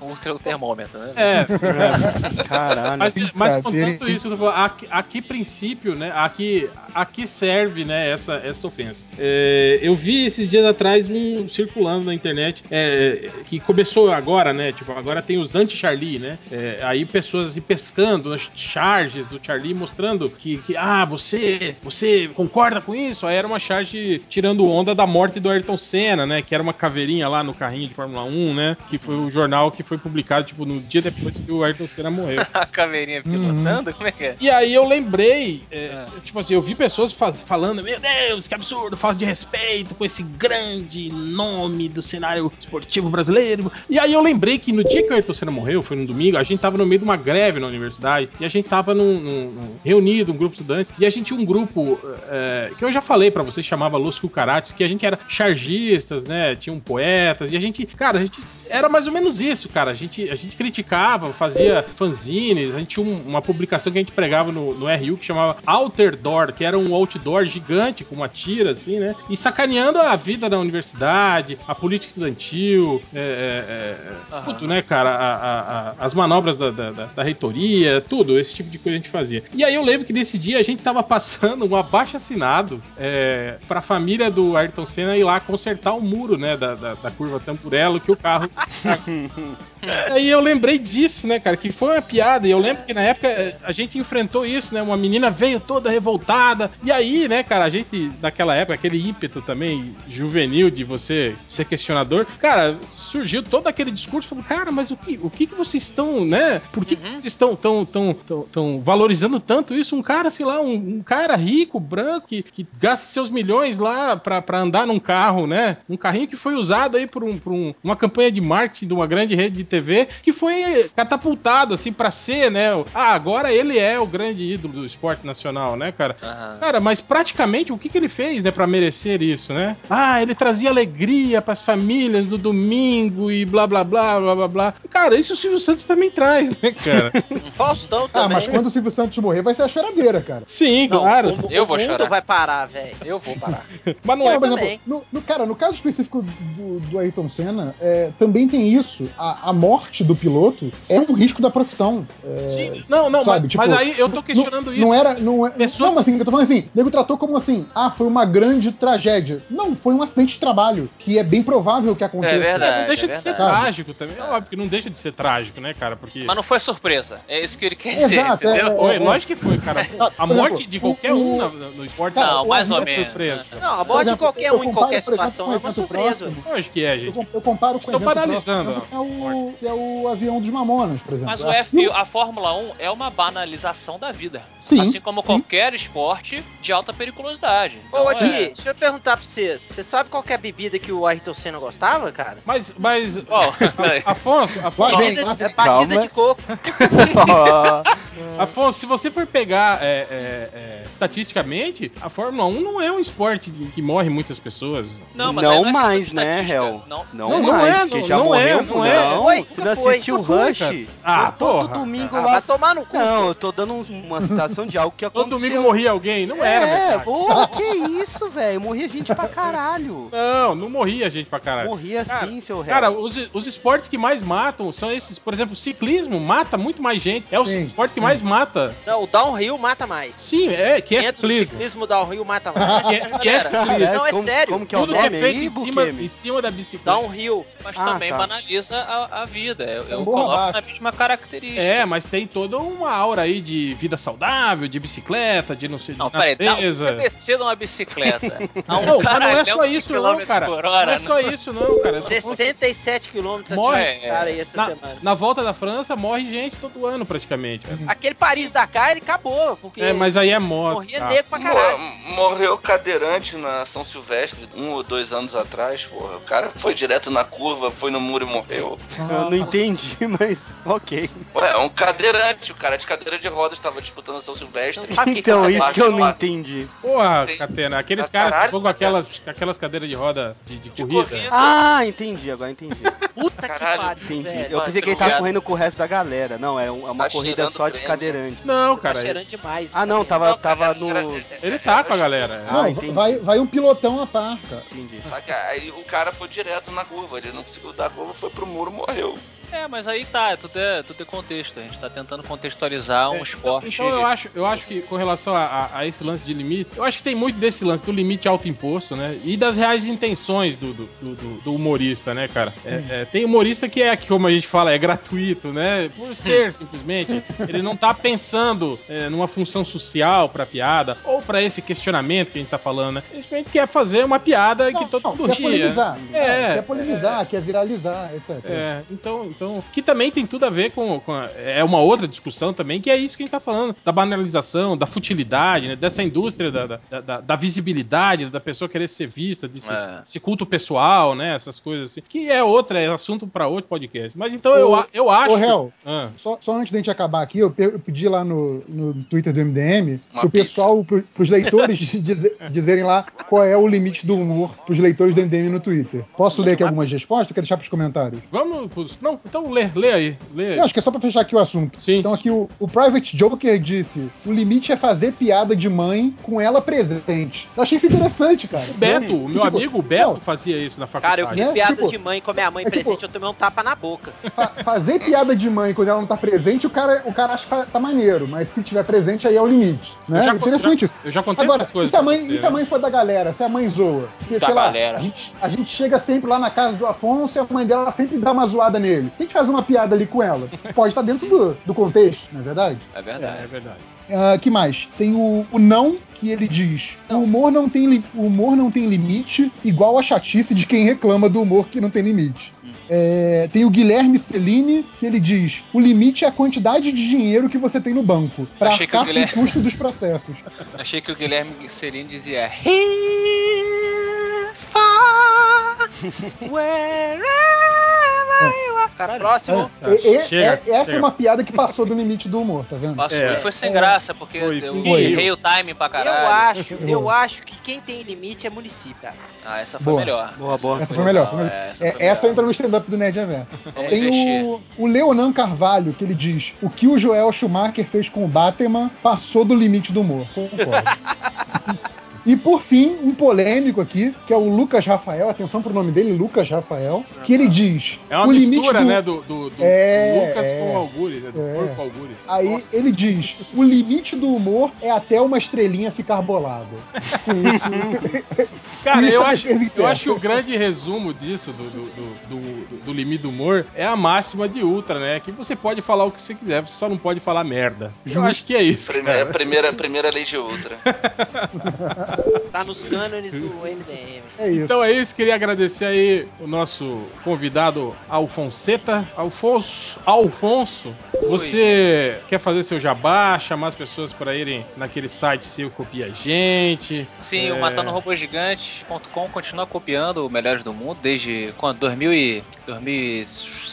Ultra o termômetro, né? É, é. Caralho. Mas, mas contanto isso, eu tô falando, a, que- a que princípio, né? A que, a que serve, né, essa, essa ofensa? É, eu vi esses dias atrás um circulando na internet é, que começou agora, né? Tipo, agora tem os anti-Charlie, né? É, aí pessoas assim, pescando as charges do Charlie, mostrando que, que, ah, você, você concorda com isso? Aí era uma charge tirando onda da morte do Ayrton Senna, né? Que era uma caveirinha lá no carrinho de Fórmula 1, né? Que foi o jornal que foi publicado, tipo, no dia depois que o Ayrton Senna morreu. A caveirinha pilotando? Como é que é? E aí eu lembrei, é, tipo assim, eu vi pessoas faz- falando, meu Deus, que absurdo, falta de respeito com esse grande nome do cenário esportivo brasileiro. E aí eu lembrei que no dia que o Ayrton Senna morreu, foi no domingo, a gente tava no meio de uma greve na universidade, e a gente tava num, num- num- reunido, um grupo de estudantes, e a gente tinha um grupo é, que eu já falei pra vocês, chamava Los Cucarates, que a gente era chargistas, né, tinham poetas, e a gente, cara, a gente era mais ou menos isso, cara, a gente, a gente criticava, fazia fanzines, a gente tinha um- uma publicação que a gente pregava no, no RU que chamava Outer Door, que era um outdoor gigante com uma tira, assim, né? E sacaneando a vida da universidade, a política estudantil, é, é, é, tudo, né, cara? A- a- a- as manobras da, da- da- da reitoria, tudo, esse tipo de coisa a gente fazia. E aí eu lembro que nesse dia a gente tava passando um abaixo assinado é, pra família do Ayrton Senna ir lá consertar o muro, né, da, da, da curva Tamburello, que o carro Aí eu lembrei disso, né, cara? Que foi uma piada. E eu lembro que na época eh, a gente enfrentou isso, né? Uma menina veio toda revoltada. E aí, né, cara, a gente, naquela época, aquele ímpeto também juvenil de você ser questionador, cara, surgiu todo aquele discurso falando, cara, mas o que, o que, que vocês estão, né? Por que, que vocês estão tão, tão, tão, tão valorizando tanto isso? Um cara, sei lá, um, um cara rico, branco, que, que gasta seus milhões lá pra, pra andar num carro, né? Um carrinho que foi usado aí por, um, por um- uma campanha de marketing de uma grande rede de TV, que foi catapultado, assim, pra ser, né? Ah, agora ele é o grande ídolo do esporte nacional, né, cara? Aham. Cara, mas praticamente o que, que ele fez, né, pra merecer isso, né? Ah, ele trazia alegria pras famílias do domingo e blá blá blá blá blá blá. Cara, isso o Silvio Santos também traz, né, cara? Faustão Ah, também. mas quando o Silvio Santos morrer, vai ser a choradeira, cara. Sim, Não, claro. o, Eu o vou mundo chorar. vai parar, velho. Eu vou parar. Mas não é. Não, por também. exemplo, no, no- cara, no caso específico do, do Ayrton Senna, é, também tem isso. A, a morte do piloto é um risco da profissão. É, Sim, não, não, sabe, mas, tipo, mas aí eu tô questionando não, isso. Não era. Não, é, Pessoas- não, mas assim, eu tô falando assim, o nego tratou como assim, ah, foi uma grande tragédia. Não, foi um acidente de trabalho, que é bem provável que aconteça. É verdade. não deixa é de ser verdade. trágico também. É óbvio que não deixa de ser trágico, né, cara? Porque. Mas não foi surpresa. É isso que ele quer dizer, Exato, é, entendeu? Foi, é. lógico que foi, cara. A morte exemplo, de qualquer um no esporte Não, o mais ou é menos. surpresa. Não, a morte de qualquer um em qualquer situação é uma surpresa. Lógico que é, gente. eu comparo com evento banalizando é, o, é o avião dos Mamonas, por exemplo. Mas o F, a Fórmula 1 é uma banalização da vida. Sim, assim como sim. qualquer esporte de alta periculosidade. Ô, Então, aqui, é- deixa eu perguntar pra vocês. Você sabe qual que é a bebida que o Ayrton Senna gostava, cara? Mas, mas. Peraí. Afonso, Afonso, Batida, lá é batida Calma. de coco. Afonso, se você for pegar é, é, é, estatisticamente, a Fórmula 1 não é um esporte que morre muitas pessoas. Não, mas Não aí é mais, né. Hel? Não. Não, Não, não mais, é, porque não- já não morreu, é, não, não é. não. Foi, Tu não assistiu o Rush? cara. Ah, todo porra. domingo Ah, lá. vai tomar no cu. Não, eu tô dando um- uma citação de algo que Todo aconteceu. domingo morria alguém, não era É, pô, que isso, velho? Morria gente pra caralho. Não, não morria gente pra caralho. Morria Cara, sim, seu réu. Cara, os, os esportes que mais matam são esses, por exemplo, o ciclismo mata muito mais gente. É o Sim, esporte que sim. mais mata. Não, o downhill mata mais. Sim, é, que é Dentro ciclismo. ciclismo, o downhill mata mais. Que é, que é ciclismo. não, é como, sério. Como que é o Tudo que é feito aí, em cima, em cima da bicicleta. Downhill. Mas Ah, também tá. banaliza a, a vida. Eu, eu Morro coloco na mesma característica. É, mas tem toda uma aura aí de vida saudável, de bicicleta, de não sei de Não, peraí, natureza. você descer numa bicicleta um Não, mas não é só de isso não, cara. por Não hora, é só isso não, cara. Eu tô falando- 67 quilômetros Morre. atingidos, cara, aí essa Na, semana. na volta da França morre gente todo ano praticamente. Aquele Paris Dakar, ele acabou, porque É, mas aí é moto. morria tá. negro pra caralho. Mo- Morreu cadeirante na São Silvestre um ou dois anos atrás, porra. O cara foi direto na curva, foi no muro e morreu. Eu não entendi, mas ok. Ué, é um cadeirante, o cara de cadeira de rodas estava disputando a São Silvestre. Sabe Então, que isso que eu não lá. entendi. Porra, Catena, aqueles caras que ficam com aquelas, aquelas cadeiras de roda de, de De corrida. corrida. Ah, entendi, agora entendi. Puta Caralho, que pariu, Entendi. velho. Eu pensei que ele tava correndo com o resto da galera. Não, é, é uma Tá corrida só de cadeirante. Não, Tá cara. cheirando demais. Ah, não, tava, Não, tava cara, no. cara, é- Ele é- tá é- com a galera. Ah, Não, entendi. vai, vai um pilotão a par, cara. Entendi. Saca? Aí o cara foi direto na curva, ele não conseguiu dar a curva, foi pro muro morreu. É, mas aí tá, tudo é, tudo é contexto. A gente tá tentando contextualizar um É, esporte. Então eu acho, eu acho que com relação a, a- a esse lance de limite, eu acho que tem muito desse lance do limite autoimposto, né? E das reais intenções do, do, do- do- humorista, né, cara? É, é, tem humorista que é, que, como a gente fala, é gratuito, né? Por ser, simplesmente. Ele não tá pensando é, numa função social pra piada, ou pra esse questionamento que a gente tá falando, né? Ele simplesmente quer fazer uma piada que Não, todo não, mundo quer ria. polemizar. É, É, quer polemizar, quer viralizar, etc. É, então, então, que também tem tudo a ver com, com a- é uma outra discussão também, que é isso que a gente tá falando, da banalização, da futilidade, né, dessa indústria da, da, da- da visibilidade, da pessoa querer ser vista, desse, É. esse culto pessoal, né, essas coisas assim, que é outra, é assunto pra outro podcast. Mas então eu, Ô, a- eu acho... Ô, Hel, Ah, só, só antes da gente acabar aqui, eu, eu pedi lá no, no Twitter do MDM Uma pro pessoal, pro, pros leitores dizer- dizerem lá qual é o limite do humor pros leitores do MDM no Twitter. Posso ler aqui algumas respostas? Quer deixar pros comentários? vamos... Não, então lê, lê aí, lê aí. Acho que é só pra fechar aqui o assunto. Sim. Então aqui o, o Private Joker disse: o limite é fazer piada de mãe com ela presente. Eu achei isso interessante, cara. O Beto, o meu Tipo, amigo Beto não, fazia isso na faculdade. Cara, eu fiz Né? piada Tipo, de mãe com a minha mãe é tipo- presente, eu tomei um tapa na boca. fa- fazer piada de mãe quando ela não tá presente, o cara, o cara acha que tá, tá maneiro, mas se tiver presente, aí é o limite. Né? Já- interessante isso. Eu já contei Agora, essas coisas e se a mãe, você, e se a né? mãe for da galera, se a mãe zoa? Se, Da sei lá, galera. a gente, a gente chega sempre lá na casa do Afonso e a mãe dela sempre dá uma zoada nele. Se a gente faz uma piada ali com ela, pode estar dentro do, do contexto, não é verdade? É É, verdade. é verdade. Ah, que mais? Tem o, o não que ele diz. O humor não tem li- o humor não tem limite, igual a chatice de quem reclama do humor que não tem limite. É, tem o Guilherme Celine que ele diz: o limite é a quantidade de dinheiro que você tem no banco para Achei que o arcar com Guilherme- o custo dos processos. Achei que o Guilherme Serino dizia Here, far, wherever Caralho. Próximo. É, e- e- Chega, é- essa chega. é uma piada que passou do limite do humor, tá vendo? Passou É. e foi sem É. graça, porque Foi, eu foi. errei o timing pra caralho. Eu acho, eu acho que quem tem limite é município, cara. Ah, essa foi Boa. melhor. Boa, boa. Essa foi melhor. Foi melhor. essa É, foi essa melhor. entra no stand-up do Nerd. Vamos Tem o, o Leonan Carvalho, que ele diz: o que o Joel Schumacher fez com o Batman passou do limite do humor. Concordo. E por fim, um polêmico aqui, que é o Lucas Rafael, atenção pro nome dele, Lucas Rafael, que ele diz: É uma o limite mistura, do... né, do, do, do É, Lucas é. com o Algures, né, do É. porco Algures. Aí Nossa. ele diz: o limite do humor é até uma estrelinha ficar bolada. Cara, Isso eu é acho, eu acho que o grande resumo disso, do, do, do, do, do limite do humor, é a máxima de Ultra, né? Que você pode falar o que você quiser, você só não pode falar merda. Eu acho que é isso. Primeira, cara. primeira, primeira lei de Ultra. Tá nos cânones do MDM. É isso. Então é isso, queria agradecer aí o nosso convidado Alfonseta. Alfonso, Alfonso, você quer fazer seu jabá, chamar as pessoas para irem naquele site seu copia gente? Sim, É. o matandorobogigantes.com continua copiando o Melhores do Mundo desde quando? 2000 e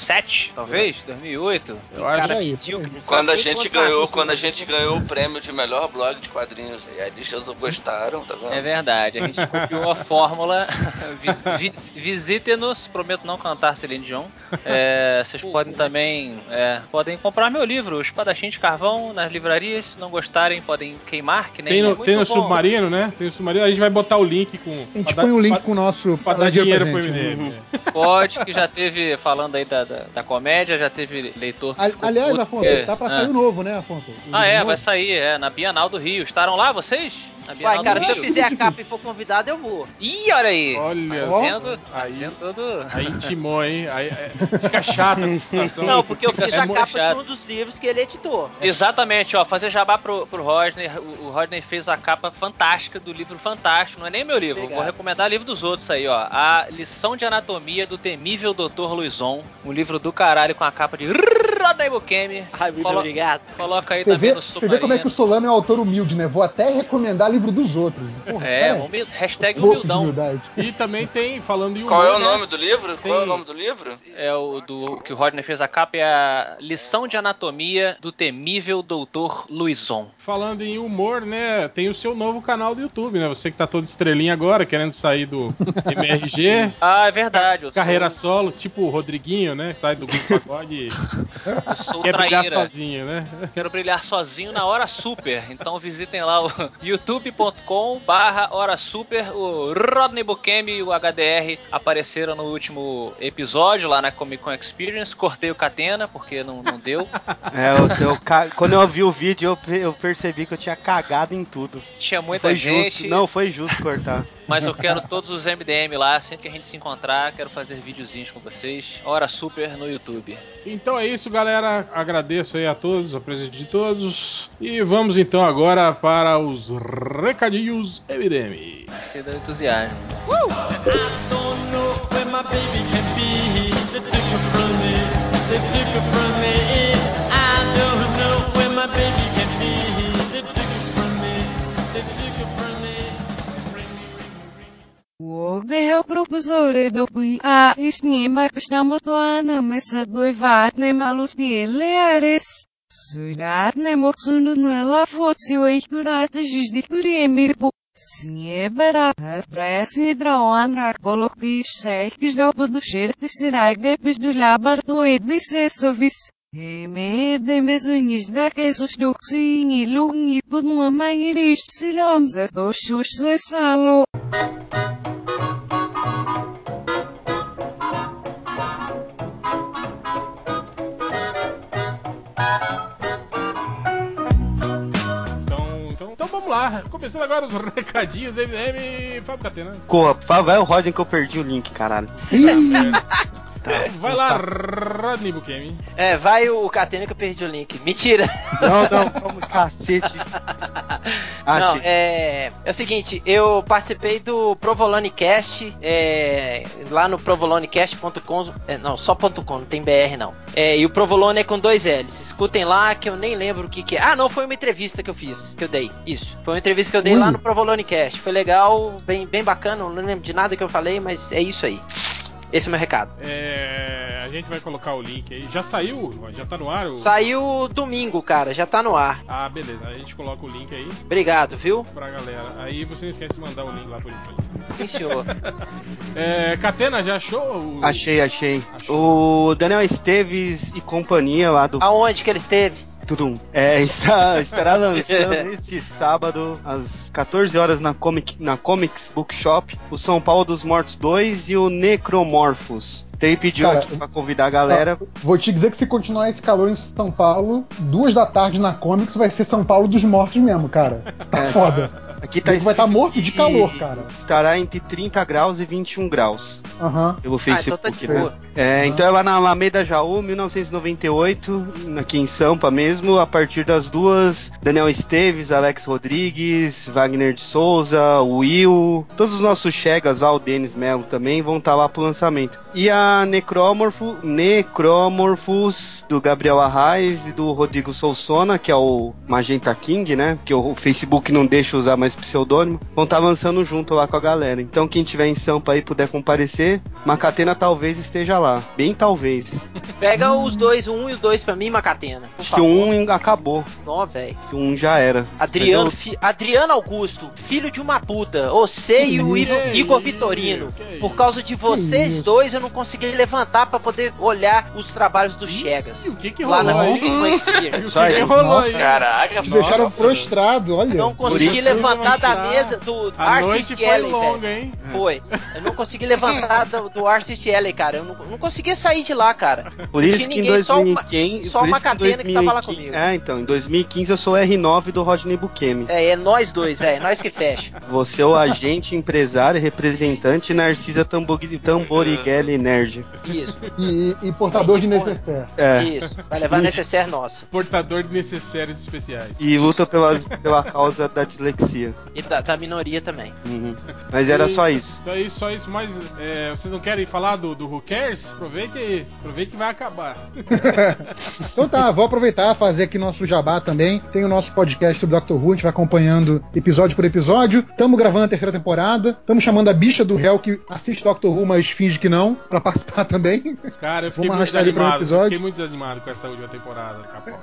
2007, talvez? 2008? Eu O acho cara aí, não sabe Quando a gente ganhou, quando a gente ganhou o prêmio de melhor blog de quadrinhos, e aí eles gostaram, tá vendo? É verdade, a gente copiou a fórmula. Vis- vis- Visite-nos, prometo não cantar Celine Dion. É, vocês podem também é, podem comprar meu livro, Espadachim de Carvão, nas livrarias. Se não gostarem, podem queimar, que nem Tem é no, muito tem no submarino, né? Tem no submarino, a gente vai botar o link com. A gente pra põe dar- um link pra- com o nosso. pra dar dinheiro pro gente, né? MDM. Pode, que já teve, falando aí da, da, da comédia, já teve leitor. que A- ficou Aliás, Afonso, porque- tá pra Ah. sair o novo, né, Afonso? O Ah, é, novo? vai sair, é, na Bienal do Rio. Estarão lá vocês? Vai, cara, se eu fizer a capa e for convidado, eu vou. Ih, olha aí! Olha Ó. Fazendo, Aí- fazendo todo... Aí intimou, hein? Aí, é, fica chata essa situação. Não, porque eu fiz a muito capa chato. de um dos livros que ele editou. Exatamente, ó, fazer jabá pro, pro Rodney. O, o Rodney fez a capa fantástica do livro fantástico. Não é nem meu livro, Obrigado. vou recomendar o livro dos outros aí, ó. A Lição de Anatomia do Temível Dr. Luizon. Um livro do caralho com a capa de Rodney Bukemi. Ai, muito Colo- obrigado. Coloca aí Você também vê, no você vê como é que o Solano é um autor humilde, né? Vou até recomendar livro dos outros. Porra, É, cara humil- hashtag humildão. humildade. E também tem, falando em humor, Qual é o né? nome do livro? Qual é Tem- o nome do livro? É o do que o Rodney fez a capa é a Lição de Anatomia do Temível Dr. Luizon. Falando em humor, né? Tem o seu novo canal do YouTube, né? Você que tá todo estrelinha agora, querendo sair do MRG, Ah, é verdade. Carreira sou, solo, tipo o Rodriguinho, né? Sai do grupo pagode e eu sou quer brilhar sozinho, né? Quero brilhar sozinho na hora super. Então visitem lá o youtube.com barra hora super. O Rodney Bukemi e o HDR apareceram no último episódio lá na Comic Con Experience. Cortei o Catena porque não, não deu. É, eu- eu quando eu vi o vídeo, eu, eu percebi que eu tinha cagado em tudo. Tinha muita Foi gente. justo. Não, foi justo cortar. Mas eu quero todos os MDM lá, sempre que a gente se encontrar, quero fazer videozinhos com vocês. Hora super no YouTube. Então é isso, galera. Agradeço aí a todos, a presença de todos. E vamos então agora para os recadinhos MDM. Gostei do entusiasmo. don't me, ring me. Огнея пропозоре до пия и снимах само тоа на меса дојваат не малус диелеарес. Сујат не моксунут на лафоци о ихкурат жижди куриемир по Снебера, преси драоан раколок пиш сејкиш да подушерти си рагне пиш до лабар Emedemezünizde kesuçduksini lungi bunlamayı işsilamza doşuşse salo. Então vamos lá, começando agora os recadinhos MM Fábio Catena. Corra, vai o Roden que eu perdi o link, caralho. Tá. Vai lá, Rodney Bukemi. É, vai o Catena que eu perdi o link. Mentira! Não, não, vamos, cacete. Ah, Não, é, é o seguinte, eu participei do Provolone Cast, é, lá no provolonecast.com, é, não, só ponto .com, não tem BR não. É, e o Provolone é com dois L's. Escutem lá que eu nem lembro o que que é. Ah, não, foi uma entrevista que eu fiz, que eu dei. Isso. Foi uma entrevista que eu dei Ui. lá no Provolone Cast. Foi legal, bem, bem bacana, não lembro de nada que eu falei, mas é isso aí. Esse é o meu recado. É, a gente vai colocar o link aí. Já saiu? Já tá no ar? O... Saiu domingo, cara, já tá no ar. Ah, beleza. A gente coloca o link aí Obrigado, viu? pra galera. Aí você não esquece de mandar o link lá por enquanto. Sim, senhor. É, Catena, já achou? O... Achei, achei. Achou. O Daniel Esteves e companhia lá do Aonde que ele esteve? Tudum. É, está, estará lançando este sábado, às 14 horas, na, Comic, na Comics Bookshop, o São Paulo dos Mortos 2 e o Necromorphos. Ele pediu Cara, aqui pra convidar a galera. Vou te dizer que se continuar esse calor em São Paulo, duas da tarde na Comics vai ser São Paulo dos mortos mesmo, cara. Tá É. foda. Aqui tá vai tá escrito morto de calor, cara. Estará entre 30 graus e 21 graus. Aham. Pelo Ah, então Facebook, tá de né? É, então é lá na Alameda Jaú, 1998, aqui em Sampa mesmo, a partir das duas, Daniel Esteves, Alex Rodrigues, Wagner de Souza, Will, todos os nossos chegas lá, o Denis Melo também, vão estar lá pro lançamento. E a Necromorpho, Necromorphos, do Gabriel Arraes e do Rodrigo Solsona, que é o Magenta King, né, que o Facebook não deixa usar mais pseudônimo, vão estar lançando junto lá com a galera. Então quem tiver em Sampa aí puder comparecer, Macatena talvez esteja lá. Bem talvez. Pega os dois, o um e os dois pra mim, Macatena. Acho que o um acabou, Não, velho. que o um já era. Adriano, Mas fi- Adriano Augusto, filho de uma puta. Você e o Que Igor, Igor isso, Vitorino. que Por causa de vocês dois, eu não consegui levantar pra poder olhar os trabalhos do Chegas. O que que Lá rolou na Experience. o Isso aí. que que rolou Nossa. aí? Caraca, deixaram Nossa. prostrado, olha. Não consegui isso, levantar da mesa do A Artist noite foi Alley, longa, velho. hein? Foi. Eu não consegui levantar do, do Artist Alley, cara. Eu não, não conseguia sair de lá, cara. Por isso Tinha que em ninguém, só uma- 2015, só uma isso que em catena que tava lá 2015 comigo. É, então, em 2015 eu sou R9 do Rodney Bukemi. É, é nós dois, velho. Nós que fecha. Você é o agente, empresário, representante Narcisa Tambori- Tamborighelli Nerd. Isso, E, e portador de necessaire. É. isso. Vai levar necessaire nosso. Portador de necessários especiais. E luta pelas, pela causa da dislexia. E da, da minoria também. Uhum. Mas era E- só isso. Então é isso, só isso. Mas é, vocês não querem falar do, do Who Cares? Aproveite aí. Aproveite que vai acabar. Então tá, vou aproveitar fazer aqui nosso jabá também. Tem o nosso podcast sobre Doctor Who, a gente vai acompanhando episódio por episódio. Tamo gravando a terceira temporada. Tamo chamando a bicha do réu que assiste Doctor Who, mas finge que não, pra participar também. Cara, eu fiquei Vamos muito um desanimado. episódio? Fiquei muito desanimado com essa última temporada, Capão.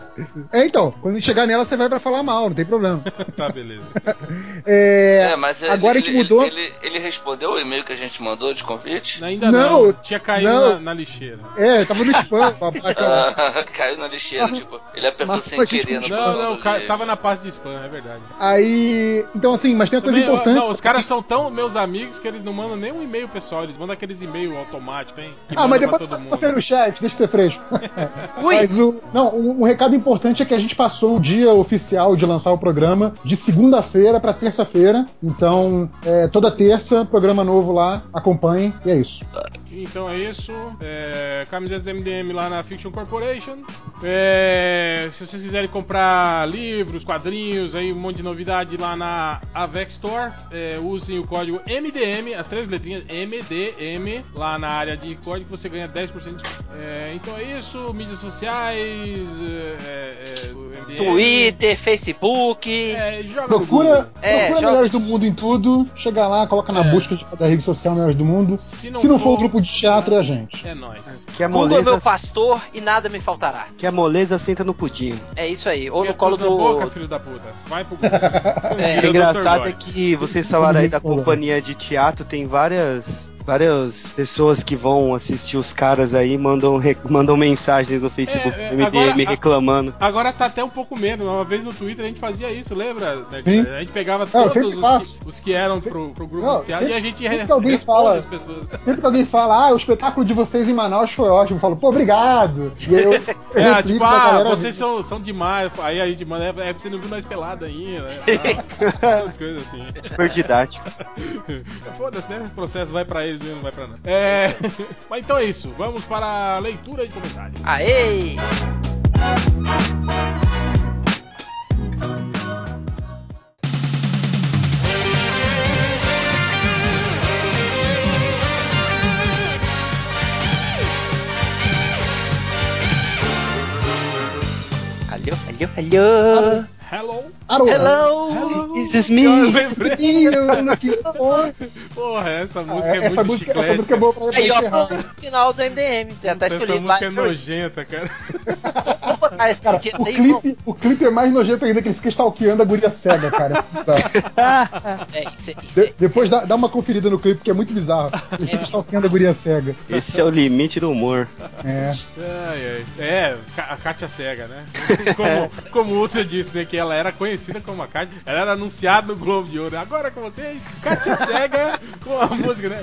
É, então, quando a gente chegar nela, você vai pra falar mal, não tem problema. tá, beleza. É, É, mas ele- agora a ele, gente mudou. Ele, ele, ele respondeu o e-mail que a gente mandou de convite? Ainda Não, não. Tinha caído não. Na, na lixeira. É, tava no spam. Ah, caiu na lixeira, tipo, ele apertou Mas sem querer no Não, não, ca- tava na parte de spam, é verdade. Aí. Então, assim, mas tem uma coisa Também, importante. Não, os caras são tão meus amigos que eles não mandam nem um e-mail pessoal, eles mandam aqueles e-mail automáticos, hein? Ah, mas depois você no chat, deixa eu ser fresco. Ui! Mas o. Não, um, um recado importante é que a gente passou o dia oficial de lançar o programa de segunda-feira pra terça-feira. Então, é, toda terça, programa novo lá, acompanhem, e é isso. Então é isso. É, camisetas do MDM lá na Fiction Corporation. É, se vocês quiserem comprar livros, quadrinhos, aí um monte de novidade lá na Avex Store, é, usem o código MDM, as três letrinhas MDM, lá na área de código você ganha 10% de desconto. É, então é isso. Mídias sociais, é, é, MDM. Twitter, Facebook. É, Procura. É, procura joga- Melhores do Mundo em tudo, chega lá, coloca na É. busca de- da rede social Melhores do Mundo. Se não, Se não for for o grupo de teatro, é a gente. É nóis. Que a Google é moleza, meu pastor e nada me faltará. que a moleza senta no pudim. É isso aí. Ou no colo do. boca, filho da puta. Vai pro Google. É. O engraçado é que vocês falaram aí da companhia de teatro, tem várias várias pessoas que vão assistir os caras aí mandam, mandam mensagens no Facebook É, é, MDM agora- reclamando. Agora tá até um pouco menos. Uma vez no Twitter a gente fazia isso, lembra? A gente pegava eu todos sempre os, faço. que, os que eram pro, pro grupo Não, sempre- e a gente sempre re- que alguém fala- as pessoas. Sempre que alguém fala, ah, o espetáculo de vocês em Manaus foi ótimo, eu falo, pô, obrigado. E aí eu, eu É, tipo, ah, vocês são, são demais. Aí a gente manda, é, é, você não viu nós pelada ainda, né? Ah, Essas coisas assim. Super didático. Foda-se, né? O processo vai pra mesmo, não vai pra nós. É. Mas então é isso. Vamos para a leitura de comentários. Aê! Alô, alô, alô. Hello. Hello! This is Eu me. lembrei. Sim, eu looking for. Porra, essa Ah, música é essa, muito música, essa música é boa pra, Aí, ó, encerrar. pro final do MDM. Já tá Essa escolhido música é lá. nojenta, cara. Cara, o clipe, o clipe é mais nojento ainda que ele fica stalkeando a guria cega, cara. É, isso, é- isso, De- é- depois dá, dá uma conferida no clipe, que é muito bizarro. Ele fica stalkeando a guria cega. Esse é o limite do humor. É. É, a Kátia Cega, né? Como, como o Ultra disse, né? Que ela era conhecida como a Kátia. Ela era anunciada no Globo de Ouro. Agora com vocês, Kátia Cega com a música, né?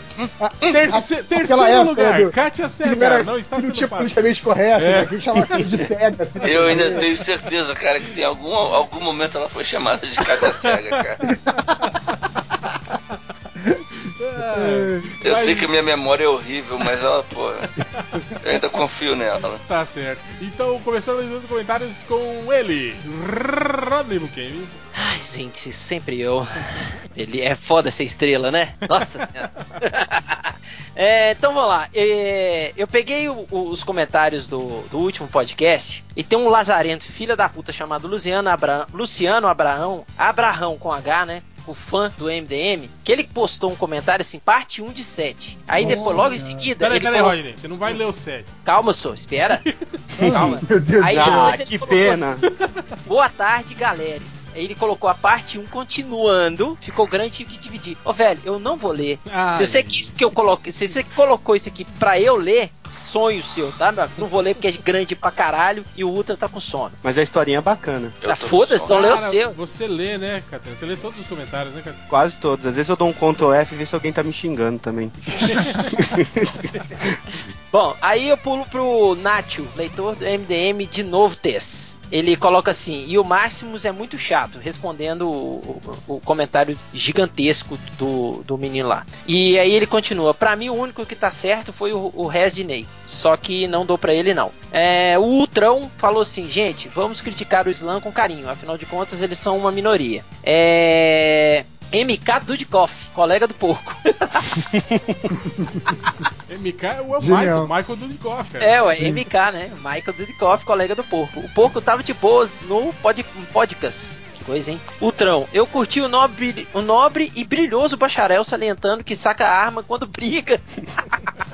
Terce- Aquela terceiro época, lugar, né, Kátia Cega. era, Não está sendo fácil. politicamente correto, É. né? Que chamava aquilo de cega. Assim, Eu ainda tenho certeza, cara, que tem algum, algum momento ela foi chamada de caixa cega, cara. É, Eu mas- sei que a minha memória é horrível, mas ela, pô, eu ainda confio nela. Tá certo. Então, começando os comentários com ele, Rodney Bukemi. Ai, gente, sempre eu. Ele é foda essa estrela, né? Nossa senhora. É, então vamos lá. É, eu peguei o- o- os comentários do, do último podcast e tem um lazarento, filha da puta, chamado Luciano, Abra... Luciano Abraão, Abraão com H, né? O fã do MDM, que ele postou um comentário assim, parte 1 de 7. Aí depois, logo em seguida, Peraí, ele peraí, colocou- Rodney. Você não vai ler o 7. Calma, sou, espera. Calma. Meu Deus Aí do céu. depois Ah, que colocou pena. assim, Boa tarde, galeres. Ele colocou a parte 1 continuando, ficou grande, tive que dividir. Ô, velho, eu não vou ler. Ai. se você quis que eu coloque, se você colocou isso aqui pra eu ler, sonho seu, tá, meu? amigo? Não vou ler porque é grande pra caralho e o Ultra tá com sono. Mas a historinha é bacana. Ah, foda-se, então lê o Cara, seu. Você lê, né, Catena? Você lê todos os comentários, né, Catena? Quase todos. Às vezes eu dou um Ctrl F e ver se alguém tá me xingando também. Bom, aí eu pulo pro Nacho, leitor do MDM de novo Tess. Ele coloca assim, e o Máximos é muito chato, respondendo o, o- o comentário gigantesco do, do menino lá. E aí ele continua, pra mim o único que tá certo foi o, o Resdinei, só que não dou pra ele não. É, o Ultrão falou assim, gente, vamos criticar o Slam com carinho, afinal de contas eles são uma minoria. É... MK Dudikoff, colega do porco. MK é o. Michael, Michael Dudikoff, cara. É, ué, MK, né? Michael Dudikoff, colega do porco. O porco tava de boas no pod, podcast. Que coisa, hein? Ultrão, eu curti o nobre, o nobre e brilhoso bacharel salientando que saca a arma quando briga.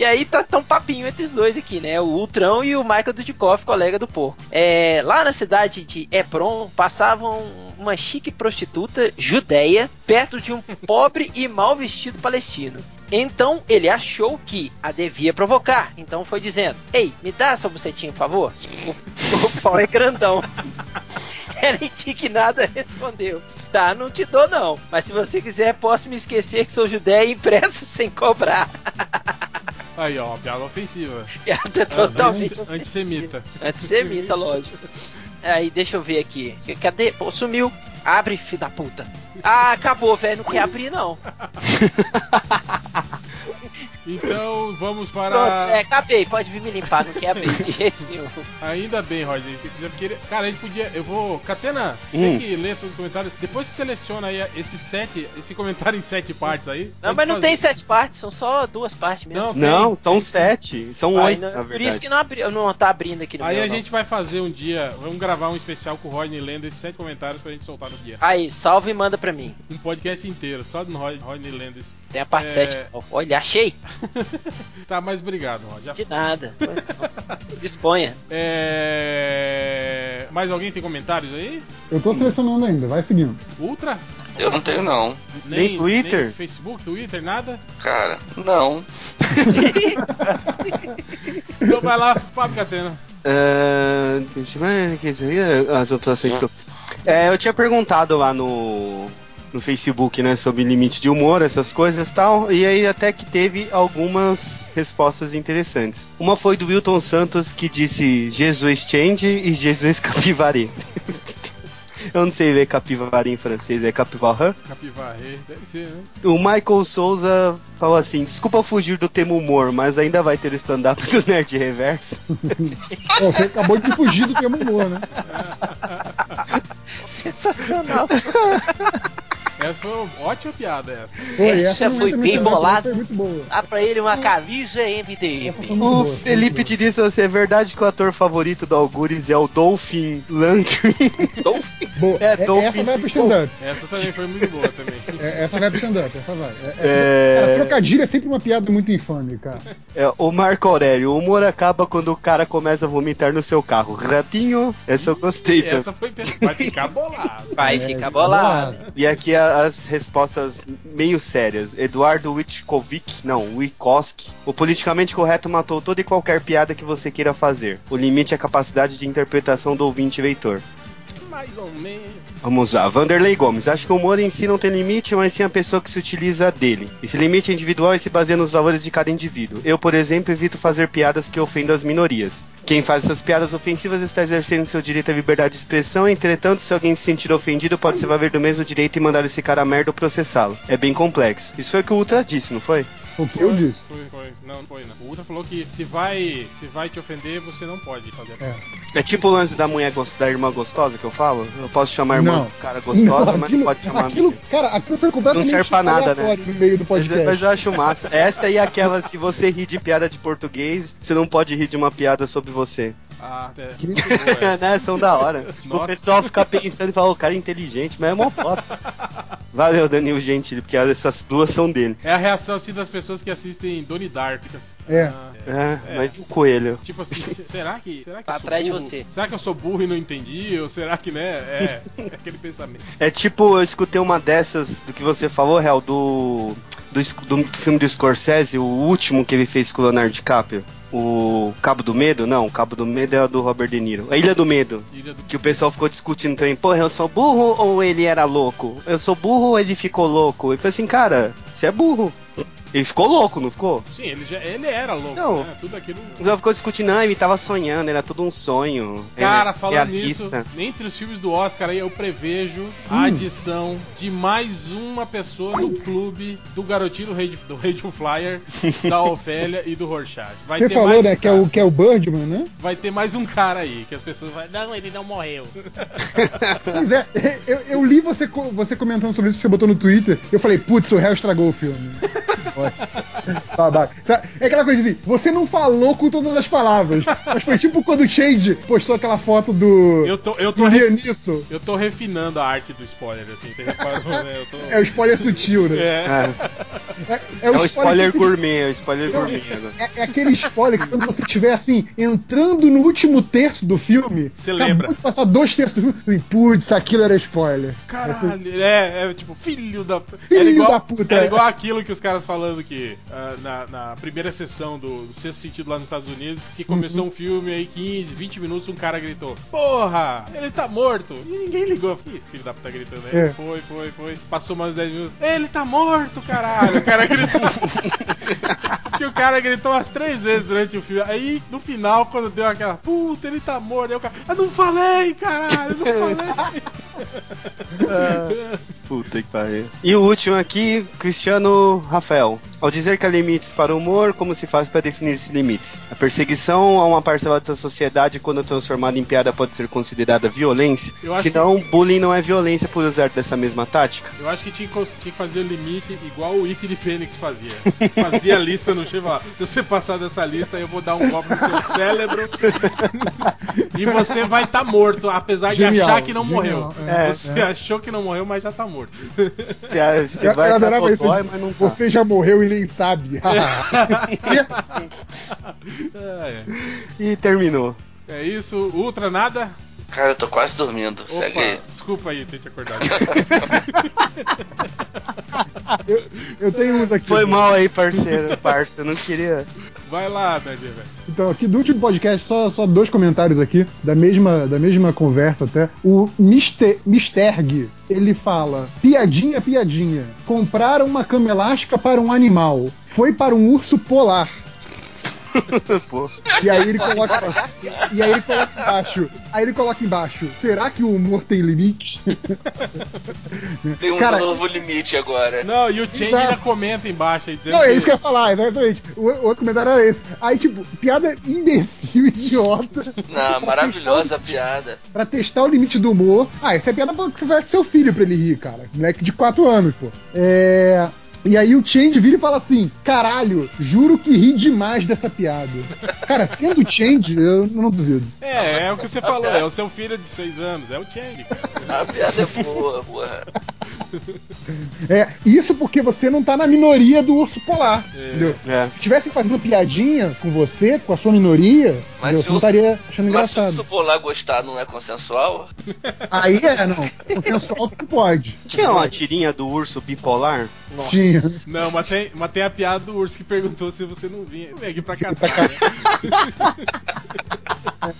E aí tá, tá um papinho entre os dois aqui, né? O Ultrão e o Michael Dudikoff, colega do porco. É, lá na cidade de Hebron passavam uma chique prostituta judeia perto de um pobre e mal vestido palestino. Então ele achou que a devia provocar. Então foi dizendo: Ei, me dá essa bucetinha, por favor? O, pau é grandão. Ela indignada respondeu: Tá, não te dou não. Mas se você quiser, posso me esquecer que sou judeia e empresto sem cobrar. Aí, ó, uma piada ofensiva. Piada totalmente Anti- Antissemita. Antissemita, lógico. Aí, deixa eu ver aqui. Cadê? Pô, sumiu. Abre, filho da puta. Ah, acabou, velho. Não quer abrir, não. Então, vamos Pronto, para... é, acabei. Pode vir me limpar. Não quer abrir de jeito nenhum. Ainda bem, Roger. Se quiser, porque Cara, a gente podia. Eu vou. Catena, você Hum. que lê todos os comentários. Depois você seleciona aí esses sete. Esse comentário em sete partes aí. Não, mas não tem sete partes. São só duas partes mesmo. Não, Não, tem. são sete. São Aí, oito, não- na por isso que não, abri, não tá abrindo aqui no Aí meu, a não. gente vai fazer um dia. Vamos gravar um especial com o Rodney lendo esses sete comentários pra gente soltar no dia. Aí, salva e manda pra mim. Um podcast inteiro, só do Rod- Rodney lendo isso. Tem a parte É. 7. Olha, achei. tá, mas obrigado. Já- De nada. Disponha. É... Mais alguém tem comentários aí? Eu tô selecionando ainda, vai seguindo. Ultra? Eu não tenho, não. Nem Twitter? nem Facebook, Twitter, nada? Cara, não. Então vai lá, Fábio Catena. Deixa eu ver, quer dizer, as outras. É, eu tinha perguntado lá no, no Facebook, né, sobre limite de humor, essas coisas e tal, e aí até que teve algumas respostas interessantes. Uma foi do Wilton Santos que disse Jesus change e Jesus capivari. Eu não sei ver capivari em francês, é capivarra? Capivarre, deve ser, né? O Michael Souza falou assim: desculpa fugir do tema humor, mas ainda vai ter stand-up do Nerd Reverso. Você acabou de fugir do tema humor, né? Sensacional. Essa foi uma ótima piada, essa. Foi, Essa essa foi no bem bolada. Dá pra ele uma camisa MDM. O Felipe disse se é verdade que o ator favorito do Algures é o Dolphin Landry. Boa. É, É, Dolphin. essa vai pro stand-up. Essa também foi muito boa também. É, essa vai pro stand-up, essa vai. É, é- É. Cara, trocadilho é sempre uma piada muito infame, cara. É, o Marco Aurélio, o humor acaba quando o cara começa a vomitar no seu carro. Ratinho, essa eu gostei. Essa foi vai ficar bolado. Vai É, ficar bolado. E aqui a- as respostas meio sérias. Eduardo Witkovic, não, Wikoski. O politicamente correto matou toda e qualquer piada que você queira fazer. O limite é a capacidade de interpretação do ouvinte leitor. Mais ou menos. Vamos lá, Vanderlei Gomes. Acho que o humor em si não tem limite, mas sim a pessoa que se utiliza dele. Esse limite é individual e se baseia nos valores de cada indivíduo. Eu, por exemplo, evito fazer piadas que ofendam as minorias. Quem faz essas piadas ofensivas está exercendo seu direito à liberdade de expressão, entretanto, se alguém se sentir ofendido, pode se valer do mesmo direito e mandar esse cara a merda ou processá-lo. É bem complexo. Isso foi o que o Ultra disse, não foi? O que eu disse. Foi, foi. Não, não foi, não. O Ultra falou que se vai, se vai te ofender, você não pode fazer. É. É tipo o lance da mulher da irmã gostosa que eu falo? Eu posso chamar a irmã Não. do cara gostosa, mas não aquilo- pode chamar aquilo, amiga. Cara, aquilo foi completamente Não serve pra nada, né? no meio do Mas, podcast. mas eu acho massa. Essa aí é aquela, se você rir de piada de português, você não pode rir de uma piada sobre você. Ah, é. Boa essa. né? São da hora. Tipo. O pessoal fica pensando e fala, o cara é inteligente, mas é uma bosta. Valeu, Danilo Gentili, porque essas duas são dele. É a reação assim das pessoas que assistem Donnie Dark. assim, É. ah, É, É. mas e o coelho? Tipo assim, se- será que. Será que Tá eu sou atrás de burro? você. Será que eu sou burro e não entendi? Ou será que, né? É, é aquele pensamento. É tipo, eu escutei uma dessas do que você falou, Real, do, do, esc- do filme do Scorsese, o último que ele fez com o Leonardo DiCaprio. O Cabo do Medo? Não, o Cabo do Medo é o do Robert De Niro. A Ilha do Medo. Ilha do... Que o pessoal ficou discutindo também, porra, eu sou burro ou ele era louco? Eu sou burro ou ele ficou louco? E foi assim, cara, você é burro. Ele ficou louco, não ficou? Sim, ele, já, ele era louco, Não. né? Tudo aquilo. Pessoal ficou discutindo, ah, ele tava sonhando, era tudo um sonho. Cara, é, falando nisso, entre os filmes do Oscar aí eu prevejo a adição de mais uma pessoa no clube do garotinho do Rei, do Radio Flyer, da Ofélia e do Rorschach. Vai Você ter falou, mais né, um que é, cara. o, que é o Birdman, né? Vai ter mais um cara aí, que as pessoas vão. Não, ele não morreu. Pois é, eu, eu li você, você comentando sobre isso que você botou no Twitter. Eu falei, putz, o réu estragou o filme. Babaca. Sabe, É aquela coisa assim, você não falou com todas as palavras. Mas foi tipo quando o Shade postou aquela foto do. Eu tô, eu tô, re- Lianisso. eu tô refinando a arte do spoiler, assim, você reparou, né? Eu tô. É o spoiler sutil, né? É. É, É, é o spoiler que- gourmet, é o spoiler gourmet agora. É, é aquele spoiler que quando você estiver assim, entrando no último terço do filme, Você lembra. de passar dois terços do filme, assim, putz, aquilo era spoiler. Você- Caralho, é, é tipo, filho da. Filho era igual, da puta, Era é. igual aquilo que os caras falando que ah, na, na primeira sessão do Sexto Sentido lá nos Estados Unidos, que começou um filme aí, 15, 20 minutos, um cara gritou: Porra, ele tá morto! E ninguém ligou. Que esse filho da puta gritando aí? É. Foi, foi, foi. Passou mais 10 minutos. Ele tá morto, caralho! O cara gritou. que o cara gritou umas três vezes durante o filme. Aí, no final, quando deu aquela, puta, ele tá morto, aí o cara, eu não falei, caralho, eu não falei. Puta que pariu. E o último aqui, Cristiano Rafael. Ao dizer que há limites para o humor, como se faz para definir esses limites? A perseguição a uma parcela da sociedade, quando transformada em piada, pode ser considerada violência? Eu acho Se não, bullying não é violência por usar dessa mesma tática? Eu acho que tinha que, que fazer o limite igual o Wiki de Fênix fazia. Fazia a lista no chega lá. Se você passar dessa lista, eu vou dar um golpe no seu cérebro e você vai estar morto, apesar de Genial, achar que não genial, morreu. é, você achou que não morreu, mas já tá morto. Se Eu, vai eu de, mas não tá. Você já morreu e nem sabe. E terminou. é isso, Ultra nada? Cara, eu tô quase dormindo. Segue Opa, aí. desculpa aí ter te acordado. eu, eu tenho uns aqui. Foi mal aí, parceiro, parça. Eu não queria. Vai lá, Dadi, velho. Então, aqui do último podcast, só, só dois comentários aqui, da mesma, da mesma conversa até. O Mister, Misterg, ele fala: piadinha, piadinha. Compraram uma cama elástica para um animal. Foi para um urso polar. E aí ele coloca. E aí ele coloca embaixo. Aí ele coloca embaixo. Será que o humor tem limite? Tem um Cara, novo limite agora. Não, e o Change ainda comenta embaixo aí dizendo Não, é isso que eu ia falar, exatamente. O, o outro comentário era esse. Aí, tipo, piada imbecil, idiota. Não, maravilhosa a piada. Pra testar o limite do humor. Ah, essa é piada que você vai com seu filho pra ele rir, cara. Moleque de 4 anos, pô. É. E aí o Change vira e fala assim: caralho, juro que ri demais dessa piada. Cara, sendo o Change, eu não duvido. É, é o que você falou, é o seu filho de 6 anos, é o Change, cara. A piada é boa, porra. É, isso porque você não tá na minoria do urso polar. É. Entendeu? É. Se tivessem fazendo piadinha com você, com a sua minoria, Mas você não estaria achando Mas se o engraçado. polar gostar não é consensual? Aí é, não. Consensual que pode. Tinha uma tirinha do urso bipolar? Tinha. Não, mas tem, mas tem a piada do urso que perguntou se você não vinha. Vem aqui pra cá.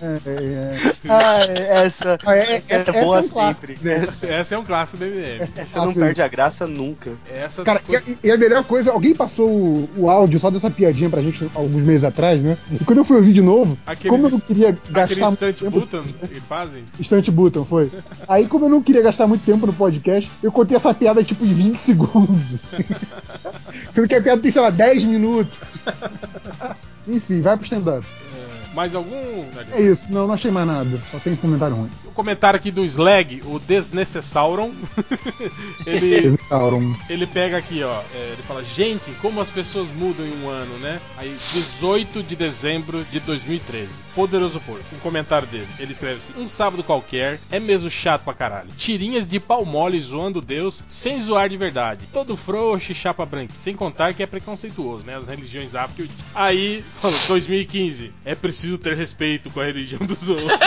É, é. Ah, essa, Ah, é- essa, essa- é boa essa é um clássico, sempre. né? Essa, Essa é um clássico do MDM. Essa, essa não perde a graça nunca. Essa Cara, e a, e a melhor coisa, alguém passou o, o áudio só dessa piadinha pra gente alguns meses atrás, né? E quando eu fui ouvir de novo, Aqueles- como eu não queria aquele gastar muito instante tempo. button que eles fazem. Instante button, foi. Aí, como eu não queria gastar muito tempo no podcast, eu contei essa piada tipo em 20 segundos. assim. Sendo que a piada tem, sei lá, 10 minutos. Enfim, vai pro stand-up. Mais algum? É isso, não, não achei mais nada. Só tem comentário ruim. O comentário aqui do Slag, o Desnecessauron. ele, ele pega aqui, ó. é, ele fala: Gente, como as pessoas mudam em um ano, né? Aí, 18 de dezembro de 2013. Poderoso Porco. Um comentário dele. Ele escreve assim: Um sábado qualquer é mesmo chato pra caralho. Tirinhas de pau mole zoando Deus sem zoar de verdade. Todo frouxo e chapa branca. Sem contar que é preconceituoso, né? As religiões áfricas. Aí, falou, 2015. É preciso ter respeito com a religião dos outros.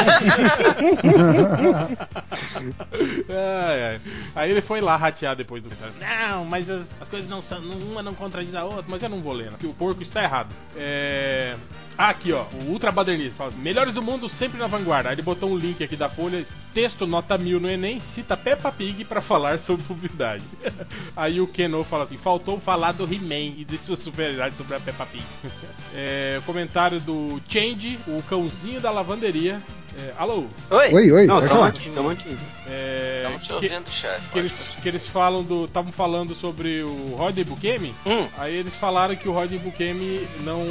Ai, ai. Aí ele foi lá ratear depois do. Não, mas as, as coisas não são. Uma não contradiz a outra, mas eu não vou ler, né? Porque o porco está errado. É. Ah, aqui ó, o Ultra Badernista fala assim: Melhores do mundo sempre na vanguarda. Aí ele botou um link aqui da Folha, texto nota mil no Enem, cita Peppa Pig pra falar sobre publicidade. Aí o Keno fala assim: Faltou falar do He-Man e de sua superioridade sobre a Peppa Pig. É, comentário do Change, o cãozinho da lavanderia. É, alô? Oi? Oi, oi. Não, tamo falar. aqui, tamo aqui. É, Estamos te que- ouvindo, chefe. que eles, que eles falam do. Estavam falando sobre o Rodney Bukemi. Hum. Aí eles falaram que o Rodney Bukemi não.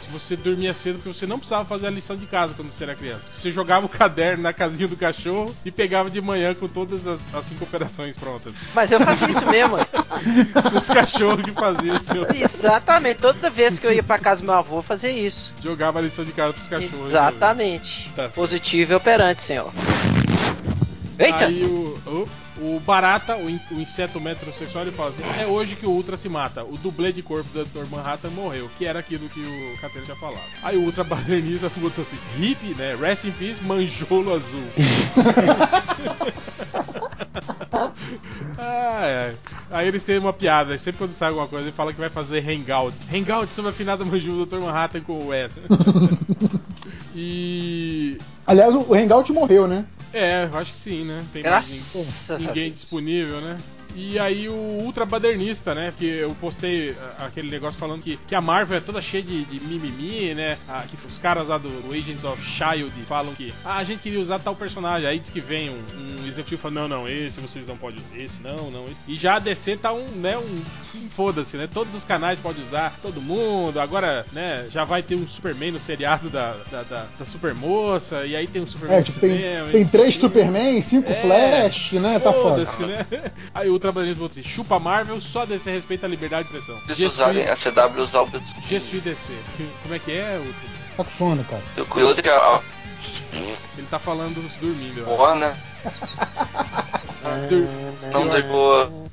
Se você dormia cedo, porque você não precisava fazer a lição de casa quando você era criança. Você jogava o caderno na casinha do cachorro e pegava de manhã com todas as, as cinco operações prontas. Mas eu faço isso mesmo. Os cachorros que faziam o seu. Exatamente. Toda vez que eu ia pra casa do meu avô, eu fazia isso. Jogava a lição de casa pros cachorros. Exatamente. Tá certo. Positivo e operante, senhor. Eita! Aí o, o, o Barata, o, in- o inseto metrosexual, ele fala assim: é hoje que o Ultra se mata. O dublê de corpo do Dr. Manhattan morreu, que era aquilo que o Catena tinha falado. Aí o Ultra Badernista botou assim: hip, né? Rest in peace, manjolo azul. Ai, ai. Aí eles têm uma piada, sempre quando sai alguma coisa, ele fala que vai fazer hangout. Hangout sobre a finada manjula do Dr. Manhattan com o S. e. Aliás, o Hangout morreu, né? É, eu acho que sim, né? Tem Graças ninguém, ninguém disponível, né? E aí o Ultra Badernista, né? Porque eu postei ah, aquele negócio falando que, que a Marvel é toda cheia de, de mimimi, né? Ah, que os caras lá do, do Agents of S.H.I.E.L.D. falam que ah, a gente queria usar tal personagem. Aí diz que vem um, um executivo falando, não, não, esse vocês não podem usar, esse não, não, esse. E já a DC tá um, né, um, um foda-se, né? Todos os canais podem usar, todo mundo. Agora, né, já vai ter um Superman no seriado da, da, da, da Supermoça, e aí tem um Superman É, tipo, tem, cinema, tem três. Superman, cinco É. Flash, né? Tá foda. Né? Aí o Ultramarino falou assim: chupa Marvel, só DC respeita a liberdade de expressão. Eles usarem a CW usar o. Je suis DC. Como é que é? Ultra? Tá com sono, cara. O curioso que a Ele tá falando dormindo. eu acho. Warner Dur- não deixou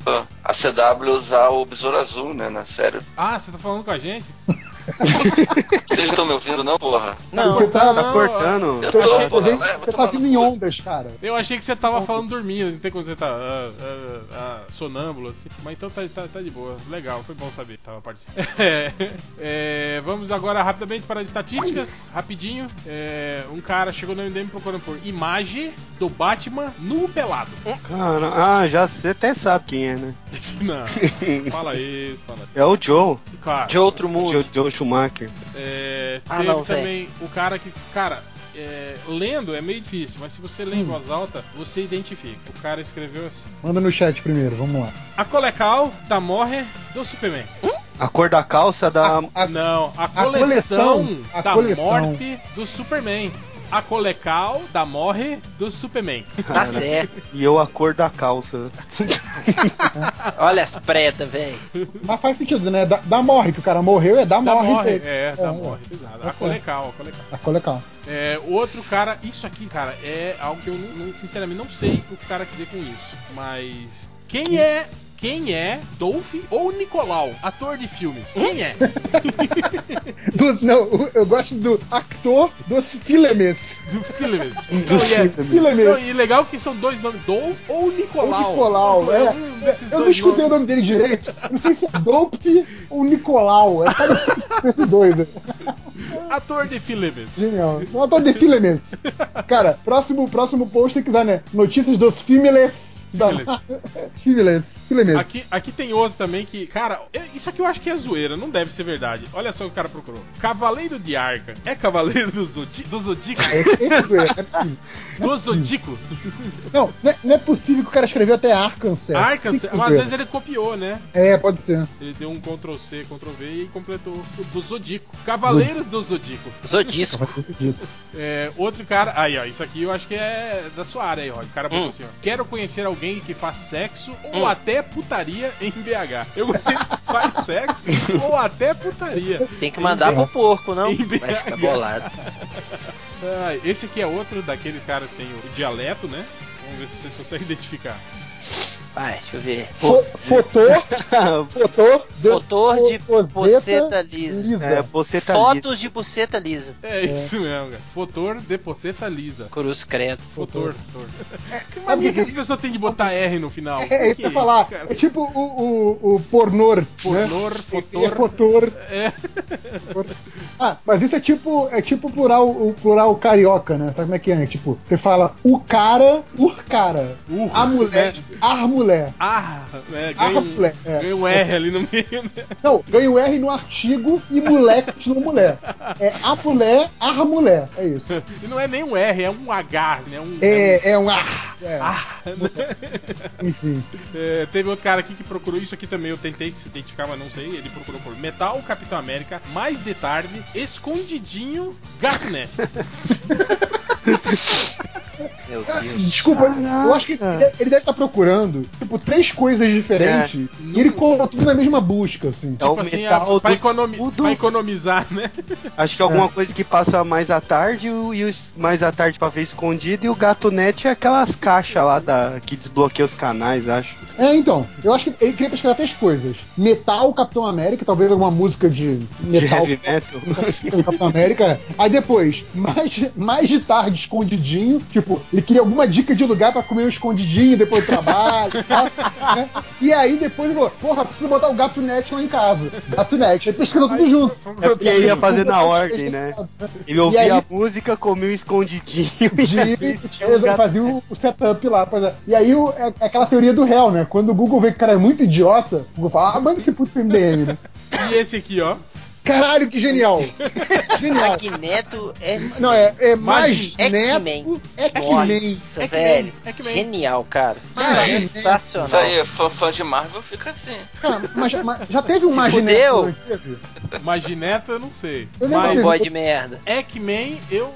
a CW usar o Besouro Azul, né, na série. Ah, você tá falando com a gente? Vocês não estão me ouvindo, não, porra? Não, Você tá, Tá Não, cortando. Eu você, tô, você porra. vai, vai você tá vindo em ondas, cara. Eu achei que você tava falando dormindo, não tem como você tá ah, ah, ah, sonâmbulo assim. Mas então tá, tá, tá de boa. Legal, foi bom saber que tava participando. É, é, vamos agora rapidamente para as estatísticas. Rapidinho. É, um cara chegou no MDM procurando por imagem do Batman nu pelado. Cara, ah, já você até sabe quem é, né? Não, fala isso, fala É o Joe. Cara, de outro mundo. Joe, Joe Schumacher. É, Ah, teve não, também o cara que. Cara, é, lendo é meio difícil, mas se você lê em Hum. voz alta, você identifica. O cara escreveu assim: Manda no chat primeiro, vamos lá. A Colecal da Morre do Superman. A cor da calça da. A- Não, a a coleção, coleção, a da coleção. morte do Superman. A Colecal da Morre do Superman. Tá certo. E eu a cor da calça. Olha as pretas, velho. Mas faz sentido, né? Da, da morre, que o cara morreu é da, Da morre. Morre, dele. é, da É, Morre. Tá A. Colecal, a Colecal. A colecal. É, outro cara, isso aqui, cara, é algo que eu não, não- sinceramente não sei o que o cara quer dizer com isso. Mas quem é quem é Dolph ou Nicolau, ator de filmes? Quem é? Do- não, eu gosto do actor dos filmes. Do filmes. Do é- Filmes. e legal que são dois nomes, Dolph ou O Nicolau. Nicolau, é. um Eu não escutei o nomes. nome dele direito. Não sei se é Dolph ou Nicolau. É parecido com esses dois. Ator de filmes. Genial. Um ator de filmes. Cara, próximo, próximo post tem que usar, né? Notícias dos filmes. Filmes. Filmes. Aqui, aqui tem outro também que, cara, é- isso aqui eu acho que é zoeira, não deve ser verdade. Olha só o que o cara procurou. Cavaleiro de Arca. É Cavaleiro do, Zodi do Zodíaco? Esse, esse é doido, é possível. Do Zodíaco? Não, não é, não é possível que o cara escreveu até Arkansas. Arca, que ser mas às zoeira. vezes ele copiou, né? É, pode ser. Ele deu um Ctrl C, Ctrl V e completou o do Zodíaco. Cavaleiros do Zodíaco. Zodisco. É, outro cara. Aí, ó, isso aqui eu acho que é da sua área aí, Rod. O cara botou Hum. assim, ó. Quero conhecer alguém que faz sexo ou Hum. até putaria em BH. Eu gostei de faz sexo ou até putaria. Tem que mandar pro porco, não? Em Vai ficar BH. bolado. Ah, esse aqui é outro daqueles caras que tem o dialeto, né? Vamos ver se vocês conseguem identificar. Vai, deixa eu ver. Fo fotor, fotor, de Motor de poseta buceta lisa. É, você tá ali. Fotos de buceta lisa. É isso mesmo, cara. Fotor de poceta lisa. Cruz credo. Fotor. fotor. Que Sabe mania o que que as pessoas têm de botar R no final? É, é isso que eu falar. cara? É tipo o, o, o pornor. Pornor, né? fotor. É fotor. É. Ah, mas isso é tipo, é tipo plural, o plural carioca, né? Sabe como é que é? Tipo, você fala o cara, o cara. Uh, a mulher, né? a mulher. Ah, né? Ah, Ganha um, mulher, é. ganha um R ali no meio, né? Não, ganha o R no artigo e mulher continua mulher. É a mulher, a mulher. É isso. E não é nem um R, é um H, né? Um, É, é um ah. É, Ah, enfim. É, teve outro cara aqui que procurou isso aqui também. Eu tentei se identificar, mas não sei. Ele procurou por Metal Capitão América, mais de tarde, escondidinho, Gasnet. Meu Deus. Desculpa, eu acho que ele deve- ele deve estar procurando, tipo, três coisas diferentes e ele colocou tudo na mesma busca, assim. É o tipo assim, metal a, pra, do economi escudo. pra economizar, né? Acho que alguma coisa que passa mais à tarde e mais à tarde pra ver escondido e o gato net é aquelas caixas lá da, que desbloqueia os canais, acho. É, então, eu acho que ele queria pesquisar três coisas. Metal, Capitão América, talvez alguma música de De metal. heavy metal. Capitão América. Aí depois, mais, mais de tarde, escondidinho. Tipo, ele queria alguma dica de lugar pra comer um escondidinho depois do trabalho e tal. né? E aí depois ele falou, porra, preciso botar o gato net lá em casa. Gato net. Aí pesquisou tudo junto. É porque ia fazer na ordem, né? Ele E ouvia aí- a música, comia um escondidinho De, e assistia o o, setup lá. é. E aí é, é aquela teoria do réu, né? Quando o Google vê que o cara é muito idiota, o Google fala, ah, manda esse puto pro MDM, né? E esse aqui, ó. Caralho, que genial! Genial! Magneto S. Não, é, é mais neto, X-Men. X-Men. Nossa, velho. X-Men. Genial, cara. Ah, é, Sensacional. Isso aí, fã, fã de Marvel fica assim. Cara, mas, mas já teve um teve? Magineta, eu não sei. Eu Mas. Boy de merda. X-Men, eu,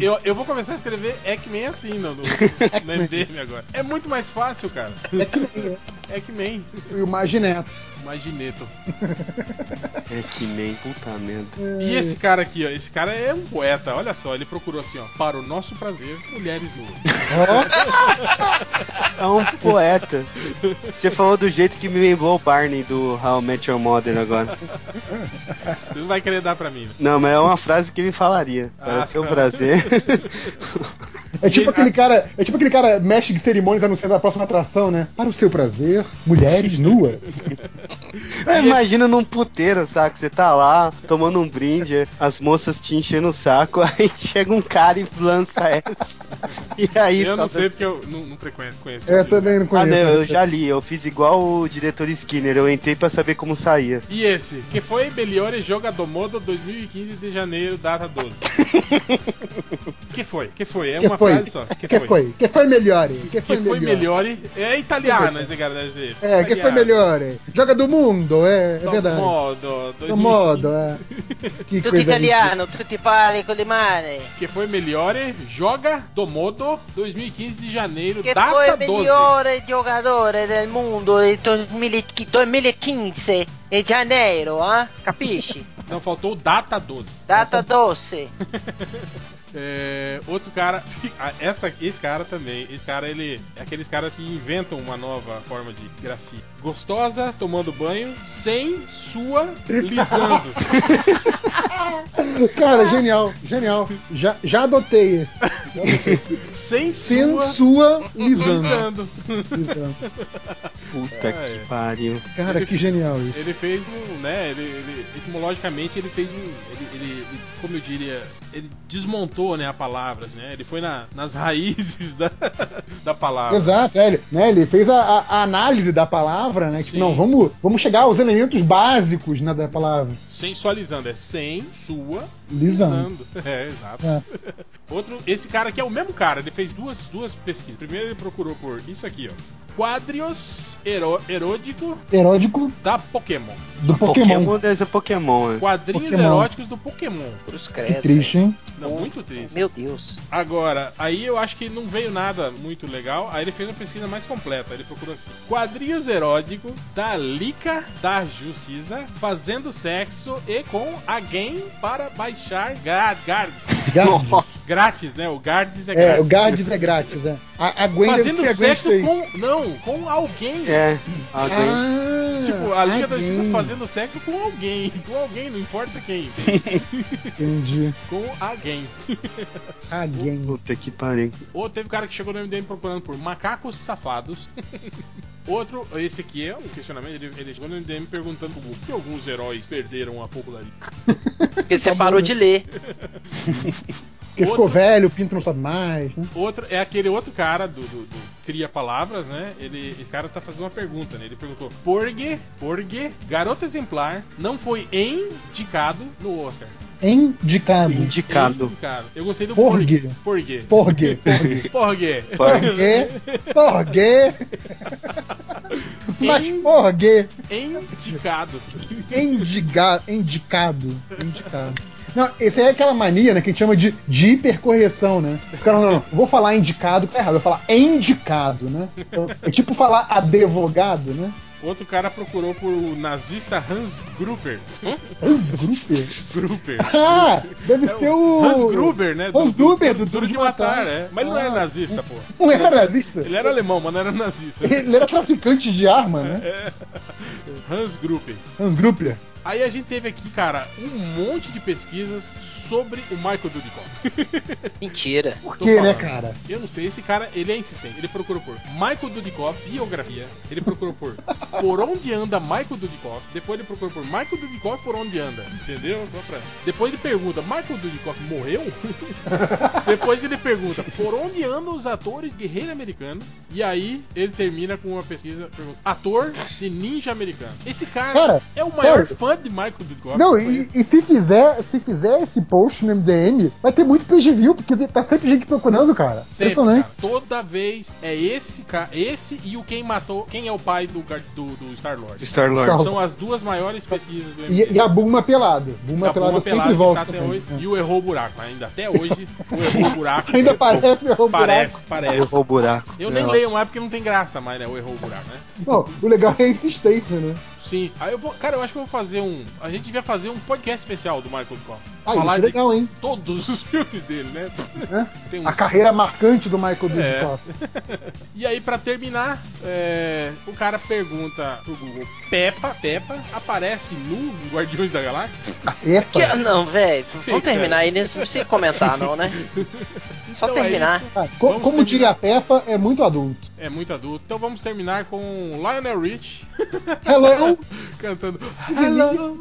eu. Eu vou começar a escrever X-Men assim no, no, no MDM agora. É muito mais fácil, cara. X-Men. X-Men. E o Magneto. Magneto. X-Men, puta merda. E esse cara aqui, ó. Esse cara é um poeta. Olha só, ele procurou assim, ó. Para o nosso prazer, mulheres nuas. É um poeta. Você falou do jeito que me lembrou o Barney do How I Met Your Mother agora. Você não vai querer dar pra mim, né? Não, mas é uma frase que ele falaria. Para Ah, seu tá. prazer. É tipo aquele cara, é tipo aquele cara mestre de cerimônias anunciando a próxima atração, né? Para o seu prazer, mulheres nuas. É, imagina num puteiro, saco? Você tá lá, tomando um brinde, as moças te enchendo o saco, aí chega um cara e lança essa. E aí eu só não sei porque eu não, não frequento, conheço. É, o também não Ah, conheço. não, eu já li, eu fiz igual o diretor Skinner, eu entrei pra saber como saía. E esse, que foi Beliore Jogador Modo 2015 de janeiro, data 12. que foi? Que foi? É Que uma foi? frase só. Que, Que foi? Que foi melhor? Que Que foi foi melhor? Melhore. É italiano esse cara deve ser. É, que foi Italiano. melhor? Do mundo, é, é Do verdade. modo, Do modo, é. Que Tutti coisa italiano, tutti parli con le mani. Que foi Melhore Joga do Modo 2015 de janeiro, Che data foi il 12. migliore giocatore del mondo del 2015 e janeiro, eh? Capisci? Não, faltou data 12. Data 12. É, outro cara, ah, essa, esse cara também, esse cara ele é aqueles caras que inventam uma nova forma de grafite. Gostosa, tomando banho, sem sua, lisando. Cara, genial, genial. Já, já adotei esse. Já adotei. sem Sem sua, sua lisando. lisando. Puta Ah, que é. pariu. Cara, que genial isso. Ele fez um, né, ele, ele- etimologicamente ele fez um, ele, ele- ele- como eu diria, ele desmontou, né, a palavras, né, ele foi na- nas raízes da, da palavra. Exato, é, ele, né, ele fez a, a- análise da palavra, né? Tipo, Sim. não, vamos, vamos chegar aos elementos básicos né, da palavra. Sensualizando, é sem, sua, lisando. É, exato. É. Outro, esse cara aqui é o mesmo cara, ele fez duas, duas pesquisas. Primeiro ele procurou por isso aqui, ó. Quadrios ero, erótico Erótico da Pokémon. do Pokémon. Pokémon deve ser Pokémon, né? Quadrinhos Pokémon. eróticos do Pokémon. Cruz Que credo. triste, hein? Não, muito triste. Meu Deus. Agora, aí eu acho que não veio nada muito legal. Aí ele fez uma pesquisa mais completa. Ele procurou assim: quadrinhos eróticos da Lica da Justiça fazendo sexo e com alguém para baixar gra- gar- Gardes. grátis, né? O Gardes é É, grátis. o Gardes é grátis, é. A, a Gwen deve Fazendo ser a Gwen sexo 6. com. Não, com alguém. É, alguém. Ah, Tipo, a Liga da Justiça alguém. fazendo sexo com alguém. Com alguém, não importa quem. Entendi. com alguém. Alguém. Puta que pariu. Ou teve um cara que chegou no MDM procurando por macacos safados. Outro, esse aqui é um questionamento. Ele, ele chegou no MDM perguntando por que alguns heróis perderam a popularidade. Porque você Tá parou de ler. Porque ficou Outro- velho, o pinto não sobe mais, né? Outro é aquele outro cara do, do- do Cria Palavras, né? Ele, esse cara tá fazendo uma pergunta, né? Ele perguntou: por que, por que Garota Exemplar não foi indicado no Oscar? Indicado. Indicado. Indicado. Eu gostei do Por por quê? quê. Por quê? Por quê? Por quê? Por quê? Por quê? Mas por quê? Indicado. Indiga, indicado. Indicado. Não, esse aí é aquela mania, né, que a gente chama de, de hipercorreção, né? O cara, não, não, vou falar indicado, tá errado, eu vou falar indicado, né? Então, é tipo falar advogado, né? Outro cara procurou por o nazista Hans Gruber. Hans Gruber. Gruber. Ah, deve ser o... Hans Gruber, né? Hans Gruber, do Duro de Matar. é. Mas ele não era Nossa. nazista, pô. Não era nazista? Ele era alemão, mas não era nazista. Ele era traficante de arma, né? É. Hans Gruber. Hans Gruber. Aí a gente teve aqui, cara, um monte de pesquisas sobre o Michael Dudikoff. Mentira. Por quê, né, cara? Eu não sei, esse cara, ele é insistente. Ele procurou por Michael Dudikoff, biografia. Ele procurou por Por onde anda Michael Dudikoff. Depois ele procurou por Michael Dudikoff, por onde anda. Entendeu? Só pra- Depois ele pergunta, Michael Dudikoff morreu? Depois ele pergunta, por onde andam os atores guerreiro americano? E aí ele termina com uma pesquisa, pergunta, ator de ninja americano. Esse cara, Cara, é o maior sério? fã de Michael Dudikoff. Não, que eu e, e se fizer, se fizer esse post no MDM, vai ter muito page view, porque tá sempre gente procurando, cara. Sempre, Impressionante. cara. Toda vez é esse cara, esse e o quem matou, quem é o pai do, do, do Star Lord. Star Lord. Star- São as duas maiores pesquisas do E, e a Buma pelado. Buma A pelado Buma sempre Pelada que volta. tá hoje, E o errou o buraco. Ainda até hoje, o errou o buraco. Ainda parece errou o Parece, buraco. parece. Errou o buraco. Eu nem Não. leio mais porque não tem graça mais, né? O errou o buraco, né? Não, o legal é a insistência, né? Sim. Aí eu vou. Cara, eu acho que eu vou fazer um. A gente devia fazer um podcast especial do Michael Dudikoff. Ah, Falar isso é de legal, hein? todos os filmes dele, né? Tem um- A carreira marcante do Michael É. Dudikoff. E aí, pra terminar, é, o cara pergunta pro Google: Peppa, Peppa aparece nu em Guardiões da Galáxia? Epa. Que- não, velho, vamos terminar aí, nisso não precisa comentar, não, né? Só Então é terminar. isso. Ah, co- Vamos como diria a terminar. Peppa, é muito adulto. É muito adulto. Então vamos terminar com Lionel Rich Hello! cantando Hello!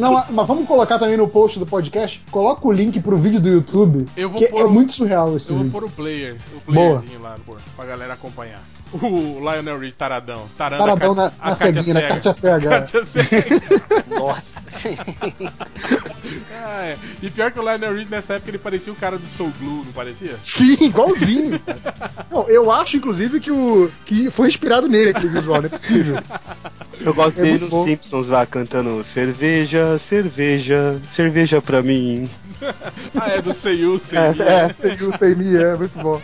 Não, mas vamos colocar também no post do podcast. Coloca o link pro vídeo do YouTube. Eu vou que é o- muito surreal esse Eu vou vídeo. pôr o player, o Boa. playerzinho lá, pôr, pra galera acompanhar. O Lionel Rich taradão. Tarando Taradão a, na, a na ceguinha, na Cega. Kátia Cega. Kátia Cega. Nossa. Ah, é. E pior que o Lionel Rich nessa época ele parecia o cara do Soul Glue, não parecia? Sim, igualzinho. Não, eu acho, inclusive, que, o, que foi inspirado nele aquele visual, não é possível. Eu gosto É dele nos bom. Simpsons lá cantando cerveja, cerveja, cerveja pra mim. Ah, é do Seiyu, É, Seiyu. é, tem o Seimi, é muito bom.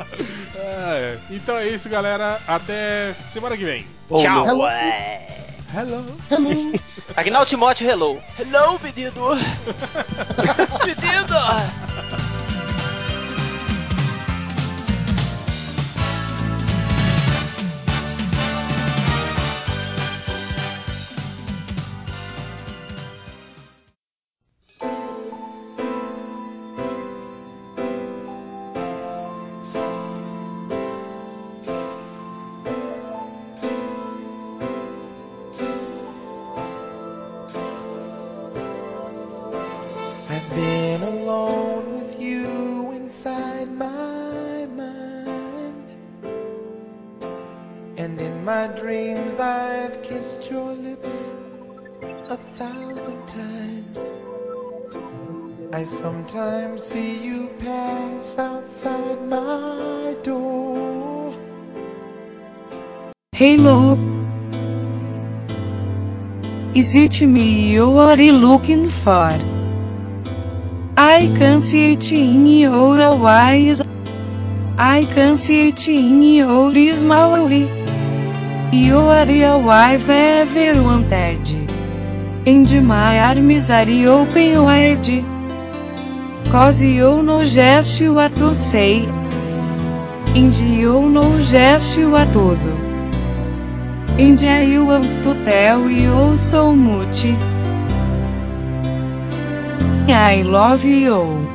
Ah, é. Então é isso, galera. Até semana que vem. Tchau. Hello. Hello. Agnaldo Timóteo, hello. Hello, pedido. pedido. Dreams, I've kissed your lips a thousand times. I sometimes see you pass outside my door. Hello. Is it me you are looking for? I can see it in your eyes. I can see it in your smile. You are a wife ever wanted. And my arms are open wide. Cause you know just what to say. And you know just what to do. And I want to tell you so. I love you.